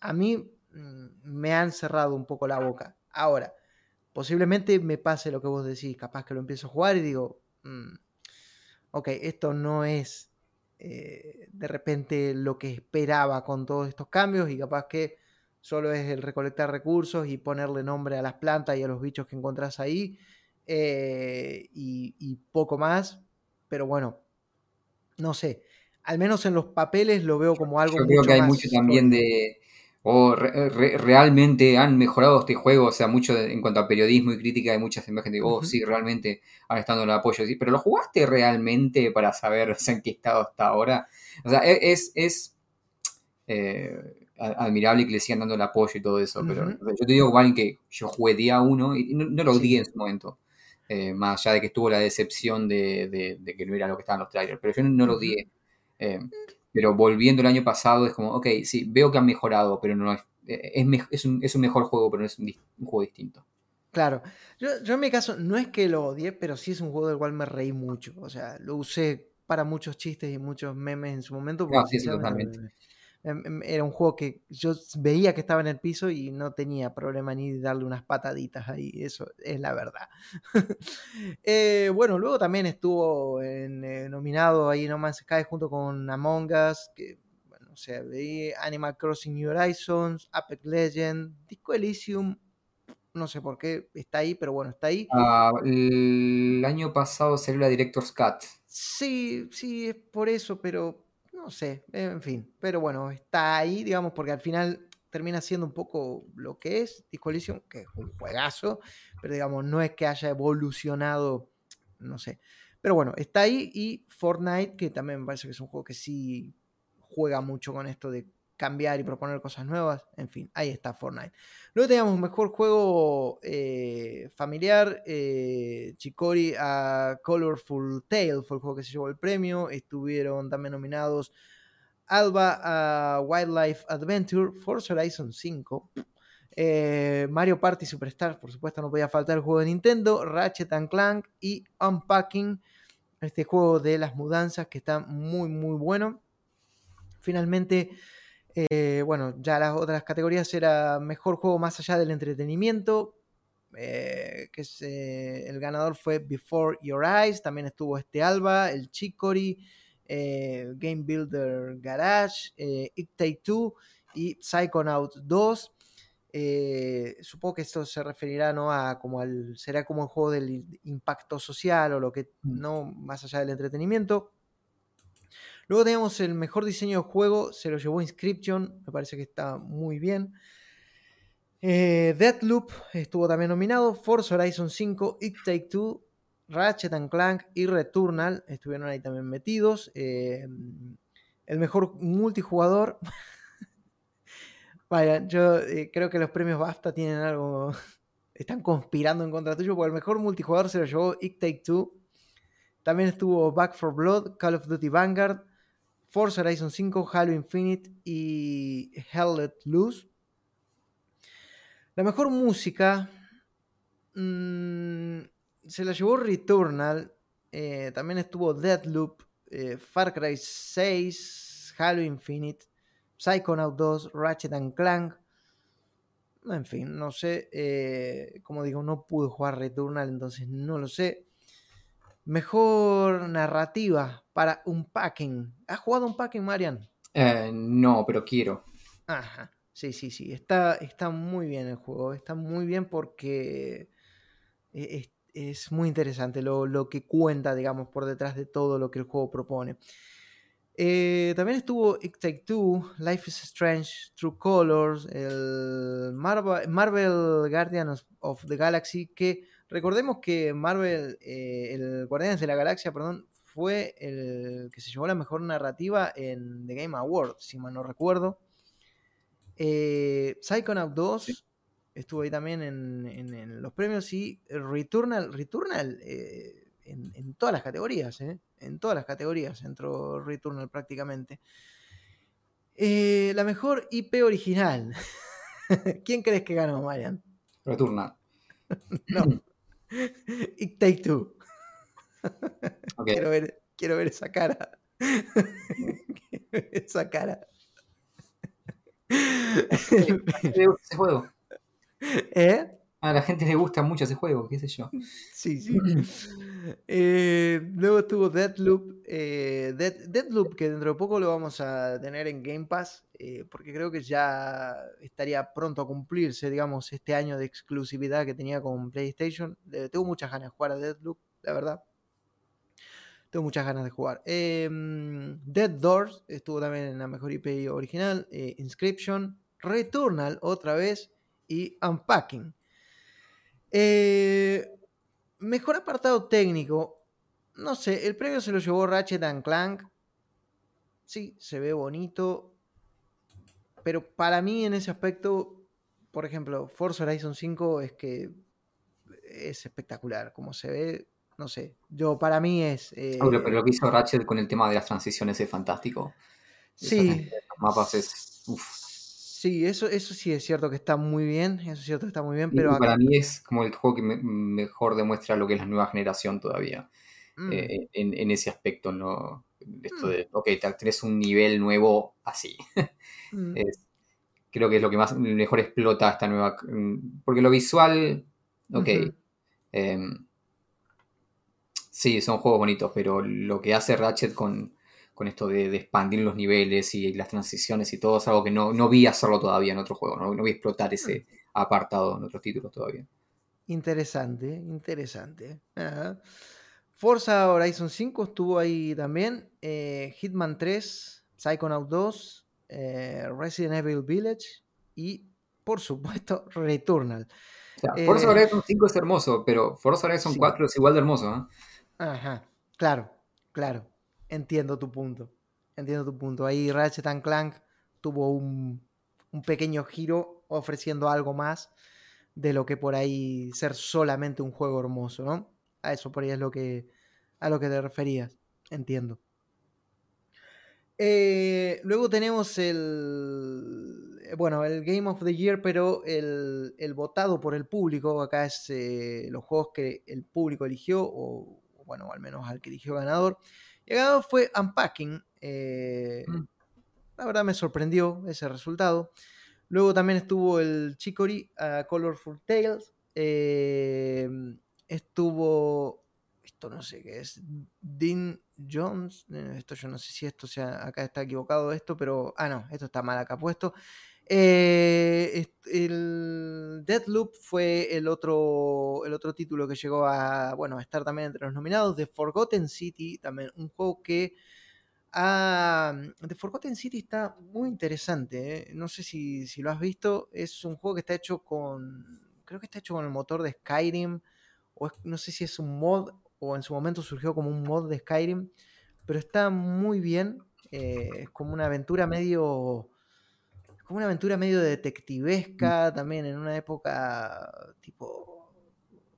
a mí mm, me han cerrado un poco la boca. Ahora, posiblemente me pase lo que vos decís, capaz que lo empiezo a jugar y digo, mm, ok, esto no es eh, de repente lo que esperaba con todos estos cambios y capaz que solo es el recolectar recursos y ponerle nombre a las plantas y a los bichos que encontrás ahí eh, y, poco más, pero bueno, no sé, al menos en los papeles lo veo como algo... Yo creo que hay mucho también de... O realmente han mejorado este juego, o sea, mucho en cuanto a periodismo y crítica, hay muchas imágenes de, oh, sí, realmente han estado en el apoyo, sí, pero ¿lo jugaste realmente para saber en qué estado está ahora? O sea, e, es, es eh, admirable que le sigan dando el apoyo y todo eso, pero yo te digo, Valen, que yo jugué día uno y no, lo di en su momento. Eh, más allá de que estuvo la decepción de, que no era lo que estaban los trailers, pero yo no, lo dije. Eh, pero volviendo el año pasado es como, ok, sí, veo que han mejorado, pero no es, eh, es, un, es un, mejor juego, pero no es un, juego distinto. Claro, yo, yo, en mi caso no es que lo odie, pero sí es un juego del cual me reí mucho. O sea, lo usé para muchos chistes y muchos memes en su momento. No, sí, sí, totalmente. Era un juego que yo veía que estaba en el piso y no tenía problema ni de darle unas pataditas ahí, eso es la verdad. Eh, bueno, luego también estuvo en, eh, nominado ahí No Man's Sky junto con Among Us, que, bueno, o sea, Animal Crossing New Horizons, Apex Legend, Disco Elysium, no sé por qué está ahí, pero bueno, está ahí. Ah, el año pasado salió la Director's Cut. Sí, sí, es por eso, pero no sé, en fin. Pero bueno, está ahí, digamos, porque al final termina siendo un poco lo que es Disco que es un juegazo, pero digamos, no es que haya evolucionado, no sé. Pero bueno, está ahí y Fortnite, que también me parece que es un juego que sí juega mucho con esto de cambiar y proponer cosas nuevas. En fin, ahí está Fortnite. Luego teníamos mejor juego eh, familiar. Eh, Chicori a Colorful Tale fue el juego que se llevó el premio. Estuvieron también nominados Alba a Wildlife Adventure, Forza Horizon 5. Eh, Mario Party Superstar, por supuesto, no podía faltar el juego de Nintendo, Ratchet and Clank y Unpacking, este juego de las mudanzas que está muy, muy bueno. Finalmente, eh, bueno, ya las otras categorías era mejor juego más allá del entretenimiento, eh, que eh, el ganador fue Before Your Eyes, también estuvo este Alba, el Chicory, Game Builder Garage, It Take Two y Psychonaut 2. supongo que esto se referirá ¿no? a como al será como el juego del impacto social o lo que mm. no más allá del entretenimiento Luego tenemos el mejor diseño de juego, se lo llevó Inscription, me parece que está muy bien. Eh, Deathloop estuvo también nominado. Forza Horizon 5, It Take Two, Ratchet and Clank y Returnal estuvieron ahí también metidos. Eh, el mejor multijugador. Vaya, yo eh, creo que los premios BAFTA tienen algo. Están conspirando en contra tuyo, porque el mejor multijugador se lo llevó It Take Two. También estuvo Back for Blood, Call of Duty Vanguard, Forza Horizon 5, Halo Infinite y Hell Let Loose. La mejor música mmm, se la llevó Returnal. Eh, también estuvo Deadloop, eh, Far Cry 6, Halo Infinite, Psychonaut 2, Ratchet and Clank. En fin, no sé. Eh, como digo, no pude jugar Returnal, entonces no lo sé. Mejor narrativa para un packing. ¿Has jugado un packing, Marian? no, pero quiero. Ajá. Sí, sí, sí. Está, está muy bien el juego. Está muy bien porque es, es muy interesante lo, lo, que cuenta, digamos, por detrás de todo lo que el juego propone. Eh, también estuvo It Take Two, Life is Strange, True Colors, el Marvel, Marvel Guardians of the Galaxy, que recordemos que Marvel, eh, el Guardianes de la Galaxia, perdón, fue el que se llevó la mejor narrativa en The Game Awards, si mal no recuerdo. Eh, Psychonaut 2 estuvo ahí también en, los premios y Returnal, Returnal eh, en, todas las categorías, eh, en todas las categorías entró Returnal prácticamente. Eh, la mejor IP original. ¿Quién crees que ganó, Marian? Returnal. no. It Take Two. Quiero, ver, quiero ver esa cara. esa cara. ese juego. ¿Eh? A la gente le gusta mucho ese juego, qué sé yo. Sí, sí. Eh, luego estuvo Deadloop. Eh, Deadloop, que dentro de poco lo vamos a tener en Game Pass, eh, porque creo que ya estaría pronto a cumplirse, digamos, este año de exclusividad que tenía con PlayStation. tengo muchas ganas de jugar a Deadloop, la verdad. Tengo muchas ganas de jugar. Em, Dead Doors estuvo también en la mejor IP original. Inscription. Returnal, otra vez y Unpacking. Eh, mejor apartado técnico. No sé, el premio se lo llevó Ratchet and Clank. Sí, se ve bonito. Pero para mí en ese aspecto, por ejemplo, Forza Horizon 5 es que es espectacular. Como se ve, no sé. Yo, para mí es. Eh, pero lo que hizo Ratchet con el tema de las transiciones es fantástico. Sí. Los mapas es. Sí, eso, eso sí es cierto que está muy bien, eso es cierto que está muy bien, pero... para mí es como el juego que mejor demuestra lo que es la nueva generación todavía, mm. eh, en, ese aspecto, ¿no? Esto mm. de, ok, tenés un nivel nuevo así. Mm. creo que es lo que más mejor explota esta nueva... Porque lo visual, ok. Em, sí, son juegos bonitos, pero lo que hace Ratchet con con esto de, expandir los niveles y las transiciones y todo, es algo que no, no vi hacerlo todavía en otro juego, no, no vi explotar ese mm. apartado en otros títulos todavía. Interesante, interesante. Forza Horizon 5 estuvo ahí también, eh, Hitman 3, Psychonaut 2, eh, Resident Evil Village y, por supuesto, Returnal. Forza eh, Horizon 5 es hermoso, pero Forza Horizon 4 es igual de hermoso. Ajá, claro, claro. Entiendo tu punto. Entiendo tu punto. Ahí Ratchet Clank tuvo un, pequeño giro ofreciendo algo más de lo que por ahí ser solamente un juego hermoso, ¿no? A eso por ahí es lo que, a lo que te referías. Entiendo. Eh, luego tenemos el. Bueno, el Game of the Year, pero el, votado por el público. Acá es eh, los juegos que el público eligió, o bueno, al menos al que eligió ganador. El ganador fue Unpacking. Eh, mm. La verdad me sorprendió ese resultado. Luego también estuvo el Chicory Colorful Tales. Eh, estuvo. Esto no sé qué es. Dean Jones. Eh, esto yo no sé si esto sea. Acá está equivocado esto, pero. Ah, no, esto está mal acá puesto. Eh, el Deadloop fue el otro, el otro título que llegó a, bueno, a estar también entre los nominados. The Forgotten City, también un juego que Ah, The Forgotten City está muy interesante. ¿eh? No sé si, lo has visto. Es un juego que está hecho con. Creo que está hecho con el motor de Skyrim. O no sé si es un mod. O en su momento surgió como un mod de Skyrim. Pero está muy bien. Eh, es como una aventura medio. Como una aventura medio detectivesca. También en una época tipo.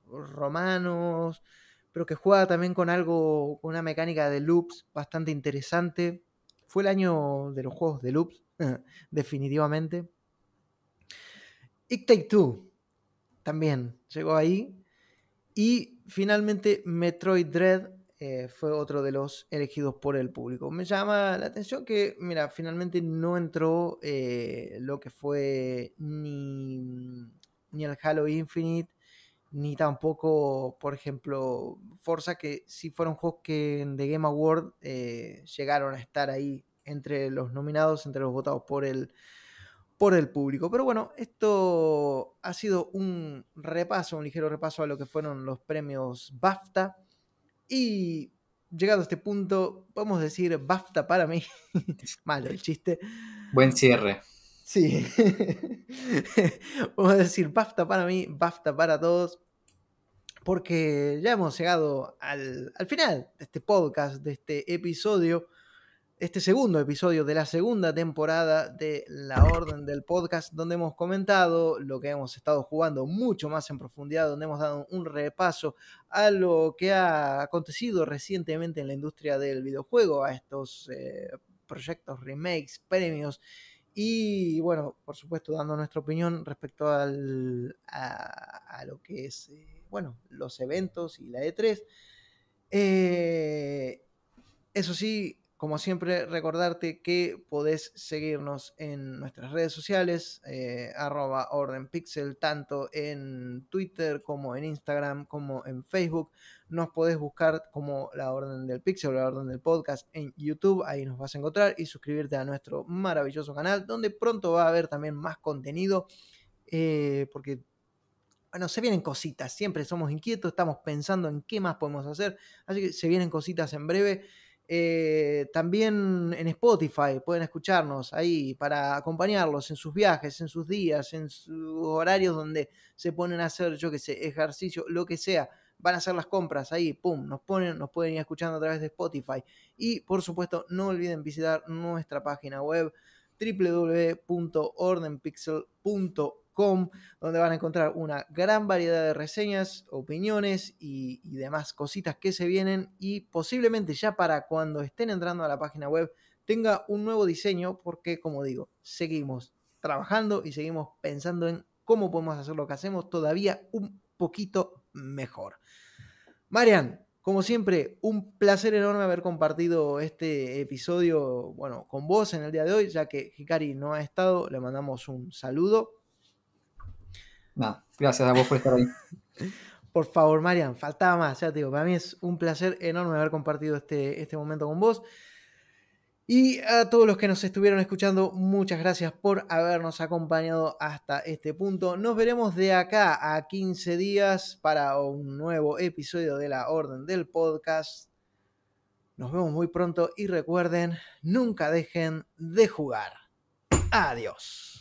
romanos pero que juega también con algo, con una mecánica de loops bastante interesante. Fue el año de los juegos de loops, definitivamente. It Take Two también llegó ahí. Y finalmente Metroid Dread eh, fue otro de los elegidos por el público. Me llama la atención que, mira, finalmente no entró eh, lo que fue ni, ni el Halo Infinite ni tampoco, por ejemplo, Forza, que sí fueron juegos que en The Game Award eh, llegaron a estar ahí entre los nominados, entre los votados por el, por el público. Pero bueno, esto ha sido un repaso, un ligero repaso a lo que fueron los premios BAFTA. Y llegado a este punto, podemos decir BAFTA para mí. Malo el chiste. Buen cierre. Sí. Vamos a decir BAFTA para mí, BAFTA para todos porque ya hemos llegado al, final de este podcast, de este episodio, este segundo episodio de la segunda temporada de La Orden del Podcast, donde hemos comentado lo que hemos estado jugando mucho más en profundidad, donde hemos dado un repaso a lo que ha acontecido recientemente en la industria del videojuego, a estos eh, proyectos, remakes, premios y bueno, por supuesto, dando nuestra opinión respecto al, a, lo que es, eh, bueno, los eventos y la E3. Eh, eso sí, como siempre, recordarte que podés seguirnos en nuestras redes sociales, eh, arroba ordenpixel, tanto en Twitter como en Instagram, como en Facebook. Nos podés buscar como la orden del pixel, la orden del podcast en YouTube, ahí nos vas a encontrar y suscribirte a nuestro maravilloso canal, donde pronto va a haber también más contenido, eh, porque bueno, se vienen cositas, siempre somos inquietos, estamos pensando en qué más podemos hacer, así que se vienen cositas en breve. Eh, también en Spotify pueden escucharnos ahí para acompañarlos en sus viajes, en sus días, en sus horarios donde se ponen a hacer, yo que sé, ejercicio, lo que sea. Van a hacer las compras ahí, pum, nos ponen, nos pueden ir escuchando a través de Spotify. Y por supuesto, no olviden visitar nuestra página web donde van a encontrar una gran variedad de reseñas, opiniones y, demás cositas que se vienen y posiblemente ya para cuando estén entrando a la página web tenga un nuevo diseño porque como digo, seguimos trabajando y seguimos pensando en cómo podemos hacer lo que hacemos todavía un poquito mejor. Marian, como siempre, un placer enorme haber compartido este episodio, bueno, con vos en el día de hoy, ya que Hikari no ha estado, le mandamos un saludo no, gracias a vos por estar ahí. Por favor, Marian, faltaba más, ya te digo, para mí es un placer enorme haber compartido este, este momento con vos. Y a todos los que nos estuvieron escuchando, muchas gracias por habernos acompañado hasta este punto. Nos veremos de acá a 15 días para un nuevo episodio de la Orden del Podcast. Nos vemos muy pronto y recuerden, nunca dejen de jugar. Adiós.